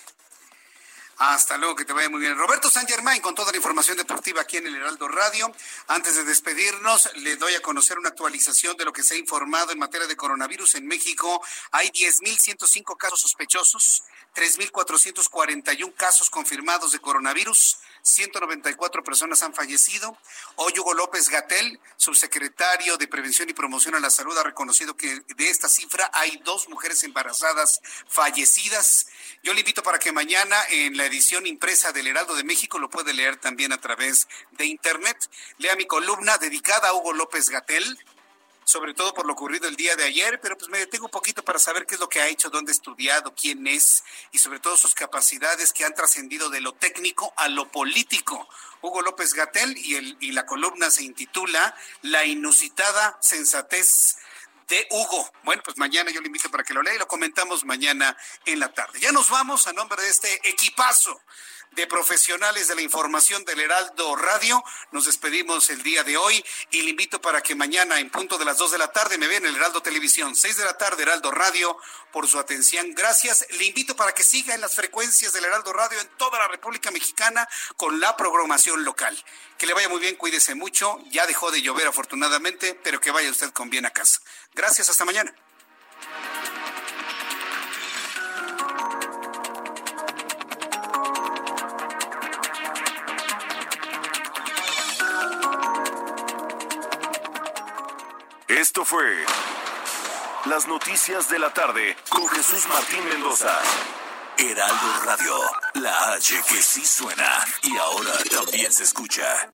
Hasta luego, que te vaya muy bien. Roberto San Germain con toda la información deportiva aquí en el Heraldo Radio. Antes de despedirnos, le doy a conocer una actualización de lo que se ha informado en materia de coronavirus en México. Hay 10.105 casos sospechosos, 3.441 casos confirmados de coronavirus, 194 personas han fallecido. Hoy Hugo López Gatel, subsecretario de Prevención y Promoción a la Salud, ha reconocido que de esta cifra hay dos mujeres embarazadas fallecidas. Yo le invito para que mañana en la edición impresa del Heraldo de México lo puede leer también a través de Internet. Lea mi columna dedicada a Hugo López Gatel sobre todo por lo ocurrido el día de ayer, pero pues me detengo un poquito para saber qué es lo que ha hecho, dónde ha estudiado, quién es y sobre todo sus capacidades que han trascendido de lo técnico a lo político. Hugo López Gatel y, y la columna se intitula La inusitada sensatez de Hugo. Bueno, pues mañana yo le invito para que lo lea y lo comentamos mañana en la tarde. Ya nos vamos a nombre de este equipazo de profesionales de la información del Heraldo Radio. Nos despedimos el día de hoy y le invito para que mañana en punto de las 2 de la tarde me vean en el Heraldo Televisión, 6 de la tarde Heraldo Radio por su atención. Gracias. Le invito para que siga en las frecuencias del Heraldo Radio en toda la República Mexicana con la programación local. Que le vaya muy bien, cuídese mucho. Ya dejó de llover afortunadamente, pero que vaya usted con bien a casa. Gracias, hasta mañana. Esto fue Las Noticias de la Tarde con Jesús Martín Mendoza. Heraldo Radio, la H que sí suena y ahora también se escucha.